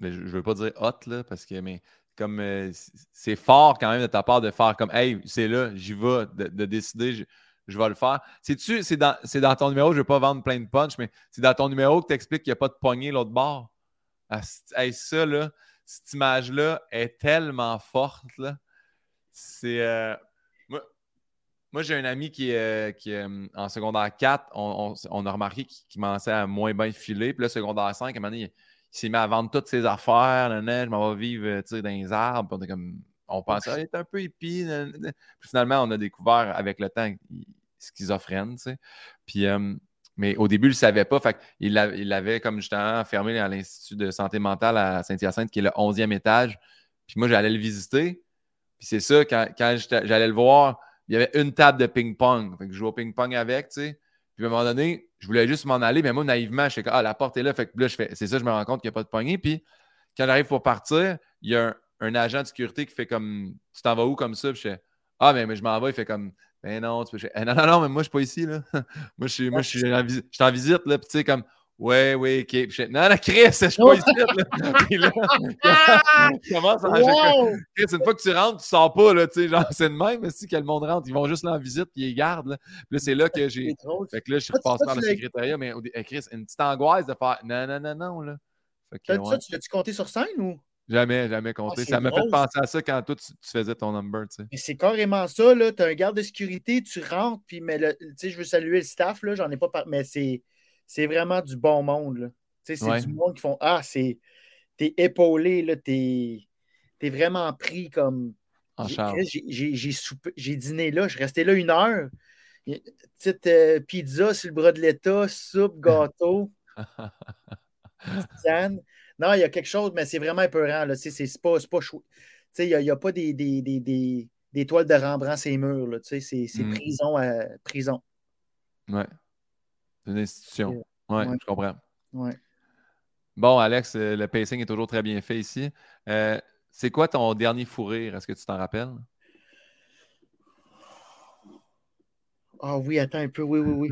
je ne veux pas dire hot, là, parce que mais comme euh, c'est fort quand même de ta part de faire comme Hey, c'est là, j'y vais, de, décider, je, vais le faire. C'est-tu, c'est dans, dans, ton numéro, je ne vais pas vendre plein de punch, mais c'est dans ton numéro que tu expliques qu'il n'y a pas de poignée l'autre bord? Hey, ça, là, cette image-là est tellement forte. Là. C'est. Euh, moi, j'ai un ami qui est, qui euh, en secondaire 4, on, on- on a remarqué qu'il qu'il commençait à moins bien filer. Puis là, secondaire 5, à un moment donné, il, il s'est mis à vendre toutes ses affaires. Là, là, je m'en vais vivre euh, dans les arbres. On, est comme, on pensait, ah, il est un peu hippie. là. Puis finalement, on a découvert avec le temps qu'il- schizophrène. tu sais. Puis, euh, mais au début, il ne le savait pas. Fait il l'a- il l'avait comme justement enfermé à l'Institut de santé mentale à Saint-Hyacinthe, qui est le 11e étage. Puis moi, j'allais le visiter. Puis c'est ça, quand, j'allais le voir, il y avait une table de ping-pong. Fait que je jouais au ping-pong avec, tu sais. Puis à un moment donné, je voulais juste m'en aller, mais moi, naïvement, je fais comme, ah, la porte est là. Fait que là, je fais, c'est ça, je me rends compte qu'il n'y a pas de poignée. Puis quand j'arrive pour partir, il y a un, agent de sécurité qui fait comme, tu t'en vas où comme ça? Puis je fais, ah, mais, mais je m'en vais. Il fait comme, ben non, tu peux. Eh, non, non, non, mais moi, je suis pas ici, là. moi, je suis, moi, je suis en visite, là. Puis tu sais, comme, ouais, ouais, ok. Puis non, non, Chris, je suis pas ici, là. Puis là, commence à Wow! Chris, une fois que tu rentres, tu sors pas, là, tu sais, genre, c'est de même, mais si que le monde rentre, ils vont juste là en visite, puis ils gardent, là. Puis là, c'est là que j'ai. Fait que là, je suis tu- repassé par le tu secrétariat, mais eh, Chris, une petite angoisse de faire non, non, non, non, là. Fait que, T'as- ouais, Ça, tu l'as-tu compté sur scène ou? jamais, jamais compté. Ah, c'est ça m'a fait penser à ça quand toi, tu, tu faisais ton number, tu sais. Mais c'est carrément ça, là. T'as un garde de sécurité, tu rentres, puis mais le- tu je veux saluer le staff, là, j'en ai pas par... mais c'est, c'est vraiment du bon monde, c'est Ouais. du monde qui font Ah, c'est. T'es épaulé, t'es. T'es vraiment pris comme. J'ai- dîné là, je restais là une heure. Petite euh, pizza sur le bras de l'État, soupe, gâteau. Non, il y a quelque chose, mais c'est vraiment épeurant. C'est, pas, pas chou- il n'y a, y a pas des, des, des, des, des toiles de Rembrandt ces murs. C'est, c'est Mm. prison à prison. Ouais. C'est une institution. Ouais, Ouais. je comprends. Ouais. Bon, Alex, euh, le pacing est toujours très bien fait ici. Euh, c'est quoi ton dernier fou rire? Est-ce que tu t'en rappelles? Ah oui, attends un peu, oui, oui, oui.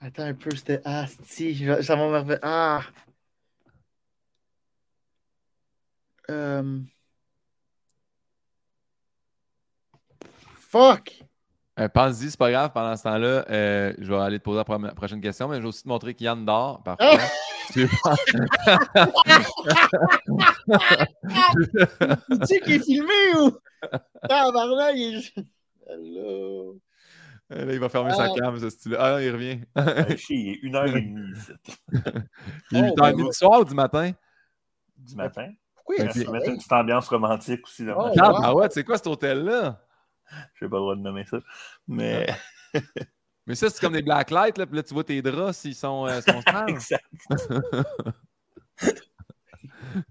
Attends un peu, c'était. Ah, si, ça va me revenir. Ah! Euh... Fuck! Euh, Pense-y, c'est pas grave. Pendant ce temps-là, euh, je vais aller te poser la prochaine question, mais je vais aussi te montrer qu'Yann dort. Parfait. Tu veux pas- Tu qui est filmé ou? Tabarnak, il est Allô? Euh, Là, il va fermer sa Ah. cam, ce style Ah, il revient. Chier, il est une heure et demie ici, Il est Oh, 8h30 ben, du soir ou du matin? du matin. Pourquoi il y a Ben, Je du vais mettre une petite ambiance romantique aussi. Là Oh, Ah, wow. bah ouais, c'est quoi cet hôtel-là? Je n'ai pas le droit de nommer ça. Mais Mais ça, c'est comme des blacklights, là, puis là, tu vois tes draps s'ils sont, euh, sont exact.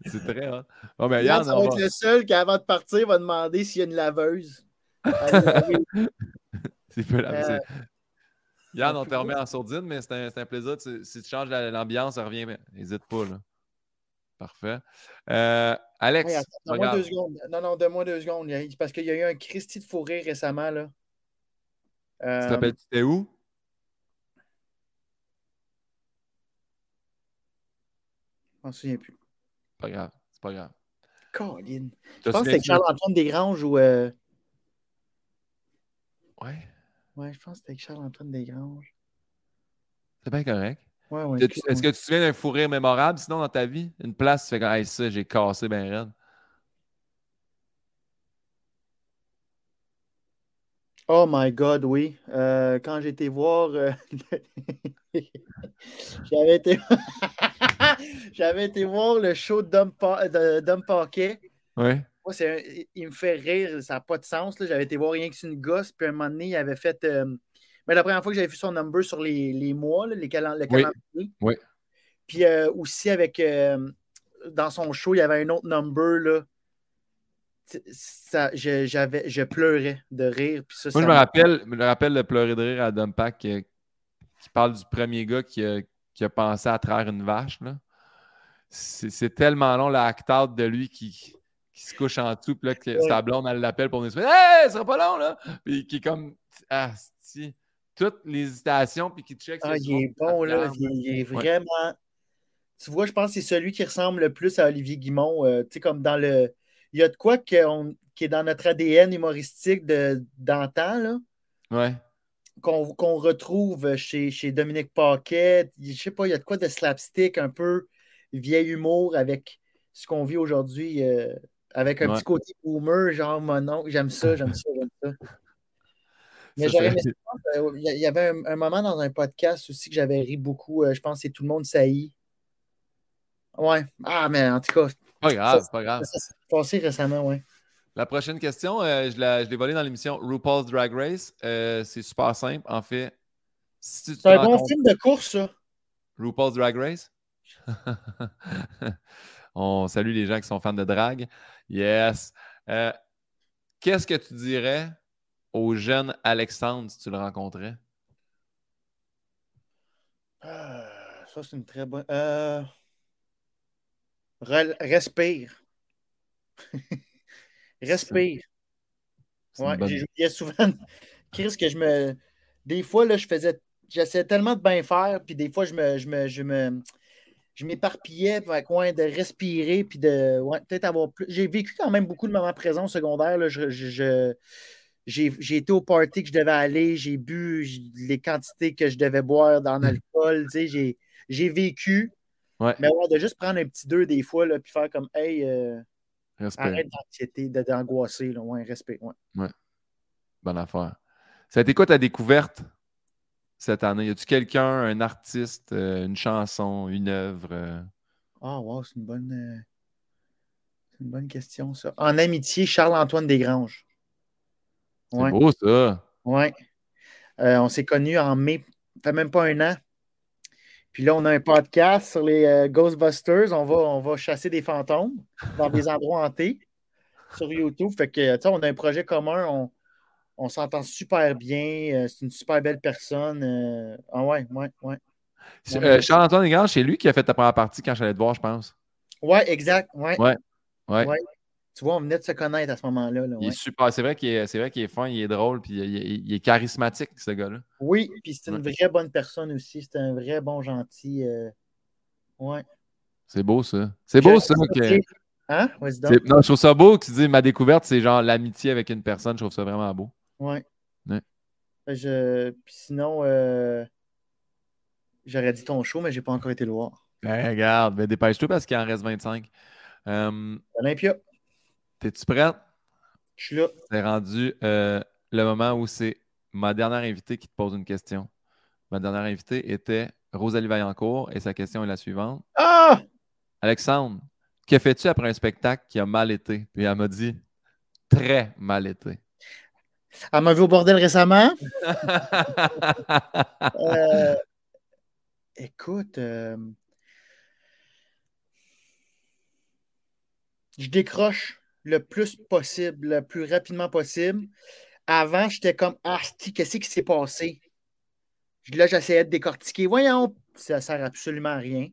C'est très hot. Bon, ben, Yann, ça va être le seul qui, avant de partir, va demander s'il y a une laveuse. c'est peu la- Euh, Yann, on te remet en sourdine, mais c'est un, c'est un plaisir. Tu- si tu changes la- l'ambiance, reviens. mais N'hésite pas, là. Parfait. Euh, Alex, attends, donne-moi deux secondes. Non, non, donne-moi deux secondes. Parce qu'il y a eu un Christy de fourré récemment. Là. Tu Euh, t'appelles tu t'es où? je m'en souviens plus. Pas grave. C'est pas grave. Colin. Te Je pense que c'était Charles-Antoine Desgranges ou. euh, Ouais, Ouais, je pense que c'était avec Charles-Antoine Desgranges. c'est bien correct. Ouais, ouais. Est-ce que- tu te souviens d'un fou rire mémorable, sinon, dans ta vie? Une place, tu fais comme, hey, ça, j'ai cassé ben raide. Oh my God, oui. Euh, quand j'ai été voir. euh, J'avais été. J'avais été voir le show de Dom, Pa- de Dom Paquet. Ouais. Moi, un- il me fait rire, ça n'a pas de sens. J'avais été voir rien que c'est une gosse, puis à un moment donné, il avait fait. euh, Mais la première fois que j'avais vu son number sur les, les mois, là, les calen- le calendrier. Oui. Puis euh, aussi avec. euh, dans son show, il y avait un autre number, là. Ça, je, j'avais, je pleurais de rire. Puis ça, Moi, je me rappelle, je me rappelle de pleurer de rire à Dumpack qui, qui parle du premier gars qui a, qui a pensé à traire une vache. là. C'est c'est tellement long, l'acte de lui qui, qui se couche en dessous, puis là, que Ouais. sa blonde, elle l'appelle pour nous dire Hey, ce sera pas long, là! Puis qui est comme Ah, si. Toutes les hésitations, puis qui check. Ah, il est bon, là. Il, est Ouais. vraiment. Tu vois, je pense que c'est celui qui ressemble le plus à Olivier Guimont. euh, tu sais, comme dans le. Il y a de quoi qui est dans notre ADN humoristique de- d'antan, là, Ouais. qu'on retrouve chez, chez Dominique Paquet. Je sais pas, il y a de quoi de slapstick, un peu vieil humour avec ce qu'on vit aujourd'hui euh, Avec un Ouais. petit côté boomer, genre mon oncle. J'aime ça, j'aime ça, j'aime ça. Mais euh, Il y avait un, un moment dans un podcast aussi que j'avais ri beaucoup. euh, je pense que c'est Tout le monde saillit. Ouais. Ah, mais en tout cas, Pas grave, Ça, pas grave. ça s'est passé récemment, ouais. La prochaine question, euh, je la- je l'ai volée dans l'émission RuPaul's Drag Race. Euh, c'est super simple. En fait, si C'est un bon compte- film de course, ça. RuPaul's Drag Race? On salue les gens qui sont fans de drag. Yes. Euh, Qu'est-ce que tu dirais au jeune Alexandre si tu le rencontrais? Euh, ça, c'est une très bonne. Euh, Respire. Respire. Ouais, bonne- j'ai souvent. Chris, que je me. Des fois, là, je faisais. J'essayais tellement de bien faire, puis des fois, je me. Je me. Je me. Je m'éparpillais, ouais, de respirer, puis de. Ouais, peut-être avoir plus. J'ai vécu quand même beaucoup de moments présents au secondaire. Là. Je, je- je- j'ai, été au party que je devais aller, j'ai bu les quantités que je devais boire dans l'alcool. tu sais, J'ai, vécu. Ouais. Mais ouais, de juste prendre un petit deux des fois, là, puis faire comme, hey, euh, arrête d'anxiété, d'angoisser. Là. Ouais, respect. Ouais. Bonne affaire. Ça a été quoi ta découverte cette année? Y a-tu quelqu'un, un artiste, euh, une chanson, une œuvre? euh? Ah, wow, c'est une bonne, c'est une bonne question, ça. En amitié, Charles-Antoine Desgranges. C'est Ouais, beau, ça. ouais. Euh, on s'est connus en mai, ça fait même pas un an. Puis là, on a un podcast sur les euh, Ghostbusters. On va, on va chasser des fantômes dans des endroits hantés sur YouTube. Fait que, tu sais, on a un projet commun. On, on s'entend super bien. euh, c'est une super belle personne. ah ouais, ouais, ouais. Euh, Charles-Antoine Desgranges, c'est lui qui a fait ta première partie quand j'allais te voir, je pense. Ouais, exact. Ouais. Ouais. Ouais. Ouais. Tu vois, on venait de se connaître à ce moment-là. là, Il ouais. est super. C'est vrai qu'il est, c'est vrai qu'il est fin, il est drôle, puis il, il- il est charismatique, ce gars-là. Oui, puis c'est une vraie bonne personne aussi. C'est un vrai bon gentil. euh, Ouais. C'est beau, ça. C'est beau, ça. Que- Hein? Donc. c'est- Non, je trouve ça beau que tu dis ma découverte, c'est genre l'amitié avec une personne. Je trouve ça vraiment beau. Ouais. Ouais. Je... Puis sinon, euh, j'aurais dit ton show, mais j'ai pas encore été le voir. Ben, regarde, ben, dépêche-toi parce qu'il en reste 25. Euh, Olympia, T'es-tu prête? je suis là. C'est rendu euh, le moment où c'est ma dernière invitée qui te pose une question. Ma dernière invitée était Rosalie Vaillancourt et sa question est la suivante. Ah! Alexandre, que fais-tu après un spectacle qui a mal été? Puis elle m'a dit très mal été. Elle m'a vu au bordel récemment. Euh, Écoute, euh, je décroche le plus possible, le plus rapidement possible. Avant, j'étais comme Ah, sti, qu'est-ce qui s'est passé? Là, j'essayais de décortiquer. Voyons, ça sert absolument à rien.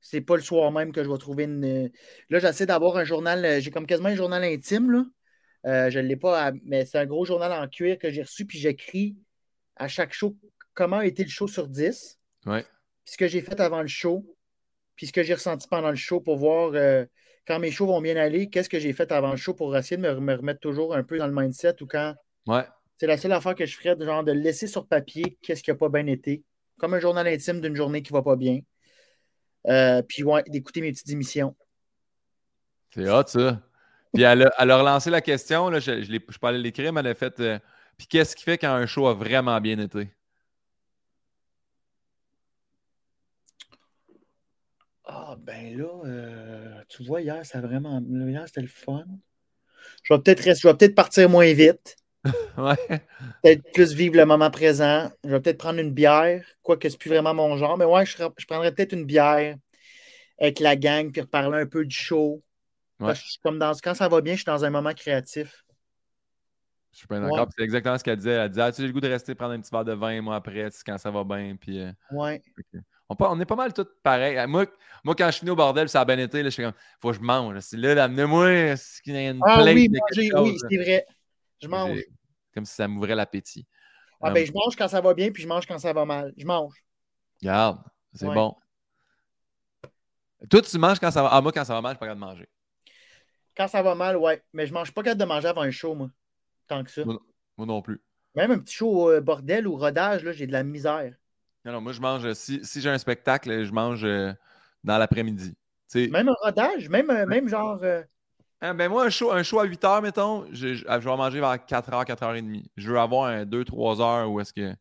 C'est pas le soir même que je vais trouver une. Là, j'essaie d'avoir un journal. euh, J'ai comme quasiment un journal intime, là. Euh, je ne l'ai pas, à- mais c'est un gros journal en cuir que j'ai reçu, puis j'écris à chaque show comment a été le show sur 10, Ouais. puis ce que j'ai fait avant le show, puis ce que j'ai ressenti pendant le show pour voir euh, quand mes shows vont bien aller, qu'est-ce que j'ai fait avant le show pour essayer de me, me remettre toujours un peu dans le mindset ou quand. Ouais. C'est la seule affaire que je ferais, de genre de laisser sur papier qu'est-ce qui n'a pas bien été, comme un journal intime d'une journée qui ne va pas bien. Euh, puis ouais, d'écouter mes petites émissions. C'est hot, ça. Puis elle a, elle a relancé la question. Là, je, je, je pas allé l'écrire, mais elle a fait. euh, Puis qu'est-ce qui fait quand un show a vraiment bien été? Ah, ben là, euh, tu vois, hier, ça a vraiment. Hier, c'était le fun. Je vais peut-être rester- je vais peut-être partir moins vite. Ouais. Peut-être plus vivre le moment présent. Je vais peut-être prendre une bière, quoique c'est plus vraiment mon genre. Mais ouais, je, prendrais peut-être une bière avec la gang, puis reparler un peu du show. Ouais. Parce que je suis comme dans, quand ça va bien, je suis dans un moment créatif. Je suis pas d'accord. Ouais. C'est exactement ce qu'elle disait. Elle disait Ah, tu as le goût de rester prendre un petit verre de vin, moi, après, quand ça va bien. Puis, euh, Ouais. On, est pas mal tous pareils. Euh, Moi, moi, quand je finis au bordel, ça a bien été. Là, je suis comme Faut que je mange. C'est là, amenez-moi ce qu'il y a une Ah oui, manger, oui, c'est vrai. Je mange. Comme si ça m'ouvrait l'appétit. Ah ben, je mange quand ça va bien, puis je mange quand ça va mal. Je mange. Regarde, c'est Ouais. bon. Toi, tu manges quand ça va. Ah, moi, quand ça va mal, je suis pas capable de manger. Quand ça va mal, ouais. Mais je mange pas capable de manger avant un show, moi. Tant que ça. Moi Moi non plus. Même un petit show euh, bordel ou rodage, là, j'ai de la misère. Non, non, moi, je mange. euh, Si, si j'ai un spectacle, je mange euh, dans l'après-midi. Même un rodage, même, euh, même genre. euh, Hein, ben moi, un show, un show à 8 heures, mettons, je, je- je vais manger vers 4 heures, 4 heures et demie. Je veux avoir un 2-3 heures où est-ce que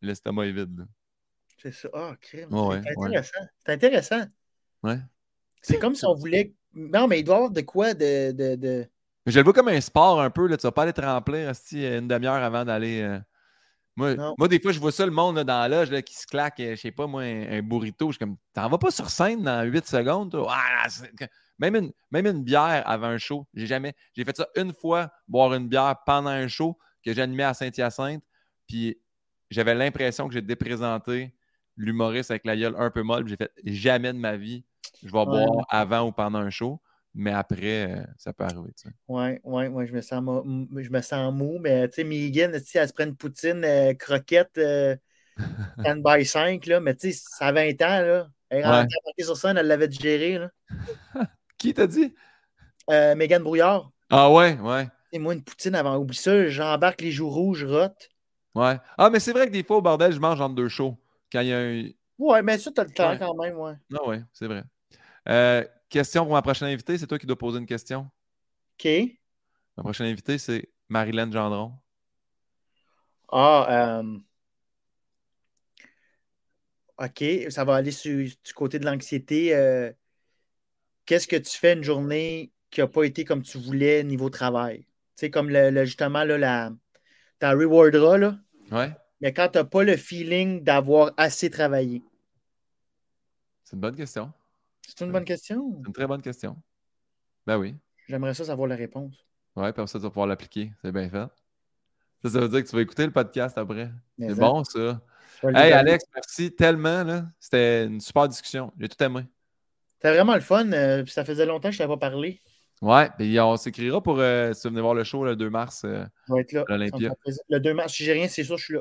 l'estomac est vide. C'est ça. Ah, crime. Ouais, c'est ouais. intéressant. C'est intéressant. Ouais. C'est comme si on voulait. Non, mais il doit y avoir de quoi de. de, je le vois comme un sport un peu. Là. Tu vas pas aller te remplir une demi-heure avant d'aller. euh, Moi, des fois, je vois ça, le monde là, dans la loge là, qui se claque, euh, je sais pas, moi, un, un burrito. Je suis comme, t'en vas pas sur scène dans 8 secondes, toi? Ah, même, une, même une bière avant un show. J'ai jamais. J'ai fait ça une fois, boire une bière pendant un show que j'animais à Saint-Hyacinthe. Puis j'avais l'impression que j'ai déprésenté l'humoriste avec la gueule un peu molle. J'ai fait jamais de ma vie, je vais Ouais. boire avant ou pendant un show. Mais après, euh, ça peut arriver. Ouais, ouais, ouais, je me sens, je me sens mou, mais tu sais, Megan, elle se prend une poutine euh, croquette euh, 10 by 5, là, mais tu sais, ça a 20 ans, là. Elle est Ouais. sur scène, elle l'avait digéré, là. Qui t'a dit? Euh, Mégane Brouillard, Ah ouais, ouais. et moi, une poutine avant, oublie ça, j'embarque les joues rouges, rote. Ouais. Ah, mais c'est vrai que des fois, au bordel, je mange entre deux shows. Quand il y a un. Ouais, mais ça, t'as le temps Ouais. quand même, ouais. Ah ouais, c'est vrai. Euh, question pour ma prochaine invitée, c'est toi qui dois poser une question. OK. Ma prochaine invitée, c'est Marilyn Gendron. Ah, euh, OK, ça va aller sur, du côté de l'anxiété. euh, Qu'est-ce que tu fais une journée qui n'a pas été comme tu voulais niveau travail? Tu sais, comme le, le- justement, là, la, ta rewardera, là, Ouais, mais quand tu n'as pas le feeling d'avoir assez travaillé. c'est une bonne question. C'est une bonne question. C'est une très bonne question. Ben oui. J'aimerais ça savoir la réponse. Ouais, puis ça, tu vas pouvoir l'appliquer. C'est bien fait. Ça, ça veut dire que tu vas écouter le podcast après. C'est bon, ça. Hey. Alex, merci tellement. là. C'était une super discussion. J'ai tout aimé. C'était vraiment le fun. euh, puis ça faisait longtemps que je ne t'avais pas parlé. Ouais, puis on s'écrira pour euh, si tu venez voir le show le 2 mars euh, être là. à l'Olympia. Le 2 mars, si j'ai rien, c'est sûr, je suis là.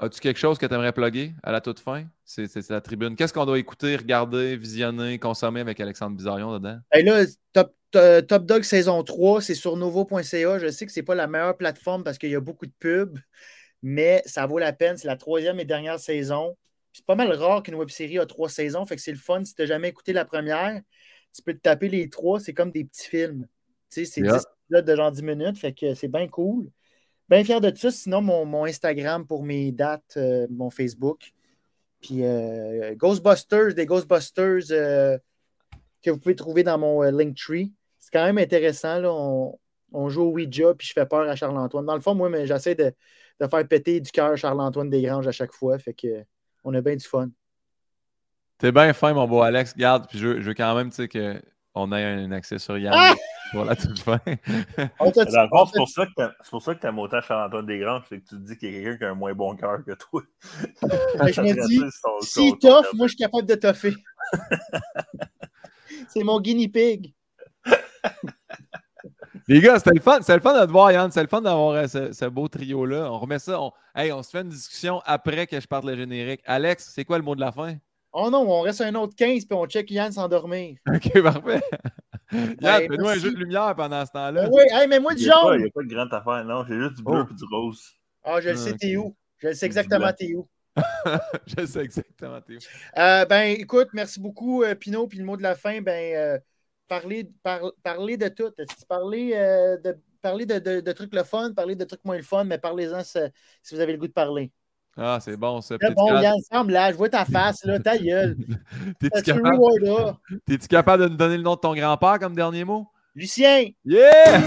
As-tu quelque chose que tu aimerais plugger à la toute fin? C'est la tribune. Qu'est-ce qu'on doit écouter, regarder, visionner, consommer avec Alexandre Bizarion dedans? Hey, là, Top, Top Dog saison 3, c'est sur novo.ca. Je sais que c'est pas la meilleure plateforme parce qu'il y a beaucoup de pubs, mais ça vaut la peine. C'est la troisième et dernière saison. C'est pas mal rare qu'une web série a trois saisons, fait que c'est le fun. Si tu n'as jamais écouté la première, tu peux te taper les trois. C'est comme des petits films. Tu sais, c'est Yeah. 10 épisodes de genre 10 minutes, fait que c'est bien cool. Bien fier de ça. Sinon, mon, mon Instagram pour mes dates, euh, mon Facebook. Puis euh, Ghostbusters, des Ghostbusters euh, que vous pouvez trouver dans mon Linktree. C'est quand même intéressant. Là. On, on joue au Ouija, puis je fais peur à Charles-Antoine. Dans le fond, moi, mais j'essaie de, de faire péter du cœur Charles-Antoine Desgranges à chaque fois. Fait que on a bien du fun. T'es bien fin, mon beau Alex. Garde, puis je, veux- je veux quand même tu sais, qu'on ait un accès sur Yann Ah! Pour la toute fin. Fond, t'a- c'est pour ça que t'as- c'est pour ça que t'aimes autant Charles-Antoine Desgranges, c'est que tu te dis qu'il y a quelqu'un qui a un moins bon cœur que toi. Fait que je me dis, si tough, moi, je suis capable de toffer. c'est mon guinea pig. Les gars, c'était le fun. C'était le fun de te voir, Yann. C'est le fun d'avoir euh, ce, ce beau trio-là. On remet ça. On... Hey, on se fait une discussion après que je parte le générique. Alex, c'est quoi le mot de la fin? Oh non, on reste un autre 15 puis on check Yann s'endormir. OK, parfait. Yann, Ouais, fais-nous un jeu de lumière pendant ce temps-là. Oui, hey, mais moi du Il n'y a, pas- il jaune. y a pas de grande affaire, non. J'ai juste du bleu Oh. et du rose. Ah, je le Ah, sais, t'es où? Je le sais exactement, t'es où. je sais exactement. t'es où. Euh, ben, écoute, merci beaucoup, euh, Pinot. Puis le mot de la fin, ben, euh, parler, par- parler de tout. Que Parler, euh, de, parler de, de- de trucs le fun, parler de trucs moins le fun, mais parlez-en si, si vous avez le goût de parler. Ah, c'est bon, ça. T'es-tu bon, Yann, semble là, je vois ta face, là, ta gueule. T'es-tu capable... capable de nous donner le nom de ton grand-père comme dernier mot? Lucien! Yeah!